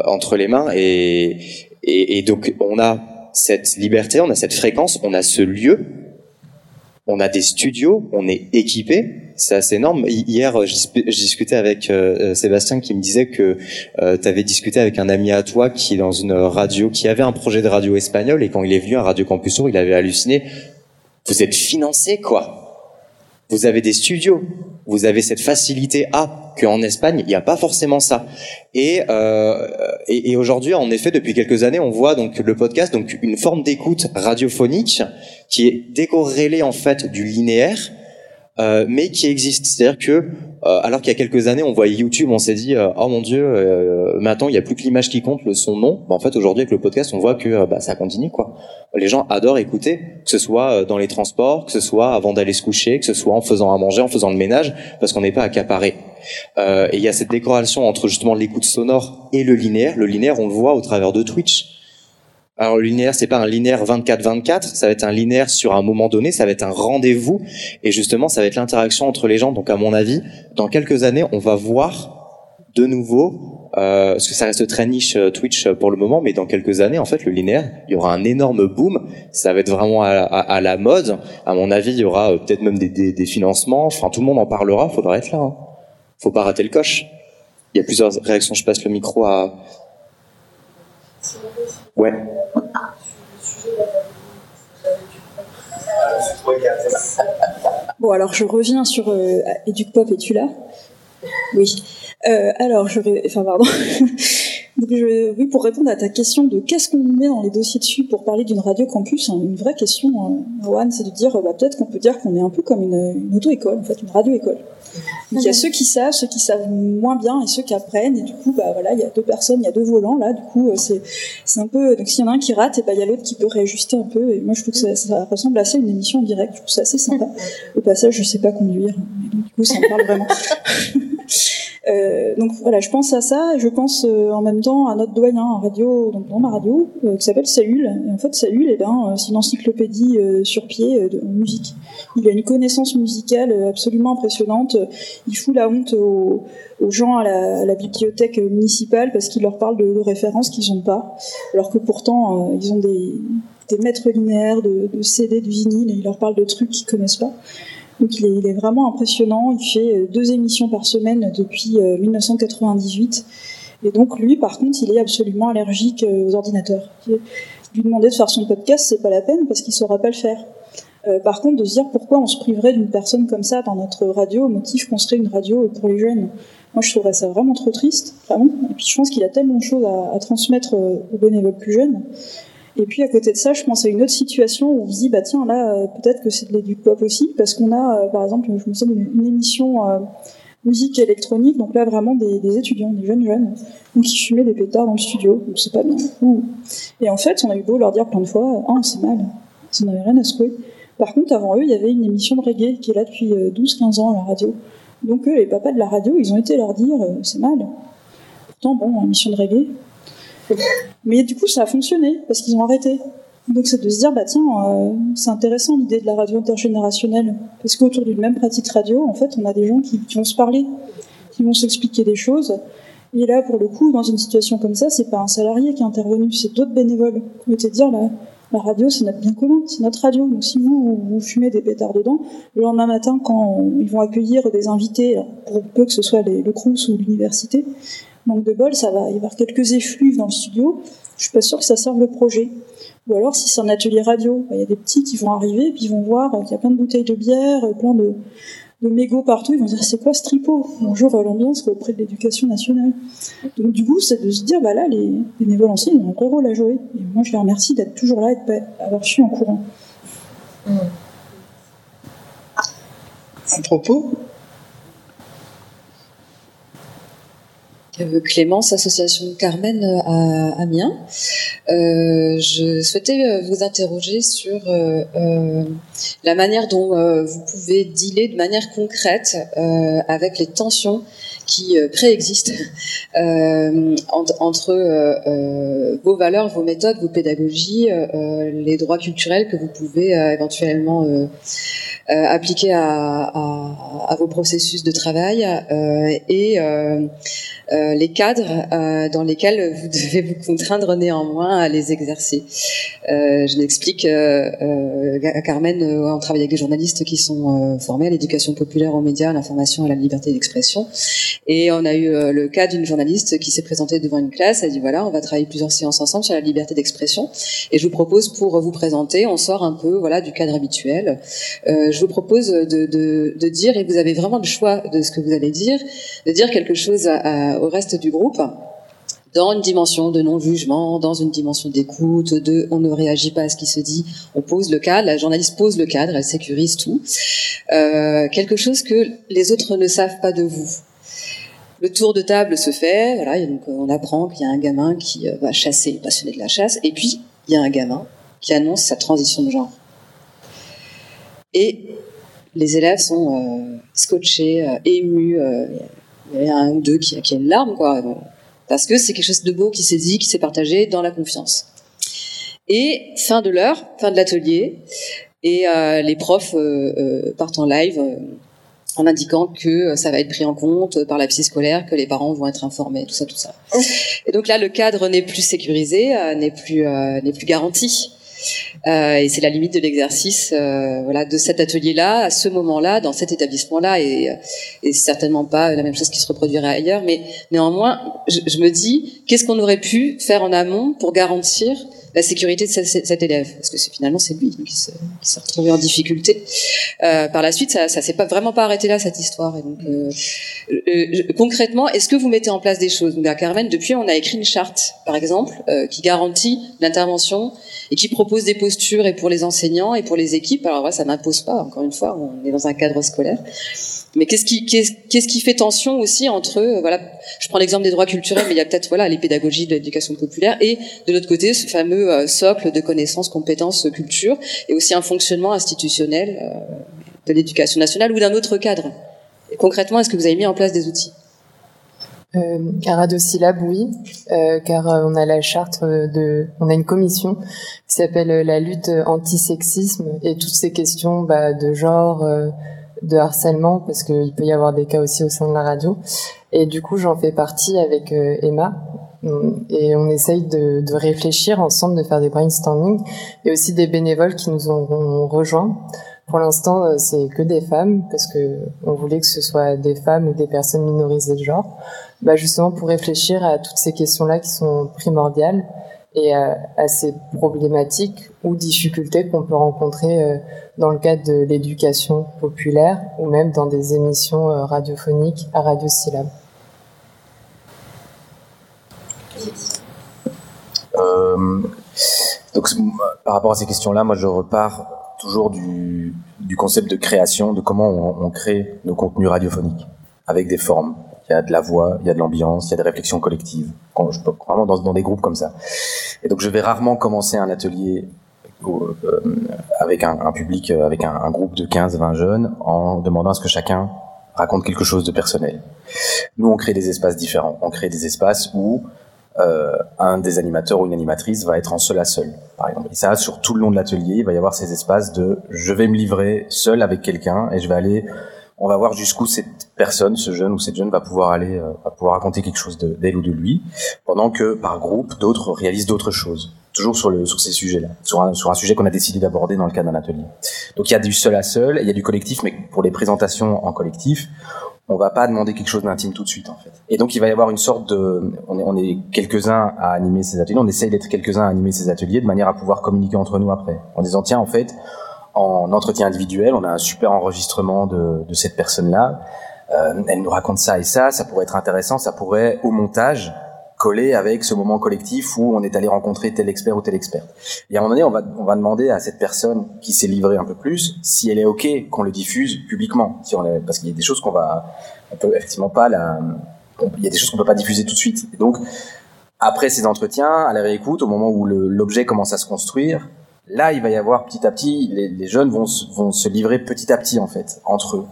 entre les mains et, et donc on a cette liberté, on a cette fréquence, on a ce lieu on a des studios, on est équipé, c'est assez énorme. Hier, je discutais avec euh, Sébastien qui me disait que euh, tu avais discuté avec un ami à toi qui dans une radio, qui avait un projet de radio espagnol et quand il est venu à Radio Campus il avait halluciné. Vous êtes financé quoi Vous avez des studios, vous avez cette facilité à qu'en Espagne, il n'y a pas forcément ça. Et, euh, et, aujourd'hui, en effet, depuis quelques années, on voit donc le podcast, donc une forme d'écoute radiophonique qui est décorrélée en fait du linéaire, euh, mais qui existe. C'est-à-dire que, alors qu'il y a quelques années, on voyait YouTube, on s'est dit, euh, oh mon Dieu, euh, maintenant il n'y a plus que l'image qui compte, le son non. En fait, aujourd'hui avec le podcast, on voit que bah, ça continue quoi. Les gens adorent écouter, que ce soit dans les transports, que ce soit avant d'aller se coucher, que ce soit en faisant à manger, en faisant le ménage, parce qu'on n'est pas accaparé. Euh, et il y a cette décoration entre justement l'écoute sonore et le linéaire. Le linéaire, on le voit au travers de Twitch. Alors le linéaire, c'est pas un linéaire 24-24, ça va être un linéaire sur un moment donné, ça va être un rendez-vous, et justement, ça va être l'interaction entre les gens. Donc à mon avis, dans quelques années, on va voir de nouveau, euh, parce que ça reste très niche euh, Twitch pour le moment, mais dans quelques années, en fait, le linéaire, il y aura un énorme boom, ça va être vraiment à, la mode. À mon avis, il y aura euh, peut-être même des, des, des, financements. Enfin, tout le monde en parlera. Faudra être là. Hein. Faut pas rater le coche. Il y a plusieurs réactions. Je passe le micro à. Ouais. Bon, alors je reviens sur euh, EducPop, es-tu là? Oui. Euh, alors, je. Enfin, pardon. Je, oui, pour répondre à ta question de qu'est-ce qu'on met dans les dossiers dessus pour parler d'une radio campus, hein, une vraie question, euh, Rowan, c'est de dire, bah, peut-être qu'on peut dire qu'on est un peu comme une, une auto-école, en fait, une radio-école. Donc il y a ceux qui savent, ceux qui savent moins bien et ceux qui apprennent. Et du coup, bah voilà, il y a deux personnes, il y a deux volants là. Du coup, euh, c'est c'est un peu. Donc s'il y en a un qui rate, et bah il y a l'autre qui peut réajuster un peu. Et moi, je trouve que ça, ça ressemble assez à une émission en direct. Je trouve ça assez sympa. Au passage, je sais pas conduire, mais donc, du coup, ça me parle vraiment. Euh, donc voilà, je pense à ça je pense euh, en même temps à notre doyen en radio, donc dans ma radio, euh, qui s'appelle Saül. Et en fait, Saül, eh ben, c'est une encyclopédie sur pied de musique. Il a une connaissance musicale absolument impressionnante. Il fout la honte aux, aux gens à la, à la, bibliothèque municipale parce qu'il leur parle de, références qu'ils n'ont pas, alors que pourtant ils ont des, des mètres linéaires de, de CD, de vinyle, et il leur parle de trucs qu'ils connaissent pas. Donc il est, vraiment impressionnant. Il fait deux émissions par semaine depuis 1998. Et donc lui, par contre, il est absolument allergique aux ordinateurs. Lui demander de faire son podcast, c'est pas la peine parce qu'il saura pas le faire. Euh, par contre, de se dire pourquoi on se priverait d'une personne comme ça dans notre radio au motif qu'on serait une radio pour les jeunes. Moi, je trouverais ça vraiment trop triste. Et puis, je pense qu'il a tellement de choses à transmettre aux bénévoles plus jeunes. Et puis à côté de ça, je pense à une autre situation où on se dit bah tiens là euh, peut-être que c'est de l'éduc pop aussi parce qu'on a euh, par exemple je me souviens d'une une émission euh, musique électronique donc là vraiment des, étudiants, des jeunes jeunes donc qui fumaient des pétards dans le studio donc c'est pas bien. Et en fait on a eu beau leur dire plein de fois ah c'est mal, ça n'avait rien à secouer. Par contre avant eux il y avait une émission de reggae qui est là depuis 12-15 ans à la radio. Donc eux les papas de la radio ils ont été leur dire c'est mal. Pourtant bon émission de reggae mais du coup, ça a fonctionné parce qu'ils ont arrêté. Donc c'est de se dire, bah tiens, euh, c'est intéressant l'idée de la radio intergénérationnelle, parce qu'autour d'une même pratique radio, en fait, on a des gens qui, vont se parler, qui vont s'expliquer des choses. Et là, pour le coup, dans une situation comme ça, c'est pas un salarié qui est intervenu, c'est d'autres bénévoles ont été dire, la, la radio, c'est notre bien commun, c'est notre radio. Donc si vous, vous fumez des pétards dedans, le lendemain matin, quand ils vont accueillir des invités, pour peu que ce soit les, le Crous ou l'université, manque de bol, ça va y avoir quelques effluves dans le studio. Je suis pas sûre que ça serve le projet. Ou alors si c'est un atelier radio, bah, il y a des petits qui vont arriver et puis ils vont voir qu'il y a plein de bouteilles de bière, plein de, de mégots partout, ils vont dire c'est quoi ce tripot? Bonjour l'ambiance auprès de l'éducation nationale. Donc du coup, c'est de se dire bah là les bénévoles anciens ils ont un gros rôle à jouer. Et moi je les remercie d'être toujours là et d'avoir su en courant. Un propos Clémence, association Carmen euh, à Amiens. Euh, je souhaitais vous interroger sur la manière dont vous pouvez dealer de manière concrète avec les tensions qui préexistent entre vos valeurs, vos méthodes, vos pédagogies, les droits culturels que vous pouvez éventuellement appliquer à, à, vos processus de travail et euh, les cadres euh, dans lesquels vous devez vous contraindre néanmoins à les exercer. Euh, je l'explique à Carmen, on travaille avec des journalistes qui sont formés à l'éducation populaire aux médias, à l'information, à la liberté d'expression. Et on a eu le cas d'une journaliste qui s'est présentée devant une classe, elle a dit voilà, on va travailler plusieurs séances ensemble sur la liberté d'expression. Et je vous propose pour vous présenter, on sort un peu voilà du cadre habituel. je vous propose de, de, de, dire, et vous avez vraiment le choix de ce que vous allez dire, de dire quelque chose à euh, au reste du groupe dans une dimension de non-jugement, dans une dimension d'écoute, de on ne réagit pas à ce qui se dit, on pose le cadre, la journaliste pose le cadre, elle sécurise tout. Euh, quelque chose que les autres ne savent pas de vous. Le tour de table se fait, voilà, et donc on apprend qu'il y a un gamin qui euh, va chasser, passionné de la chasse, et puis il y a un gamin qui annonce sa transition de genre. Et les élèves sont scotchés, émus, il y a un ou deux qui, qui a une larme, quoi. Parce que c'est quelque chose de beau qui s'est dit, qui s'est partagé dans la confiance. Et fin de l'heure, fin de l'atelier, et euh, les profs euh, euh, partent en live en indiquant que ça va être pris en compte par la psy scolaire, que les parents vont être informés, tout ça, tout ça. Et donc là, le cadre n'est plus sécurisé, n'est plus n'est plus garanti. Euh, et c'est la limite de l'exercice, euh, voilà, de cet atelier-là, à ce moment-là, dans cet établissement-là, et, euh, et certainement pas la même chose qui se reproduirait ailleurs. Mais néanmoins, je, me dis, qu'est-ce qu'on aurait pu faire en amont pour garantir la sécurité de cet, élève, parce que finalement c'est lui qui s'est retrouvé en difficulté. Par la suite, ça, ça s'est pas vraiment pas arrêté là cette histoire. Et donc, concrètement, est-ce que vous mettez en place des choses? Donc à Carmen, depuis, on a écrit une charte, par exemple, qui garantit l'intervention et qui propose des postures et pour les enseignants et pour les équipes. Alors ouais, ça n'impose pas. Encore une fois, on est dans un cadre scolaire. Mais qu'est-ce qui, qu'est-ce, qui fait tension aussi entre, euh, voilà, je prends l'exemple des droits culturels, mais il y a peut-être voilà les pédagogies de l'éducation populaire et de l'autre côté ce fameux euh, socle de connaissances, compétences, culture et aussi un fonctionnement institutionnel euh, de l'éducation nationale ou d'un autre cadre. Concrètement, est-ce que vous avez mis en place des outils? Euh, Syllab, oui, car on a la charte de, on a une commission qui s'appelle la lutte anti-sexisme et toutes ces questions bah, de genre, de harcèlement parce qu'il peut y avoir des cas aussi au sein de la radio. Et du coup, j'en fais partie avec euh, Emma. Et on essaye de, de, réfléchir ensemble, de faire des brainstorming et aussi des bénévoles qui nous ont, rejoints. Pour l'instant, euh, c'est que des femmes parce que on voulait que ce soit des femmes ou des personnes minorisées de genre. Bah justement pour réfléchir à toutes ces questions-là qui sont primordiales et à, ces problématiques ou difficultés qu'on peut rencontrer euh, dans le cadre de l'éducation populaire ou même dans des émissions euh, radiophoniques à Radio Syllab. Euh, donc, par rapport à ces questions-là, moi, je repars toujours du, du, concept de création, de comment on, crée nos contenus radiophoniques avec des formes. Il y a de la voix, il y a de l'ambiance, il y a des réflexions collectives. Vraiment dans, des groupes comme ça. Et donc, je vais rarement commencer un atelier euh, avec un, public, euh, avec un, groupe de 15-20 jeunes, en demandant à ce que chacun raconte quelque chose de personnel. Nous, on crée des espaces différents. On crée des espaces où euh, un des animateurs ou une animatrice va être en seul à seul, par exemple. Et ça, sur tout le long de l'atelier, il va y avoir ces espaces de je vais me livrer seul avec quelqu'un et je vais aller, on va voir jusqu'où cette personne, ce jeune ou cette jeune va pouvoir aller, euh, va pouvoir raconter quelque chose d'elle ou de lui, pendant que par groupe, d'autres réalisent d'autres choses toujours sur, le, sur ces sujets-là, sur un, sur un sujet qu'on a décidé d'aborder dans le cadre d'un atelier. Donc il y a du seul à seul, il y a du collectif, mais pour les présentations en collectif, on va pas demander quelque chose d'intime tout de suite en fait. Et donc il va y avoir une sorte de, on est, on est quelques-uns à animer ces ateliers, on essaye d'être quelques-uns à animer ces ateliers de manière à pouvoir communiquer entre nous après, en disant tiens en fait, en entretien individuel, on a un super enregistrement de, de cette personne-là, euh, elle nous raconte ça et ça, ça pourrait être intéressant, ça pourrait au montage coller avec ce moment collectif où on est allé rencontrer tel expert ou tel expert. Et à un moment donné, on va, on va demander à cette personne qui s'est livrée un peu plus si elle est OK qu'on le diffuse publiquement. Parce qu'il y a des choses qu'on va, on peut effectivement pas la, il y a des choses qu'on peut pas diffuser tout de suite. Et donc, après ces entretiens, à la réécoute, au moment où l'objet commence à se construire, là, il va y avoir petit à petit, les, les jeunes vont, vont se livrer petit à petit, en fait, entre eux.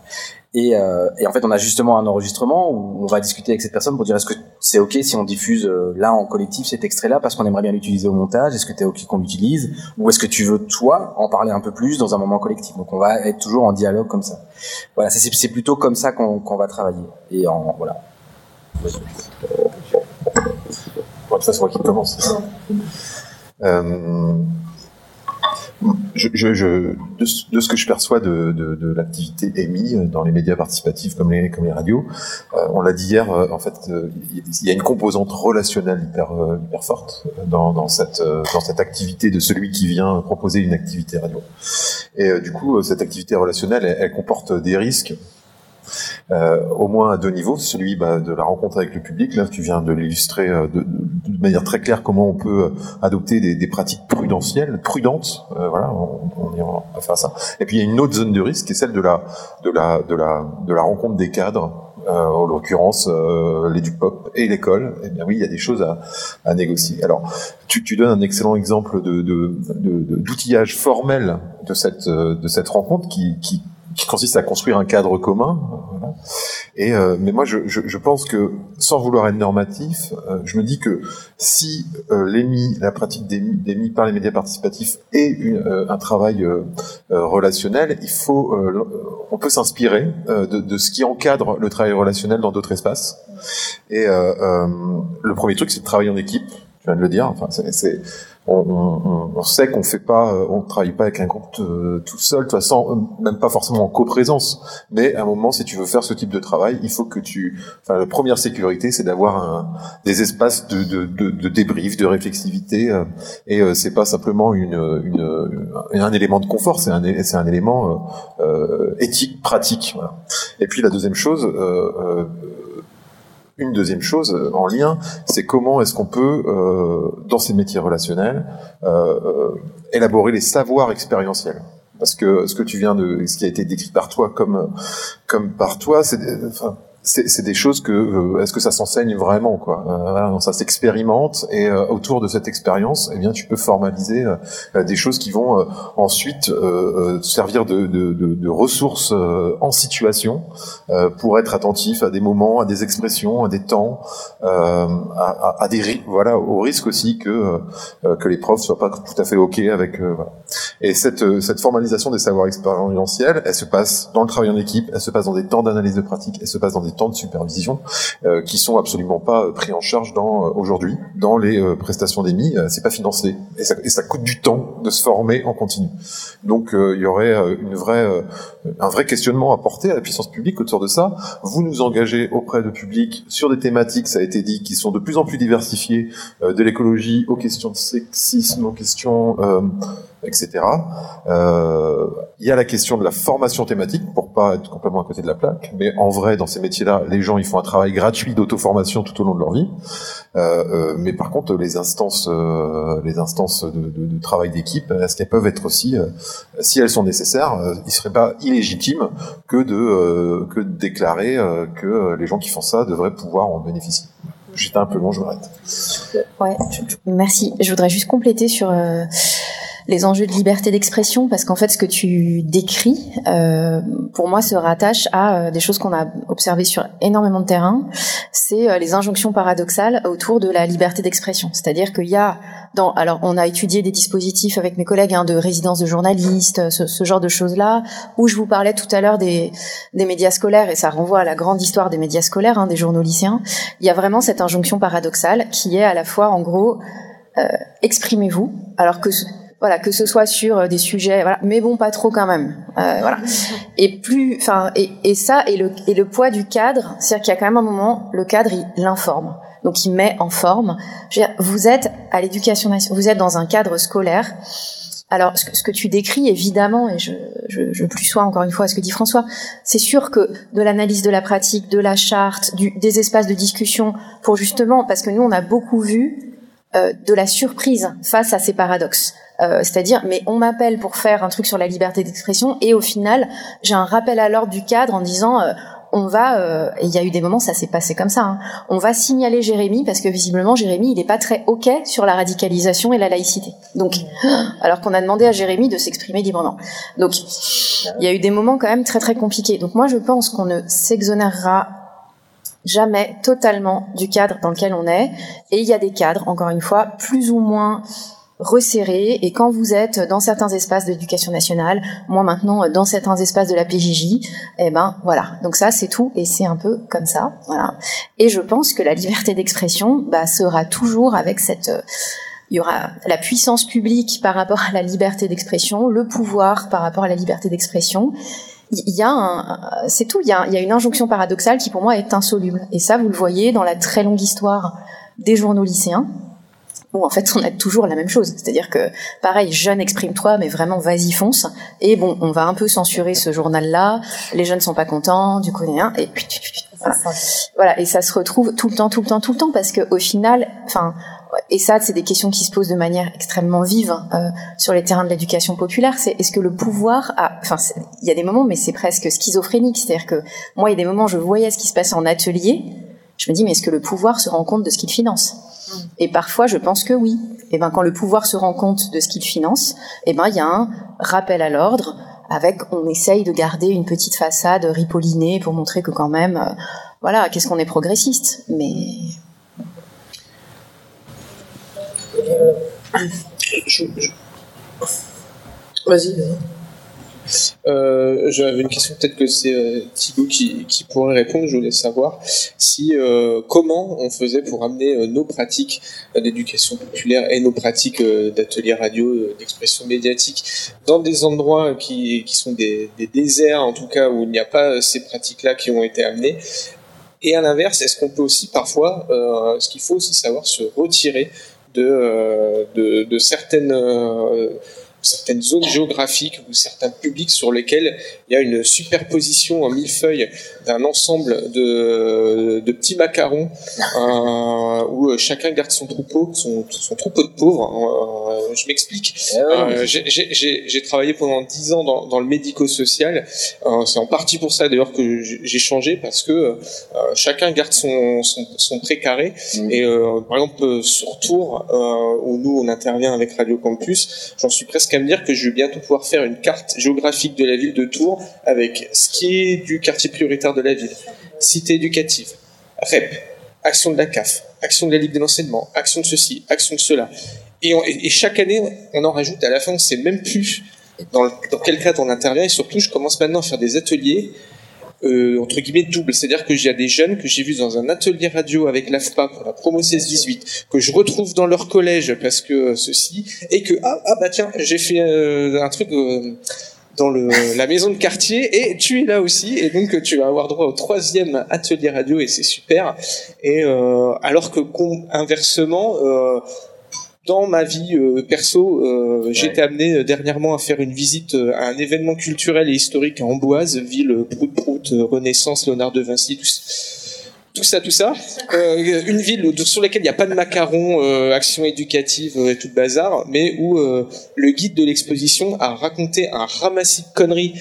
Et, euh, et, en fait, on a justement un enregistrement où on va discuter avec cette personne pour dire est-ce que c'est ok si on diffuse euh, là en collectif cet extrait-là parce qu'on aimerait bien l'utiliser au montage? Est-ce que tu es ok qu'on l'utilise? Ou est-ce que tu veux toi en parler un peu plus dans un moment collectif? Donc on va être toujours en dialogue comme ça. Voilà, c'est plutôt comme ça qu'on qu'on va travailler. Et en voilà. Bon, toute façon, qui commence. Euh, je, je, je de, ce que je perçois de, de, de l'activité émise dans les médias participatifs comme les, comme les radios, euh, on l'a dit hier, euh, en fait, euh, il y a une composante relationnelle hyper, euh, hyper forte dans, dans, cette, dans cette activité de celui qui vient proposer une activité radio. Et du coup, cette activité relationnelle, elle, elle comporte des risques euh, au moins à deux niveaux. Celui bah, de la rencontre avec le public, là tu viens de l'illustrer euh, de, de, manière très claire comment on peut euh, adopter des, des pratiques prudentielles, prudentes. Euh, voilà, on, on, on, faire ça. Et puis il y a une autre zone de risque qui est celle de la de la de la de la rencontre des cadres. Euh, en l'occurrence euh, l'EduPop et l'école, eh bien oui, il y a des choses à, à négocier. Alors, tu, tu, donnes un excellent exemple de, d'outillage de, de, formel de cette, de cette rencontre qui, qui, qui consiste à construire un cadre commun. Et euh, mais moi, je, je, je, pense que sans vouloir être normatif, euh, je me dis que si euh, l'EMI, la pratique d'EMI par les médias participatifs est une, euh, un travail euh, relationnel, il faut, on peut s'inspirer de, de, ce qui encadre le travail relationnel dans d'autres espaces. Et le premier truc, c'est de travailler en équipe. Tu viens de le dire. Enfin, c'est on, on, on, sait qu'on fait pas, on travaille pas avec un groupe euh, tout seul, de toute façon, même pas forcément en coprésence. Mais à un moment, si tu veux faire ce type de travail, il faut que tu, enfin, la première sécurité, c'est d'avoir des espaces de, de, de, débrief, de réflexivité, euh, et euh, c'est pas simplement une, une, un élément de confort, c'est un, c'est un élément euh, éthique, pratique. Voilà. Et puis la deuxième chose une deuxième chose euh, en lien, c'est comment est-ce qu'on peut, euh, dans ces métiers relationnels, euh, élaborer les savoirs expérientiels. Parce que ce que tu viens de, ce qui a été décrit par toi comme comme par toi, c'est, c'est des choses que euh, est-ce que ça s'enseigne vraiment quoi euh, ça s'expérimente et euh, autour de cette expérience eh bien tu peux formaliser euh, des choses qui vont euh, ensuite servir de, de, de, de ressources en situation pour être attentif à des moments à des expressions à des temps à, à, à, des voilà au risque aussi que que les profs soient pas tout à fait ok avec voilà. et cette cette formalisation des savoirs expérientiels elle se passe dans le travail en équipe elle se passe dans des temps d'analyse de pratique elle se passe dans des temps de supervision euh, qui sont absolument pas pris en charge dans euh, aujourd'hui dans les euh, prestations d'EMI. Euh, c'est pas financé et ça, et ça, coûte du temps de se former en continu. Donc il y aurait une vraie, un vrai questionnement à porter à la puissance publique autour de ça. Vous nous engagez auprès de publics sur des thématiques, ça a été dit, qui sont de plus en plus diversifiées, de l'écologie aux questions de sexisme, aux questions etc. Euh, il y a la question de la formation thématique pour pas être complètement à côté de la plaque, mais en vrai, dans ces métiers-là, les gens ils font un travail gratuit d'auto-formation tout au long de leur vie. Euh, euh, mais par contre, les instances, euh, les instances de, de, de travail d'équipe, est-ce qu'elles peuvent être aussi, euh, si elles sont nécessaires, euh, il serait pas illégitime que de que de déclarer que les gens qui font ça devraient pouvoir en bénéficier. J'étais un peu long, je m'arrête. Ouais, merci. Je voudrais juste compléter sur les enjeux de liberté d'expression parce qu'en fait ce que tu décris euh, pour moi se rattache à euh, des choses qu'on a observées sur énormément de terrain. C'est euh, les injonctions paradoxales autour de la liberté d'expression. C'est-à-dire qu'il y a dans alors on a étudié des dispositifs avec mes collègues hein, de résidence de journalistes ce, ce, genre de choses là où je vous parlais tout à l'heure des, des médias scolaires et ça renvoie à la grande histoire des médias scolaires hein, des journaux lycéens. Il y a vraiment cette injonction paradoxale qui est à la fois en gros euh, exprimez-vous alors que voilà, que ce soit sur euh, des sujets, voilà, mais bon, pas trop quand même, euh, voilà. Et plus, enfin, et, et, ça, et le, et le poids du cadre, c'est-à-dire qu'il y a quand même un moment, le cadre, il l'informe, donc il met en forme. Je veux dire, vous êtes à l'éducation nationale, vous êtes dans un cadre scolaire. Alors, ce que, ce que tu décris, évidemment, et je, je, je plus sois encore une fois à ce que dit François, c'est sûr que de l'analyse de la pratique, de la charte, du, des espaces de discussion, pour justement, parce que nous, on a beaucoup vu de la surprise face à ces paradoxes. Euh, c'est-à-dire, mais on m'appelle pour faire un truc sur la liberté d'expression et au final, j'ai un rappel à l'ordre du cadre en disant, euh, on va, euh, et il y a eu des moments, ça s'est passé comme ça, hein, on va signaler Jérémy parce que visiblement Jérémy, il n'est pas très ok sur la radicalisation et la laïcité. Donc, alors qu'on a demandé à Jérémy de s'exprimer librement. Donc, il y a eu des moments quand même très très compliqués. Donc moi, je pense qu'on ne s'exonérera jamais totalement du cadre dans lequel on est. Et il y a des cadres, encore une fois, plus ou moins resserré et quand vous êtes dans certains espaces d'éducation nationale, moi maintenant dans certains espaces de la PJJ, eh ben voilà. Donc ça c'est tout et c'est un peu comme ça, voilà. Et je pense que la liberté d'expression bah, sera toujours avec cette euh, il y aura la puissance publique par rapport à la liberté d'expression, le pouvoir par rapport à la liberté d'expression. Il y a un, c'est tout. Il y a, il y a une injonction paradoxale qui pour moi est insoluble. Et ça, vous le voyez dans la très longue histoire des journaux lycéens où en fait on a toujours la même chose. C'est-à-dire que pareil, jeune exprime-toi, mais vraiment vas-y fonce. Et bon, on va un peu censurer ce journal-là. Les jeunes sont pas contents, du coup, rien. Et puis voilà. voilà. Et ça se retrouve tout le temps, tout le temps, tout le temps, parce que au final, enfin. Et ça, c'est des questions qui se posent de manière extrêmement vive euh, sur les terrains de l'éducation populaire. C'est est-ce que le pouvoir a, enfin, il y a des moments, mais c'est presque schizophrénique. C'est-à-dire que moi, il y a des moments, je voyais ce qui se passait en atelier. Je me dis, mais est-ce que le pouvoir se rend compte de ce qu'il finance? Et parfois, je pense que oui. Et ben, quand le pouvoir se rend compte de ce qu'il finance, et ben, il y a un rappel à l'ordre avec, on essaye de garder une petite façade ripollinée pour montrer que quand même, euh, voilà, qu'est-ce qu'on est progressiste. Mais. Vas-y. Euh, J'avais une question, peut-être que c'est euh, Thibaut qui, pourrait répondre. Je voulais savoir si euh, comment on faisait pour amener euh, nos pratiques d'éducation populaire et nos pratiques d'ateliers radio, d'expression médiatique dans des endroits qui, qui sont des, des, déserts, en tout cas où il n'y a pas ces pratiques-là qui ont été amenées. Et à l'inverse, est-ce qu'on peut aussi parfois, ce qu'il faut aussi savoir, se retirer de, de, certaines certaines zones géographiques ou certains publics sur lesquels il y a une superposition en millefeuille d'un ensemble de, de, petits macarons euh, où chacun garde son troupeau, son, son troupeau de pauvres. Euh, je m'explique. Eh euh, j'ai travaillé pendant dix ans dans, dans le médico-social. Euh, C'est en partie pour ça d'ailleurs que j'ai changé parce que euh, chacun garde son, son, son précaré. Mmh. Et par exemple sur Tours, où nous on intervient avec Radio Campus, j'en suis presque à me dire que je vais bientôt pouvoir faire une carte géographique de la ville de Tours avec ce qui est du quartier prioritaire de la ville, cité éducative, REP, action de la CAF, action de la Ligue de l'enseignement, action de ceci, action de cela. Et, chaque année, on en rajoute. À la fin, on sait même plus dans, quel cadre on intervient. Et surtout, je commence maintenant à faire des ateliers euh, entre guillemets double, c'est-à-dire que j'ai des jeunes que j'ai vus dans un atelier radio avec l'AFPA pour la promo 16-18, que je retrouve dans leur collège parce que ceci, et que ah, ah bah tiens, j'ai fait euh, un truc euh, dans le, la maison de quartier et tu es là aussi et donc tu vas avoir droit au troisième atelier radio et c'est super. Et alors que inversement dans ma vie euh, perso, euh, été amené euh, dernièrement à faire une visite à un événement culturel et historique à Amboise, ville prout-prout, Renaissance, Léonard de Vinci, tout, ça, tout ça. une ville sur laquelle il n'y a pas de macarons, action éducative et tout bazar, mais où le guide de l'exposition a raconté un ramassis de conneries,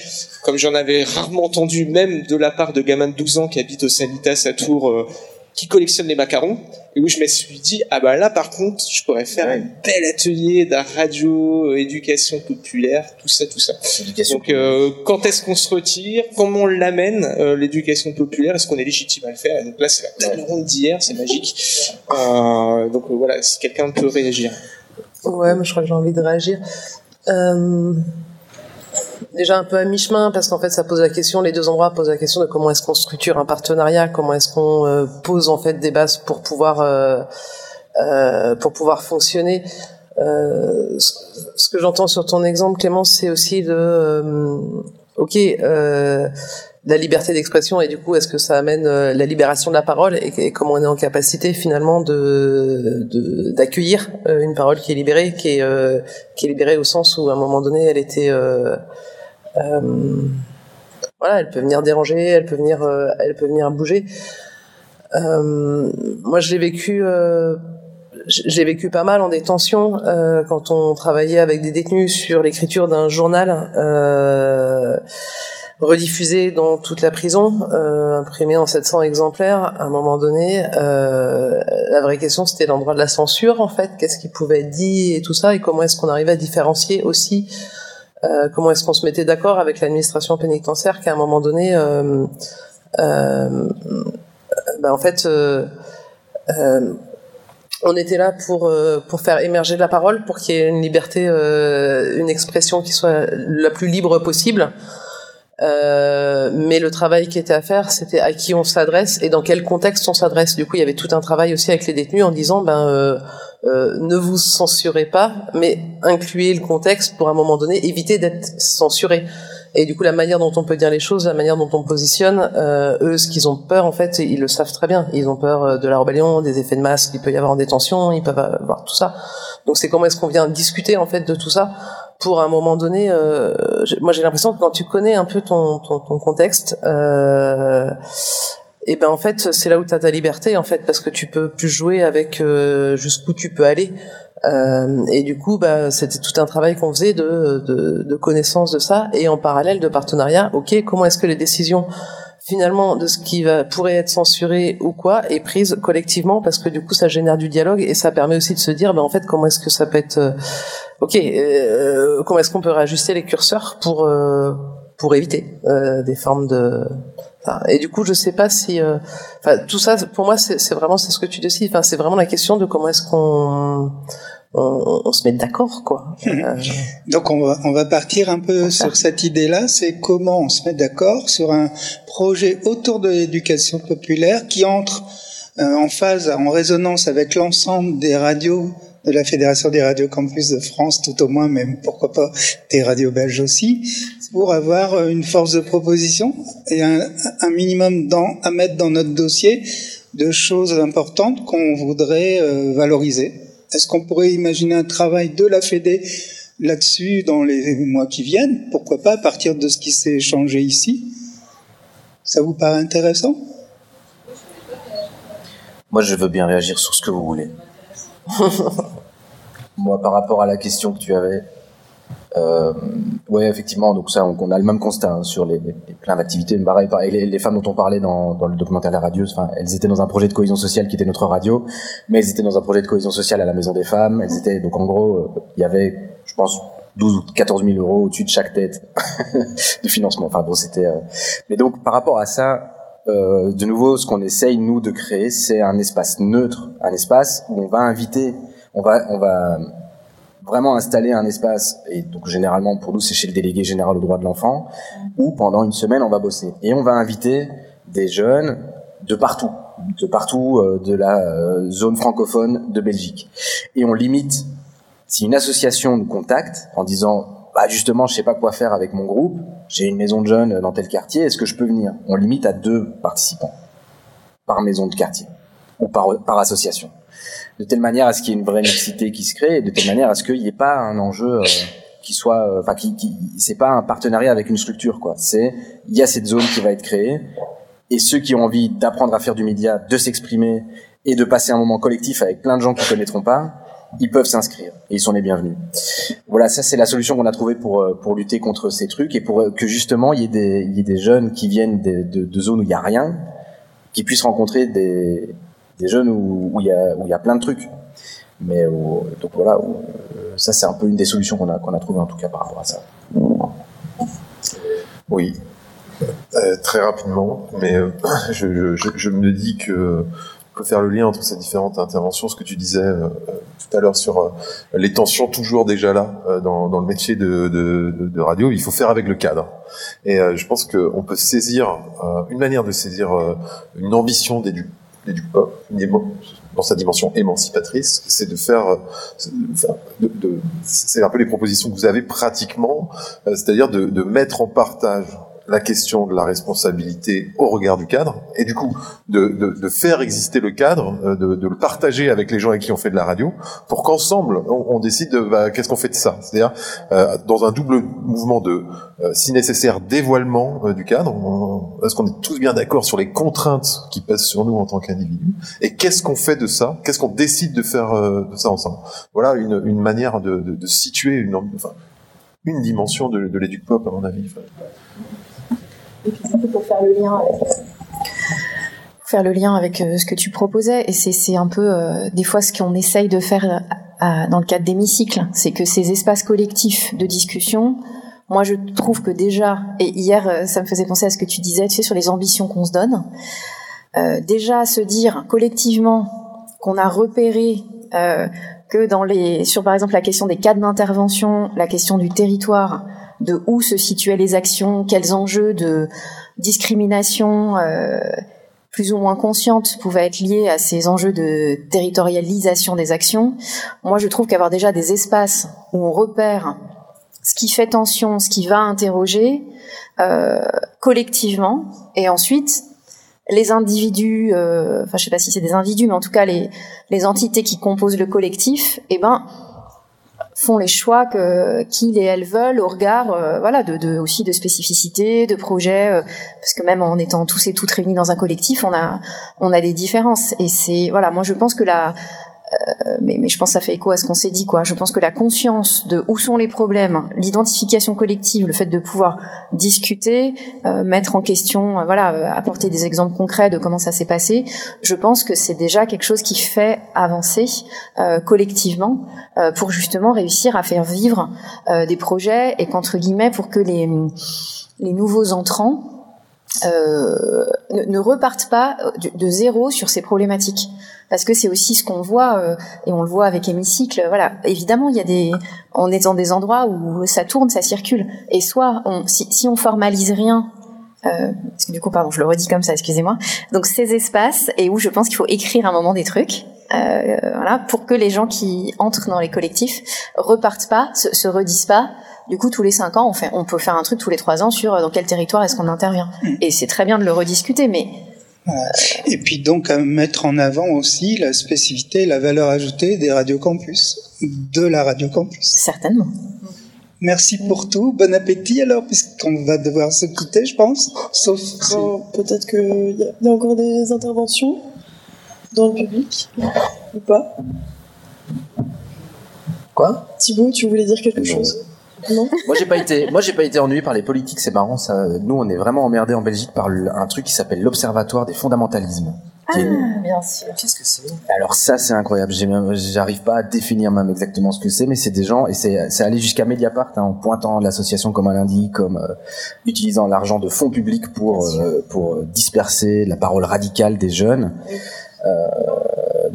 comme j'en avais rarement entendu, même de la part de gamins de 12 ans qui habitent au Sanitas à Tours qui collectionne les macarons et où je me suis dit ah bah là par contre je pourrais faire un bel atelier de radio euh, éducation populaire tout ça tout ça. Donc euh, quand est-ce qu'on se retire? Comment on l'amène euh, l'éducation populaire? Est-ce qu'on est légitime à le faire? Et donc là c'est la table ronde d'hier c'est magique. Donc voilà si quelqu'un peut réagir. Ouais moi je crois que j'ai envie de réagir déjà un peu à mi-chemin parce qu'en fait ça pose la question, les deux endroits posent la question de comment est-ce qu'on structure un partenariat, comment est-ce qu'on euh, pose en fait des bases pour pouvoir euh, euh, pour pouvoir fonctionner. euh, ce que j'entends sur ton exemple, Clément, c'est aussi de, ok, la liberté d'expression et du coup, est-ce que ça amène la libération de la parole et, comment on est en capacité finalement de d'accueillir une parole qui est libérée, qui est qui est libérée au sens où à un moment donné, elle était voilà, elle peut venir déranger, elle peut venir, elle peut venir bouger. Euh, moi, je l'ai vécu. Euh, j'ai vécu pas mal en détention euh, quand on travaillait avec des détenus sur l'écriture d'un journal euh, rediffusé dans toute la prison, euh, imprimé en 700 exemplaires. À un moment donné, euh, la vraie question c'était l'endroit de la censure en fait, qu'est-ce qui pouvait être dit et tout ça, et comment est-ce qu'on arrivait à différencier aussi, euh, comment est-ce qu'on se mettait d'accord avec l'administration pénitentiaire qu'à un moment donné ben en fait, on était là pour pour faire émerger la parole, pour qu'il y ait une liberté, une expression qui soit la plus libre possible. Mais le travail qui était à faire, c'était à qui on s'adresse et dans quel contexte on s'adresse. Du coup, il y avait tout un travail aussi avec les détenus en disant, ben, ne vous censurez pas, mais incluez le contexte pour à un moment donné éviter d'être censuré. Et du coup, la manière dont on peut dire les choses, la manière dont on positionne, euh, eux, ce qu'ils ont peur, en fait, ils le savent très bien. Ils ont peur euh, de la rébellion, des effets de masse qu'il peut y avoir en détention, ils peuvent avoir tout ça. Donc c'est comment est-ce qu'on vient discuter en fait de tout ça pour un moment donné. Euh, moi, j'ai l'impression que quand tu connais un peu ton ton, ton contexte. Euh, et ben en fait c'est là où tu as ta liberté en fait parce que tu peux plus jouer avec euh, jusqu'où tu peux aller euh, et du coup, bah, c'était tout un travail qu'on faisait de, de, de, connaissance de ça et en parallèle de partenariat. Ok, comment est-ce que les décisions finalement de ce qui va pourrait être censuré ou quoi est prise collectivement parce que du coup ça génère du dialogue et ça permet aussi de se dire ben en fait comment est-ce que ça peut être euh, ok euh, comment est-ce qu'on peut réajuster les curseurs pour euh, pour éviter des formes de et du coup je sais pas si enfin tout ça pour moi c'est vraiment c'est ce que tu décides enfin c'est vraiment la question de comment est-ce qu'on on, se met d'accord, quoi. Euh, Donc on va, on va partir un peu sur cette idée-là, c'est comment on se met d'accord sur un projet autour de l'éducation populaire qui entre euh, en phase, en résonance avec l'ensemble des radios de la Fédération des radios campus de France, tout au moins, même pourquoi pas des radios belges aussi, pour avoir euh, une force de proposition et un, minimum dans, à mettre dans notre dossier de choses importantes qu'on voudrait valoriser. Est-ce qu'on pourrait imaginer un travail de la Fédé là-dessus dans les mois qui viennent? Pourquoi pas à partir de ce qui s'est échangé ici? Ça vous paraît intéressant? Moi, je veux bien réagir sur ce que vous voulez. Moi, par rapport à la question que tu avais, euh, ouais, effectivement, donc ça, on, a le même constat hein, sur les, les, plein d'activités. Pareil les, les, femmes dont on parlait dans, dans le documentaire La Radio, enfin, elles étaient dans un projet de cohésion sociale qui était notre radio, mais elles étaient dans un projet de cohésion sociale à la Maison des Femmes. Elles étaient donc en gros, euh, il y avait, je pense, 12 ou 14 000 euros au-dessus de chaque tête de financement. Enfin bon, c'était. Euh... Mais donc par rapport à ça, euh, de nouveau, ce qu'on essaye nous de créer, c'est un espace neutre, un espace où on va inviter, on va, on va vraiment installer un espace, et donc généralement pour nous c'est chez le délégué général aux droits de l'enfant, où pendant une semaine on va bosser. Et on va inviter des jeunes de partout, de partout euh, de la euh, zone francophone de Belgique. Et on limite, si une association nous contacte en disant, bah justement je sais pas quoi faire avec mon groupe, j'ai une maison de jeunes dans tel quartier, est-ce que je peux venir? On limite à deux participants par maison de quartier ou par, par association de telle manière à ce qu'il y ait une vraie mixité qui se crée, et de telle manière à ce qu'il n'y ait pas un enjeu euh, qui soit, euh, enfin, qui, qui c'est pas un partenariat avec une structure, quoi. C'est, il y a cette zone qui va être créée, et ceux qui ont envie d'apprendre à faire du média, de s'exprimer et de passer un moment collectif avec plein de gens qui connaîtront pas, ils peuvent s'inscrire et ils sont les bienvenus. Voilà, ça c'est la solution qu'on a trouvée pour euh, pour lutter contre ces trucs et pour que justement il y ait des il y ait des jeunes qui viennent de, de, de zones où il y a rien, qui puissent rencontrer des des jeunes où il y a plein de trucs. Mais donc voilà, ça c'est un peu une des solutions qu'on a qu'on a trouvé en tout cas par rapport à ça. Oui, euh, très rapidement, mais euh, je, me dis que on peut faire le lien entre ces différentes interventions, ce que tu disais euh, tout à l'heure sur les tensions toujours déjà là dans, le métier de, radio. Il faut faire avec le cadre. Et je pense qu'on peut saisir une manière de saisir une ambition d'éducation dans sa dimension émancipatrice, c'est de faire, de, c'est un peu les propositions que vous avez pratiquement, c'est-à-dire de, de mettre en partage la question de la responsabilité au regard du cadre, et du coup de, de, de faire exister le cadre, euh, de, de, le partager avec les gens avec qui on fait de la radio, pour qu'ensemble on, on, décide de bah, qu'est-ce qu'on fait de ça. C'est-à-dire euh, dans un double mouvement de, euh, si nécessaire, dévoilement euh, du cadre, est-ce qu'on est tous bien d'accord sur les contraintes qui pèsent sur nous en tant qu'individus, et qu'est-ce qu'on fait de ça, qu'est-ce qu'on décide de faire de ça ensemble? Voilà une, une manière de, de, situer une, enfin, une dimension de, de l'éduc pop à mon avis. Puis pour faire le lien avec, euh, ce que tu proposais, et c'est un peu euh, des fois ce qu'on essaye de faire euh, dans le cadre d'hémicycle, c'est que ces espaces collectifs de discussion, moi je trouve que déjà, et hier ça me faisait penser à ce que tu disais, tu sais, sur les ambitions qu'on se donne, euh, déjà se dire collectivement qu'on a repéré euh, que dans les, sur par exemple la question des cadres d'intervention, la question du territoire, de où se situaient les actions, quels enjeux de discrimination euh, plus ou moins conscientes pouvaient être liés à ces enjeux de territorialisation des actions. Moi, je trouve qu'avoir déjà des espaces où on repère ce qui fait tension, ce qui va interroger euh, collectivement, et ensuite les individus, euh, enfin je sais pas si c'est des individus, mais en tout cas les, les entités qui composent le collectif, eh ben font les choix que qu'ils et elles veulent au regard euh, voilà de, de, aussi de spécificités de projets euh, parce que même en étant tous et toutes réunis dans un collectif on a on a des différences. Et c'est voilà moi je pense que la mais, mais, je pense que ça fait écho à ce qu'on s'est dit, quoi. Je pense que la conscience de où sont les problèmes, l'identification collective, le fait de pouvoir discuter, euh, mettre en question, euh, voilà, euh, apporter des exemples concrets de comment ça s'est passé, je pense que c'est déjà quelque chose qui fait avancer collectivement pour justement réussir à faire vivre des projets et qu'entre guillemets pour que les les nouveaux entrants euh, ne, ne, repartent pas de, de, zéro sur ces problématiques. Parce que c'est aussi ce qu'on voit euh, et on le voit avec hémicycle voilà. Évidemment il y a des on est dans des endroits où ça tourne ça circule. Et soit on, si, si on formalise rien euh, parce que du coup pardon je le redis comme ça excusez-moi. Donc ces espaces et où je pense qu'il faut écrire un moment des trucs euh, voilà pour que les gens qui entrent dans les collectifs repartent pas se, se redisent pas du coup, tous les cinq ans, on, fait, on peut faire un truc tous les trois ans sur dans quel territoire est-ce qu'on intervient. Mm. Et c'est très bien de le rediscuter, mais et puis donc à mettre en avant aussi la spécificité et la valeur ajoutée des radiocampus, de la radiocampus. Certainement. Merci pour tout. Bon appétit alors, puisqu'on va devoir se quitter, je pense. Sauf peut-être qu'il y, y, a encore des interventions dans le public ou pas? Quoi? Thibaut, tu voulais dire quelque chose? Moi j'ai pas été, moi j'ai pas été ennuyé par les politiques. C'est marrant ça. Nous on est vraiment emmerdé en Belgique par un truc qui s'appelle l'Observatoire des fondamentalismes. Ah, bien sûr. Qu'est-ce que c'est? Alors ça c'est incroyable. J'arrive pas à définir même exactement ce que c'est, mais c'est des gens et c'est allé jusqu'à Mediapart hein, en pointant l'association comme un lundi, comme euh, utilisant l'argent de fonds publics pour euh, pour disperser la parole radicale des jeunes. Euh,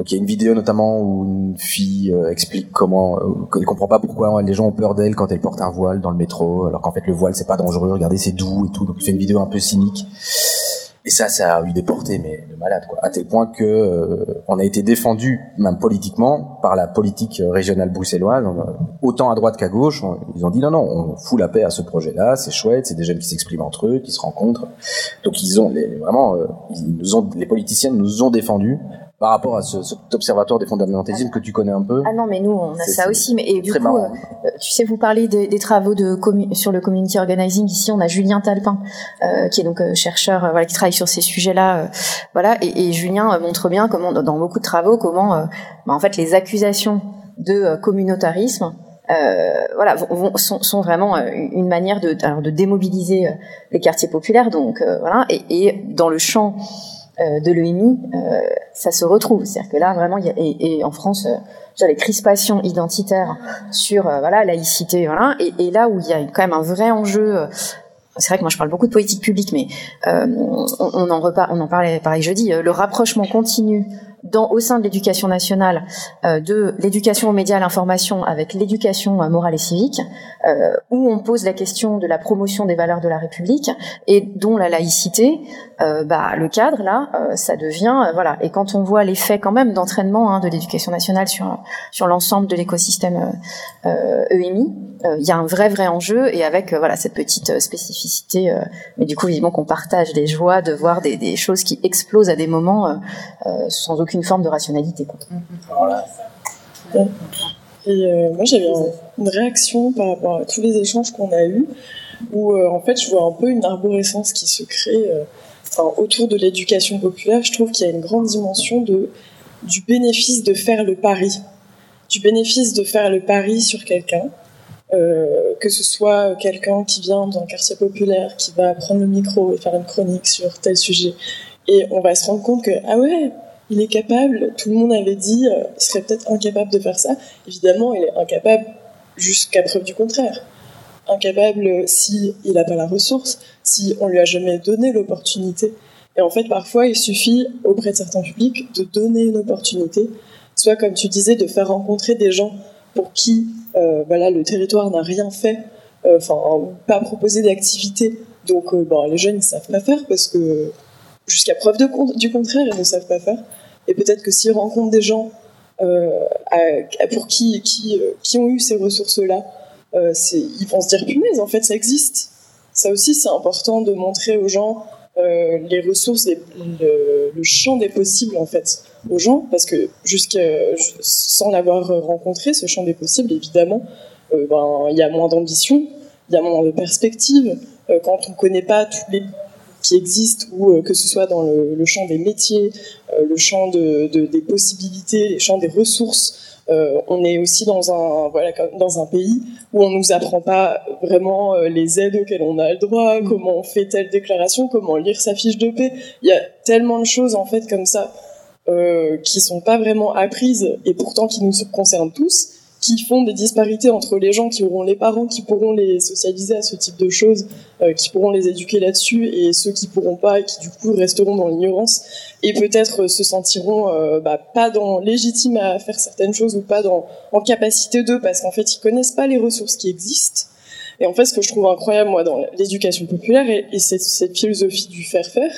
il y a une vidéo notamment où une fille euh, explique comment, euh, elle comprend pas pourquoi les gens ont peur d'elle quand elle porte un voile dans le métro, alors qu'en fait le voile c'est pas dangereux, regardez c'est doux et tout. Donc il fait une vidéo un peu cynique. Et ça, ça a eu des portées, mais de malade, quoi. À tel point que euh, on a été défendu, même politiquement, par la politique régionale bruxelloise, autant à droite qu'à gauche. ils ont dit non, non, on fout la paix à ce projet-là, c'est chouette, c'est des jeunes qui s'expriment entre eux, qui se rencontrent. Donc ils ont les, vraiment, ils nous ont, les politiciens nous ont défendus par rapport à ce, cet observatoire des fondamentalismes que tu connais un peu Ah non, mais nous, on a ça aussi. Mais, et du coup, euh, tu sais, vous parlez des, des travaux de sur le community organizing. Ici, on a Julien Talpin, euh, qui est donc euh, chercheur, euh, voilà, qui travaille sur ces sujets-là. voilà, et, et, Julien montre bien comment, dans beaucoup de travaux, comment, bah, en fait, les accusations de communautarisme euh, voilà, vont, sont, sont, vraiment une manière de, alors de démobiliser les quartiers populaires. Donc voilà, et, et, dans le champ euh, de l'EMI, euh, ça se retrouve. C'est-à-dire que là, vraiment, il y a, et, et en France, euh, les crispations identitaires sur euh, voilà laïcité, voilà, et, et, là où il y a quand même un vrai enjeu. c'est vrai que moi je parle beaucoup de politique publique, mais on, on, en repart, on en parlait pareil jeudi. Le rapprochement continu dans, au sein de l'éducation nationale euh, de l'éducation aux médias, à l'information avec l'éducation euh, morale et civique, euh, où on pose la question de la promotion des valeurs de la République et dont la laïcité, bah, le cadre là, ça devient voilà. Et quand on voit l'effet quand même d'entraînement hein, de l'éducation nationale sur sur l'ensemble de l'écosystème EMI, il y a un vrai vrai enjeu et avec voilà cette petite spécificité. mais du coup, évidemment qu'on partage les joies de voir des, des choses qui explosent à des moments sans aucune forme de rationalité. Quoi. Voilà. Et euh, moi, j'avais une réaction par rapport à tous les échanges qu'on a eus, où euh, en fait, je vois un peu une arborescence qui se crée euh, enfin, autour de l'éducation populaire. Je trouve qu'il y a une grande dimension de, du bénéfice de faire le pari, du bénéfice de faire le pari sur quelqu'un. Que ce soit quelqu'un qui vient d'un quartier populaire, qui va prendre le micro et faire une chronique sur tel sujet, et on va se rendre compte que, ah ouais, il est capable, tout le monde avait dit, euh, il serait peut-être incapable de faire ça. Évidemment, il est incapable jusqu'à preuve du contraire. Incapable si il n'a pas la ressource, si on lui a jamais donné l'opportunité. Et en fait, parfois, il suffit auprès de certains publics de donner une opportunité, soit comme tu disais, de faire rencontrer des gens pour qui, euh, voilà, le territoire n'a rien fait, euh, enfin, pas proposé d'activité. Donc, bon, les jeunes ne savent pas faire parce que jusqu'à preuve du contraire, ils ne savent pas faire. Et peut-être que s'ils rencontrent des gens euh, pour qui, qui, euh, qui, ont eu ces ressources-là, euh, ils vont se dire punaise, en fait, ça existe. Ça aussi, c'est important de montrer aux gens euh, les ressources, et le, champ des possibles, en fait, aux gens, parce que jusqu'à, sans l'avoir rencontré, ce champ des possibles, évidemment, euh, ben, il y a moins d'ambition, il y a moins de perspectives. quand on ne connaît pas tous les qui existent, ou euh, que ce soit dans le, champ des métiers, euh, le champ de, des possibilités, le champ des ressources. Euh, on est aussi dans un voilà dans un pays où on nous apprend pas vraiment les aides auxquelles on a le droit, mm. comment on fait telle déclaration, comment lire sa fiche de paix. Il y a tellement de choses en fait comme ça euh, qui sont pas vraiment apprises et pourtant qui nous concernent tous qui font des disparités entre les gens qui auront les parents qui pourront les socialiser à ce type de choses, euh, qui pourront les éduquer là-dessus, et ceux qui pourront pas qui du coup resteront dans l'ignorance et peut-être se sentiront euh, bah, pas dans légitimes à faire certaines choses ou pas dans en capacité d'eux parce qu'en fait ils connaissent pas les ressources qui existent. Et en fait, ce que je trouve incroyable moi dans l'éducation populaire et, et cette, cette philosophie du faire faire,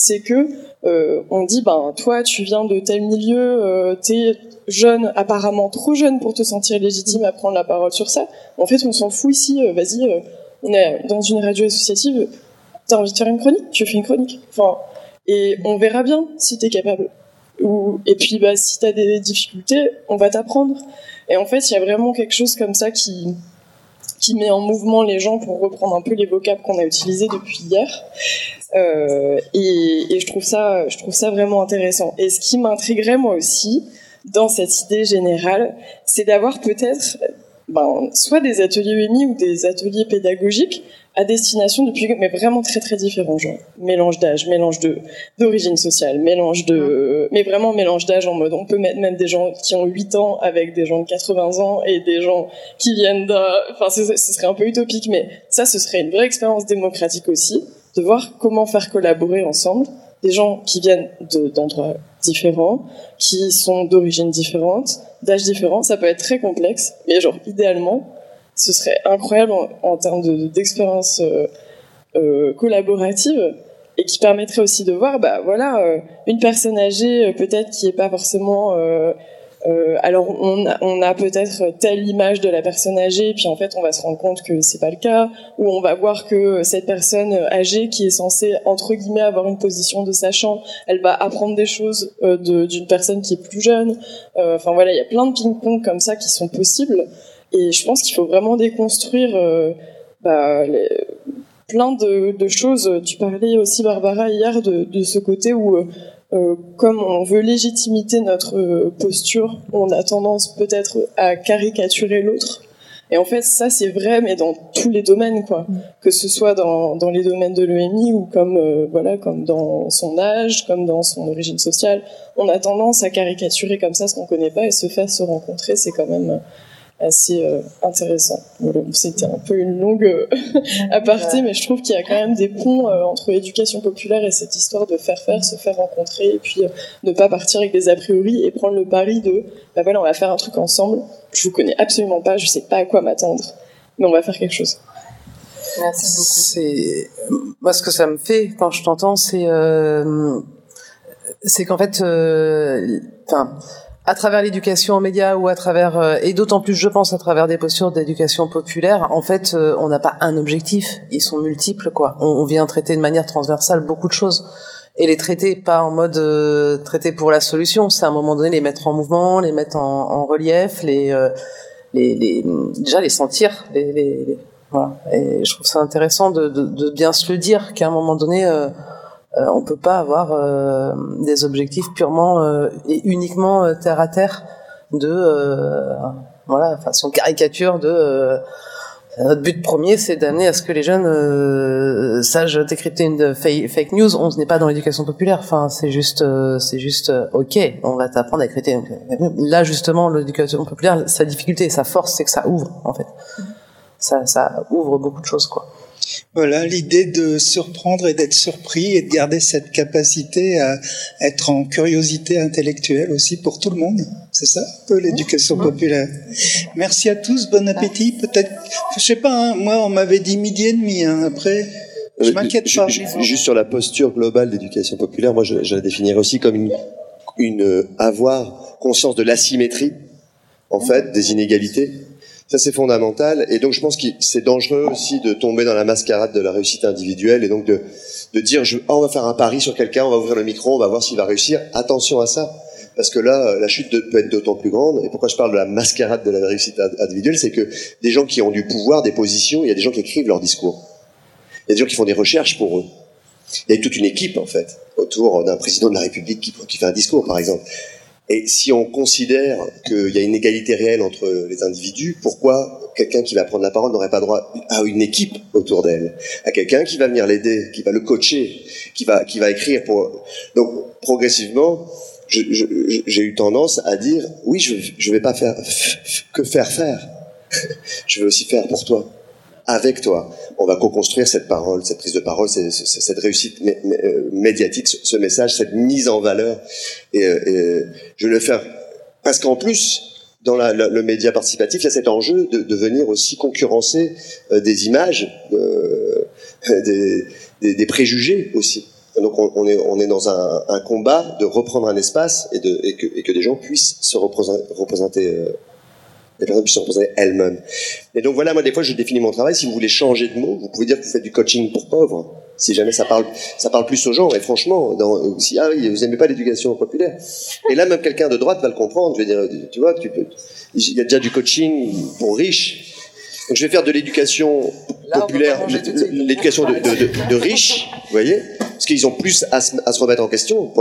c'est que euh, on dit ben toi tu viens de tel milieu, euh, t'es jeune, apparemment trop jeune pour te sentir légitime à prendre la parole sur ça. En fait, on s'en fout ici. Euh, vas-y, euh, on est dans une radio associative. T'as envie de faire une chronique Tu fais une chronique. Enfin, et on verra bien si t'es capable. Ou, et puis, bah, si t'as des difficultés, on va t'apprendre. Et en fait, il y a vraiment quelque chose comme ça qui, qui met en mouvement les gens pour reprendre un peu les vocables qu'on a utilisés depuis hier. Euh, et, et, je trouve ça, je trouve ça vraiment intéressant. Et ce qui m'intriguerait moi aussi, dans cette idée générale, c'est d'avoir peut-être ben, soit des ateliers UMI ou des ateliers pédagogiques à destination de publics mais vraiment très très différents genre mélange d'âge mélange de d'origine sociale mélange de mais vraiment mélange d'âge en mode on peut mettre même des gens qui ont 8 ans avec des gens de 80 ans et des gens qui viennent d'un enfin ce serait un peu utopique mais ça ce serait une vraie expérience démocratique aussi de voir comment faire collaborer ensemble des gens qui viennent d'endroits différents, qui sont d'origines différentes, d'âges différents. Ça peut être très complexe, mais genre idéalement, ce serait incroyable en, termes d'expérience euh, euh, collaborative et qui permettrait aussi de voir, bah voilà, euh, une personne âgée peut-être qui est pas forcément euh, euh, alors on a, on a peut-être telle image de la personne âgée, puis en fait on va se rendre compte que c'est pas le cas, ou on va voir que cette personne âgée qui est censée entre guillemets avoir une position de sachant, elle va apprendre des choses euh, d'une personne qui est plus jeune. Euh, enfin voilà, il y a plein de ping-pong comme ça qui sont possibles, et je pense qu'il faut vraiment déconstruire bah, les, plein de, de, choses. Tu parlais aussi Barbara hier de, de ce côté où euh, comme on veut légitimiter notre euh, posture, on a tendance peut-être à caricaturer l'autre. Et en fait, ça c'est vrai, mais dans tous les domaines, quoi. Mm. Que ce soit dans, dans les domaines de l'EMI ou comme euh, voilà, comme dans son âge, comme dans son origine sociale, on a tendance à caricaturer comme ça ce qu'on connaît pas et se faire se rencontrer, c'est quand même assez intéressant. C'était un peu une longue aparté, mais je trouve qu'il y a quand même des ponts entre l'éducation populaire et cette histoire de faire faire, se faire rencontrer, et puis ne pas partir avec des a priori et prendre le pari de, bah voilà, on va faire un truc ensemble. Je vous connais absolument pas, je sais pas à quoi m'attendre, mais on va faire quelque chose. Merci beaucoup. C'est moi ce que ça me fait quand je t'entends, c'est euh, c'est qu'en fait, euh, enfin. À travers l'éducation en médias ou à travers euh, et d'autant plus je pense à travers des postures d'éducation populaire en fait on n'a pas un objectif. Ils sont multiples quoi. On, vient traiter de manière transversale beaucoup de choses. Et les traiter pas en mode traiter pour la solution c'est à un moment donné les mettre en mouvement les mettre en, en relief les, les, les déjà les sentir les, les voilà. Et je trouve ça intéressant de, de, de bien se le dire qu'à un moment donné, euh, euh, on peut pas avoir euh, des objectifs purement euh, et uniquement euh, terre à terre de voilà, façon caricature de notre but premier, c'est d'amener à ce que les jeunes euh, sachent décrypter une fake news. On n'est pas dans l'éducation populaire. Enfin, c'est juste, c'est juste, ok, on va t'apprendre à décrypter. Là, justement, l'éducation populaire, sa difficulté, sa force, c'est que ça ouvre, en fait ça, ça ouvre beaucoup de choses, quoi. Voilà, l'idée de surprendre et d'être surpris et de garder cette capacité à être en curiosité intellectuelle aussi pour tout le monde. C'est ça, un peu l'éducation populaire. Merci à tous, bon appétit. Peut-être, je sais pas, hein, moi on m'avait dit midi et demi. Hein, après, je m'inquiète pas. Juste sur la posture globale d'éducation populaire, moi je, je, la définirais aussi comme une, une euh, avoir conscience de l'asymétrie, en fait, des inégalités ça, c'est fondamental. Et donc, je pense que c'est dangereux aussi de tomber dans la mascarade de la réussite individuelle et donc de, de dire, je, oh, on va faire un pari sur quelqu'un, on va ouvrir le micro, on va voir s'il va réussir. Attention à ça. Parce que là, la chute peut être d'autant plus grande. Et pourquoi je parle de la mascarade de la réussite individuelle, c'est que des gens qui ont du pouvoir, des positions, il y a des gens qui écrivent leurs discours. Il y a des gens qui font des recherches pour eux. Il y a toute une équipe, en fait, autour d'un président de la République qui, qui fait un discours, par exemple. Et si on considère qu'il y a une égalité réelle entre les individus, pourquoi quelqu'un qui va prendre la parole n'aurait pas droit à une équipe autour d'elle, à quelqu'un qui va venir l'aider, qui va le coacher, qui va qui va écrire pour. Donc progressivement, j'ai eu tendance à dire oui, je je vais pas faire que faire faire, je vais aussi faire pour toi avec toi. On va co-construire cette parole, cette prise de parole, cette, réussite euh, médiatique, ce message, cette mise en valeur. Et, euh, je vais le faire parce qu'en plus, dans le média participatif, il y a cet enjeu de, venir aussi concurrencer euh, des images, des, préjugés aussi. Donc on, est, dans un, combat de reprendre un espace et que des gens puissent se représenter les personnes puissent se représenter elles-mêmes. Et donc voilà, moi des fois je définis mon travail. Si vous voulez changer de mot, vous pouvez dire que vous faites du coaching pour pauvres. Si jamais ça parle, ça parle plus aux gens. Et franchement, dans, si ah vous aimez pas l'éducation populaire. Et là même quelqu'un de droite va le comprendre. Je veux dire, tu vois, tu peux. Il y a déjà du coaching pour riches. Donc je vais faire de l'éducation populaire, l'éducation de, de, de, riches, vous voyez, parce qu'ils ont plus à se, remettre en question.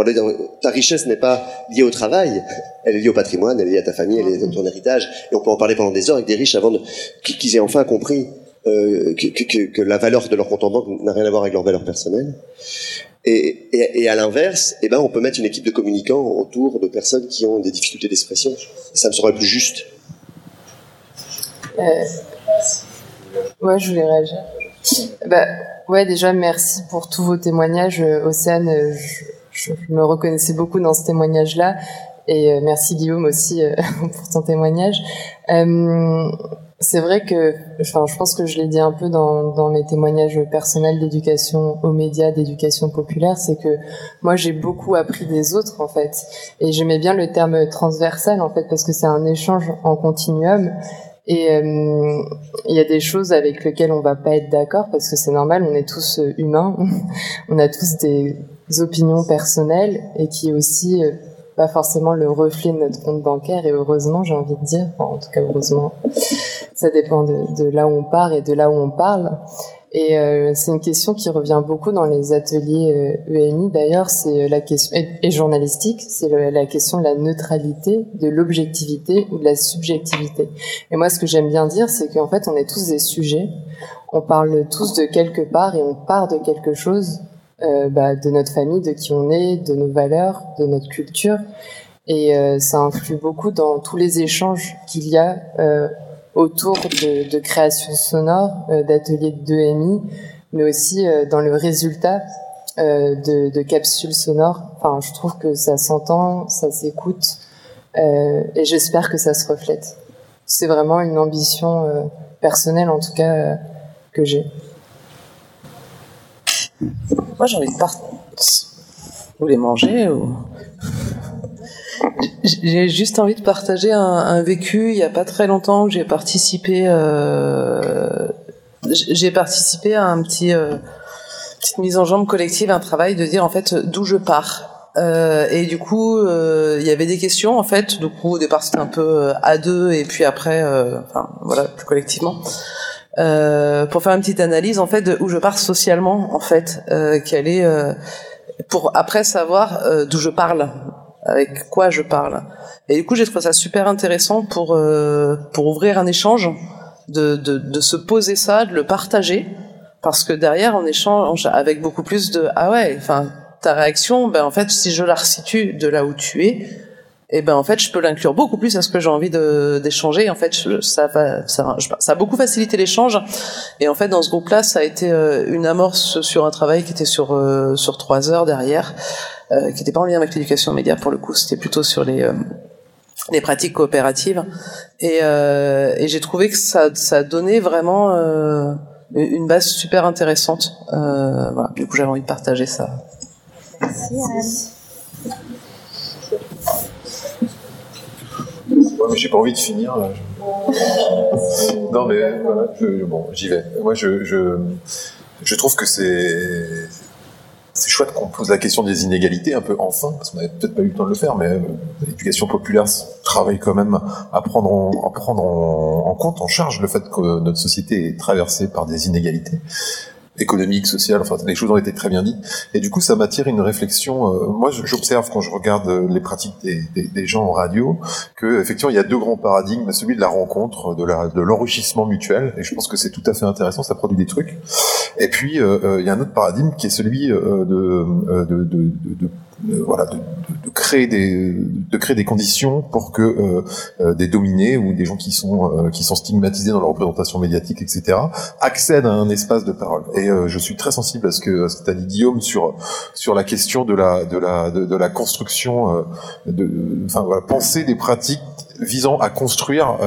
Ta richesse n'est pas liée au travail, elle est liée au patrimoine, elle est liée à ta famille, elle est liée à ton héritage. Et on peut en parler pendant des heures avec des riches avant qu'ils aient enfin compris euh, que, la valeur de leur compte en banque n'a rien à voir avec leur valeur personnelle. Et, à l'inverse, eh ben, on peut mettre une équipe de communicants autour de personnes qui ont des difficultés d'expression. Ça me serait plus juste. Euh, Ouais, je voulais réagir. Bah, ouais, déjà, merci pour tous vos témoignages. Euh, Océane, euh, je, me reconnaissais beaucoup dans ce témoignage-là. Et euh, merci Guillaume aussi pour ton témoignage. C'est vrai que, enfin, je pense que je l'ai dit un peu dans, dans mes témoignages personnels d'éducation aux médias, d'éducation populaire, c'est que moi j'ai beaucoup appris des autres en fait, et j'aimais bien le terme transversal en fait parce que c'est un échange en continuum et euh, il y a des choses avec lesquelles on va pas être d'accord parce que c'est normal, on est tous euh, humains, on a tous des opinions personnelles et qui est aussi euh, pas forcément le reflet de notre compte bancaire et heureusement j'ai envie de dire, en tout cas heureusement, ça dépend de, là où on part et de là où on parle. Et euh, c'est une question qui revient beaucoup dans les ateliers euh, EMI d'ailleurs, c'est euh, la question et, journalistique, c'est la question de la neutralité, de l'objectivité ou de la subjectivité. Et moi, ce que j'aime bien dire, c'est qu'en fait, on est tous des sujets, on parle tous de quelque part et on part de quelque chose, euh, bah, de notre famille, de qui on est, de nos valeurs, de notre culture, et ça influe beaucoup dans tous les échanges qu'il y a autour de, de création sonore, d'ateliers de 2MI, mais aussi dans le résultat de, de, capsules sonores. Enfin, je trouve que ça s'entend, ça s'écoute, et j'espère que ça se reflète. C'est vraiment une ambition personnelle, en tout cas, que j'ai. Moi, j'ai envie de partir. Vous voulez manger j'ai juste envie de partager un, vécu. Il y a pas très longtemps j'ai participé euh, j'ai participé à un petit euh, petite mise en jambe collective un travail de dire en fait d'où je pars. Euh, et du coup il y avait des questions en fait. Du coup au départ c'était un peu à deux et puis après voilà plus collectivement. Pour faire une petite analyse en fait où je pars socialement en fait quelle est pour après savoir d'où je parle avec quoi je parle. Et du coup j'ai trouvé ça super intéressant pour euh, pour ouvrir un échange de, de, de se poser ça de le partager. Parce que derrière on échange avec beaucoup plus de ah ouais enfin ta réaction ben en fait si je la resitue de là où tu es et ben en fait je peux l'inclure beaucoup plus à ce que j'ai envie d'échanger. En fait ça va ça, ça a beaucoup facilité l'échange. Et en fait dans ce groupe là ça a été euh, une amorce sur un travail qui était sur euh, sur trois heures derrière euh, qui n'était pas en lien avec l'éducation média pour le coup c'était plutôt sur les euh, les pratiques coopératives et, euh, et j'ai trouvé que ça ça donnait vraiment une base super intéressante voilà du coup j'avais envie de partager ça Merci Ouais, mais j'ai pas envie de finir. Là. Non, mais voilà, je, bon, j'y vais. Moi, je, je, je trouve que c'est c'est chouette qu'on pose la question des inégalités un peu enfin, parce qu'on n'avait peut-être pas eu le temps de le faire, mais euh, l'éducation populaire travaille quand même à prendre, en, en, compte, en charge le fait que notre société est traversée par des inégalités économique, social, enfin les choses ont été très bien dites. Et du coup, ça m'attire une réflexion. Euh, moi, j'observe quand je regarde euh, les pratiques des, des, des, gens en radio que effectivement, il y a deux grands paradigmes celui de la rencontre, de la de l'enrichissement mutuel. Et je pense que c'est tout à fait intéressant, ça produit des trucs. Et puis, euh, il y a un autre paradigme qui est celui de, de, de, de voilà, de, de, créer des, de créer des conditions pour que euh, euh, des dominés ou des gens qui sont euh, qui sont stigmatisés dans leur représentation médiatique, etc., accèdent à un espace de parole. Et euh, je suis très sensible à ce que à ce que t'as dit Guillaume sur sur la question de la de la de, la construction, euh, de, enfin voilà, penser des pratiques visant à construire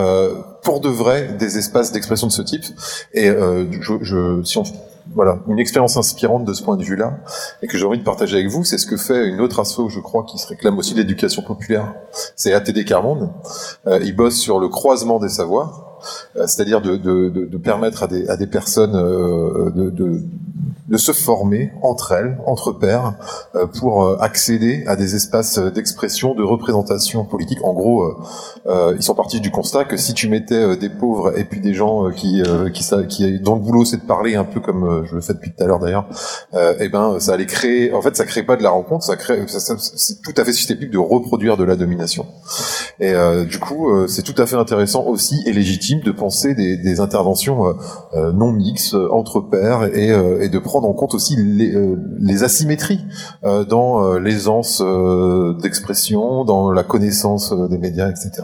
pour de vrai des espaces d'expression de ce type. Et je, je, si on voilà, une expérience inspirante de ce point de vue-là, et que j'ai envie de partager avec vous, c'est ce que fait une autre asso, je crois, qui se réclame aussi de l'éducation populaire. C'est ATD Carmonde. Euh, ils bossent sur le croisement des savoirs, c'est-à-dire de, permettre à des, personnes euh, de, se former entre elles, entre pairs, euh, pour euh, accéder à des espaces d'expression, de représentation politique. En gros, euh, ils sont partis du constat que si tu mettais des pauvres et puis des gens qui, qui, qui dont le boulot c'est de parler un peu comme je le fais depuis tout à l'heure d'ailleurs, euh, eh ben ça allait créer. En fait, ça crée pas de la rencontre, ça crée. C'est tout à fait susceptible de reproduire de la domination. Et du coup, c'est tout à fait intéressant aussi et légitime de penser des, des interventions non mixtes entre pairs et, et de prendre en compte aussi les, euh, les asymétries euh, dans euh, l'aisance euh, d'expression, dans la connaissance des médias, etc.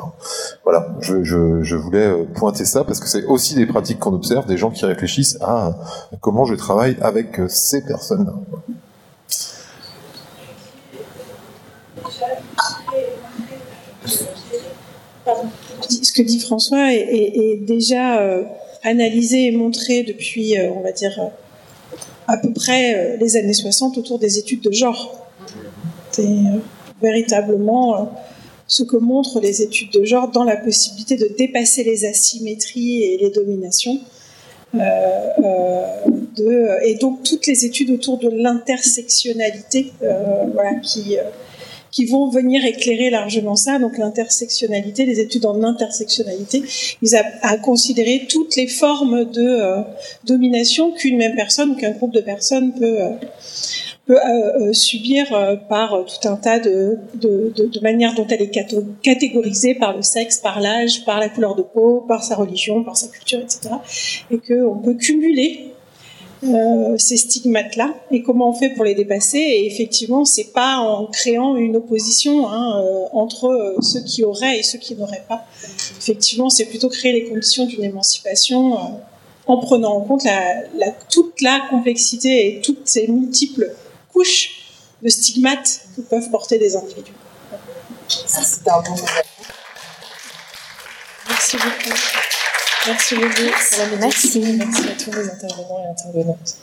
Voilà, je, je, je voulais pointer ça parce que c'est aussi des pratiques qu'on observe, des gens qui réfléchissent à comment je travaille avec ces personnes-là. Ce que dit François est, déjà euh, analysé et montré depuis, euh, on va dire, à peu près euh, les années 60 autour des études de genre. C'est euh, véritablement euh, ce que montrent les études de genre dans la possibilité de dépasser les asymétries et les dominations. Euh, euh, et donc toutes les études autour de l'intersectionnalité, euh, voilà, qui qui vont venir éclairer largement ça. Donc l'intersectionnalité, les études en intersectionnalité, ils a à considérer toutes les formes de euh, domination qu'une même personne ou qu'un groupe de personnes peut euh, euh, subir par tout un tas de, de, manières dont elle est catégorisée par le sexe, par l'âge, par la couleur de peau, par sa religion, par sa culture, etc. Et qu'on peut cumuler euh, ces stigmates-là et comment on fait pour les dépasser. Et effectivement, c'est pas en créant une opposition hein, euh, entre euh, ceux qui auraient et ceux qui n'auraient pas. Effectivement, c'est plutôt créer les conditions d'une émancipation euh, en prenant en compte la, la, toute la complexité et toutes ces multiples couches de stigmates que peuvent porter des individus. Ça, c'est un bon Merci beaucoup. Merci beaucoup. Merci. Merci à tous les intervenants et intervenantes.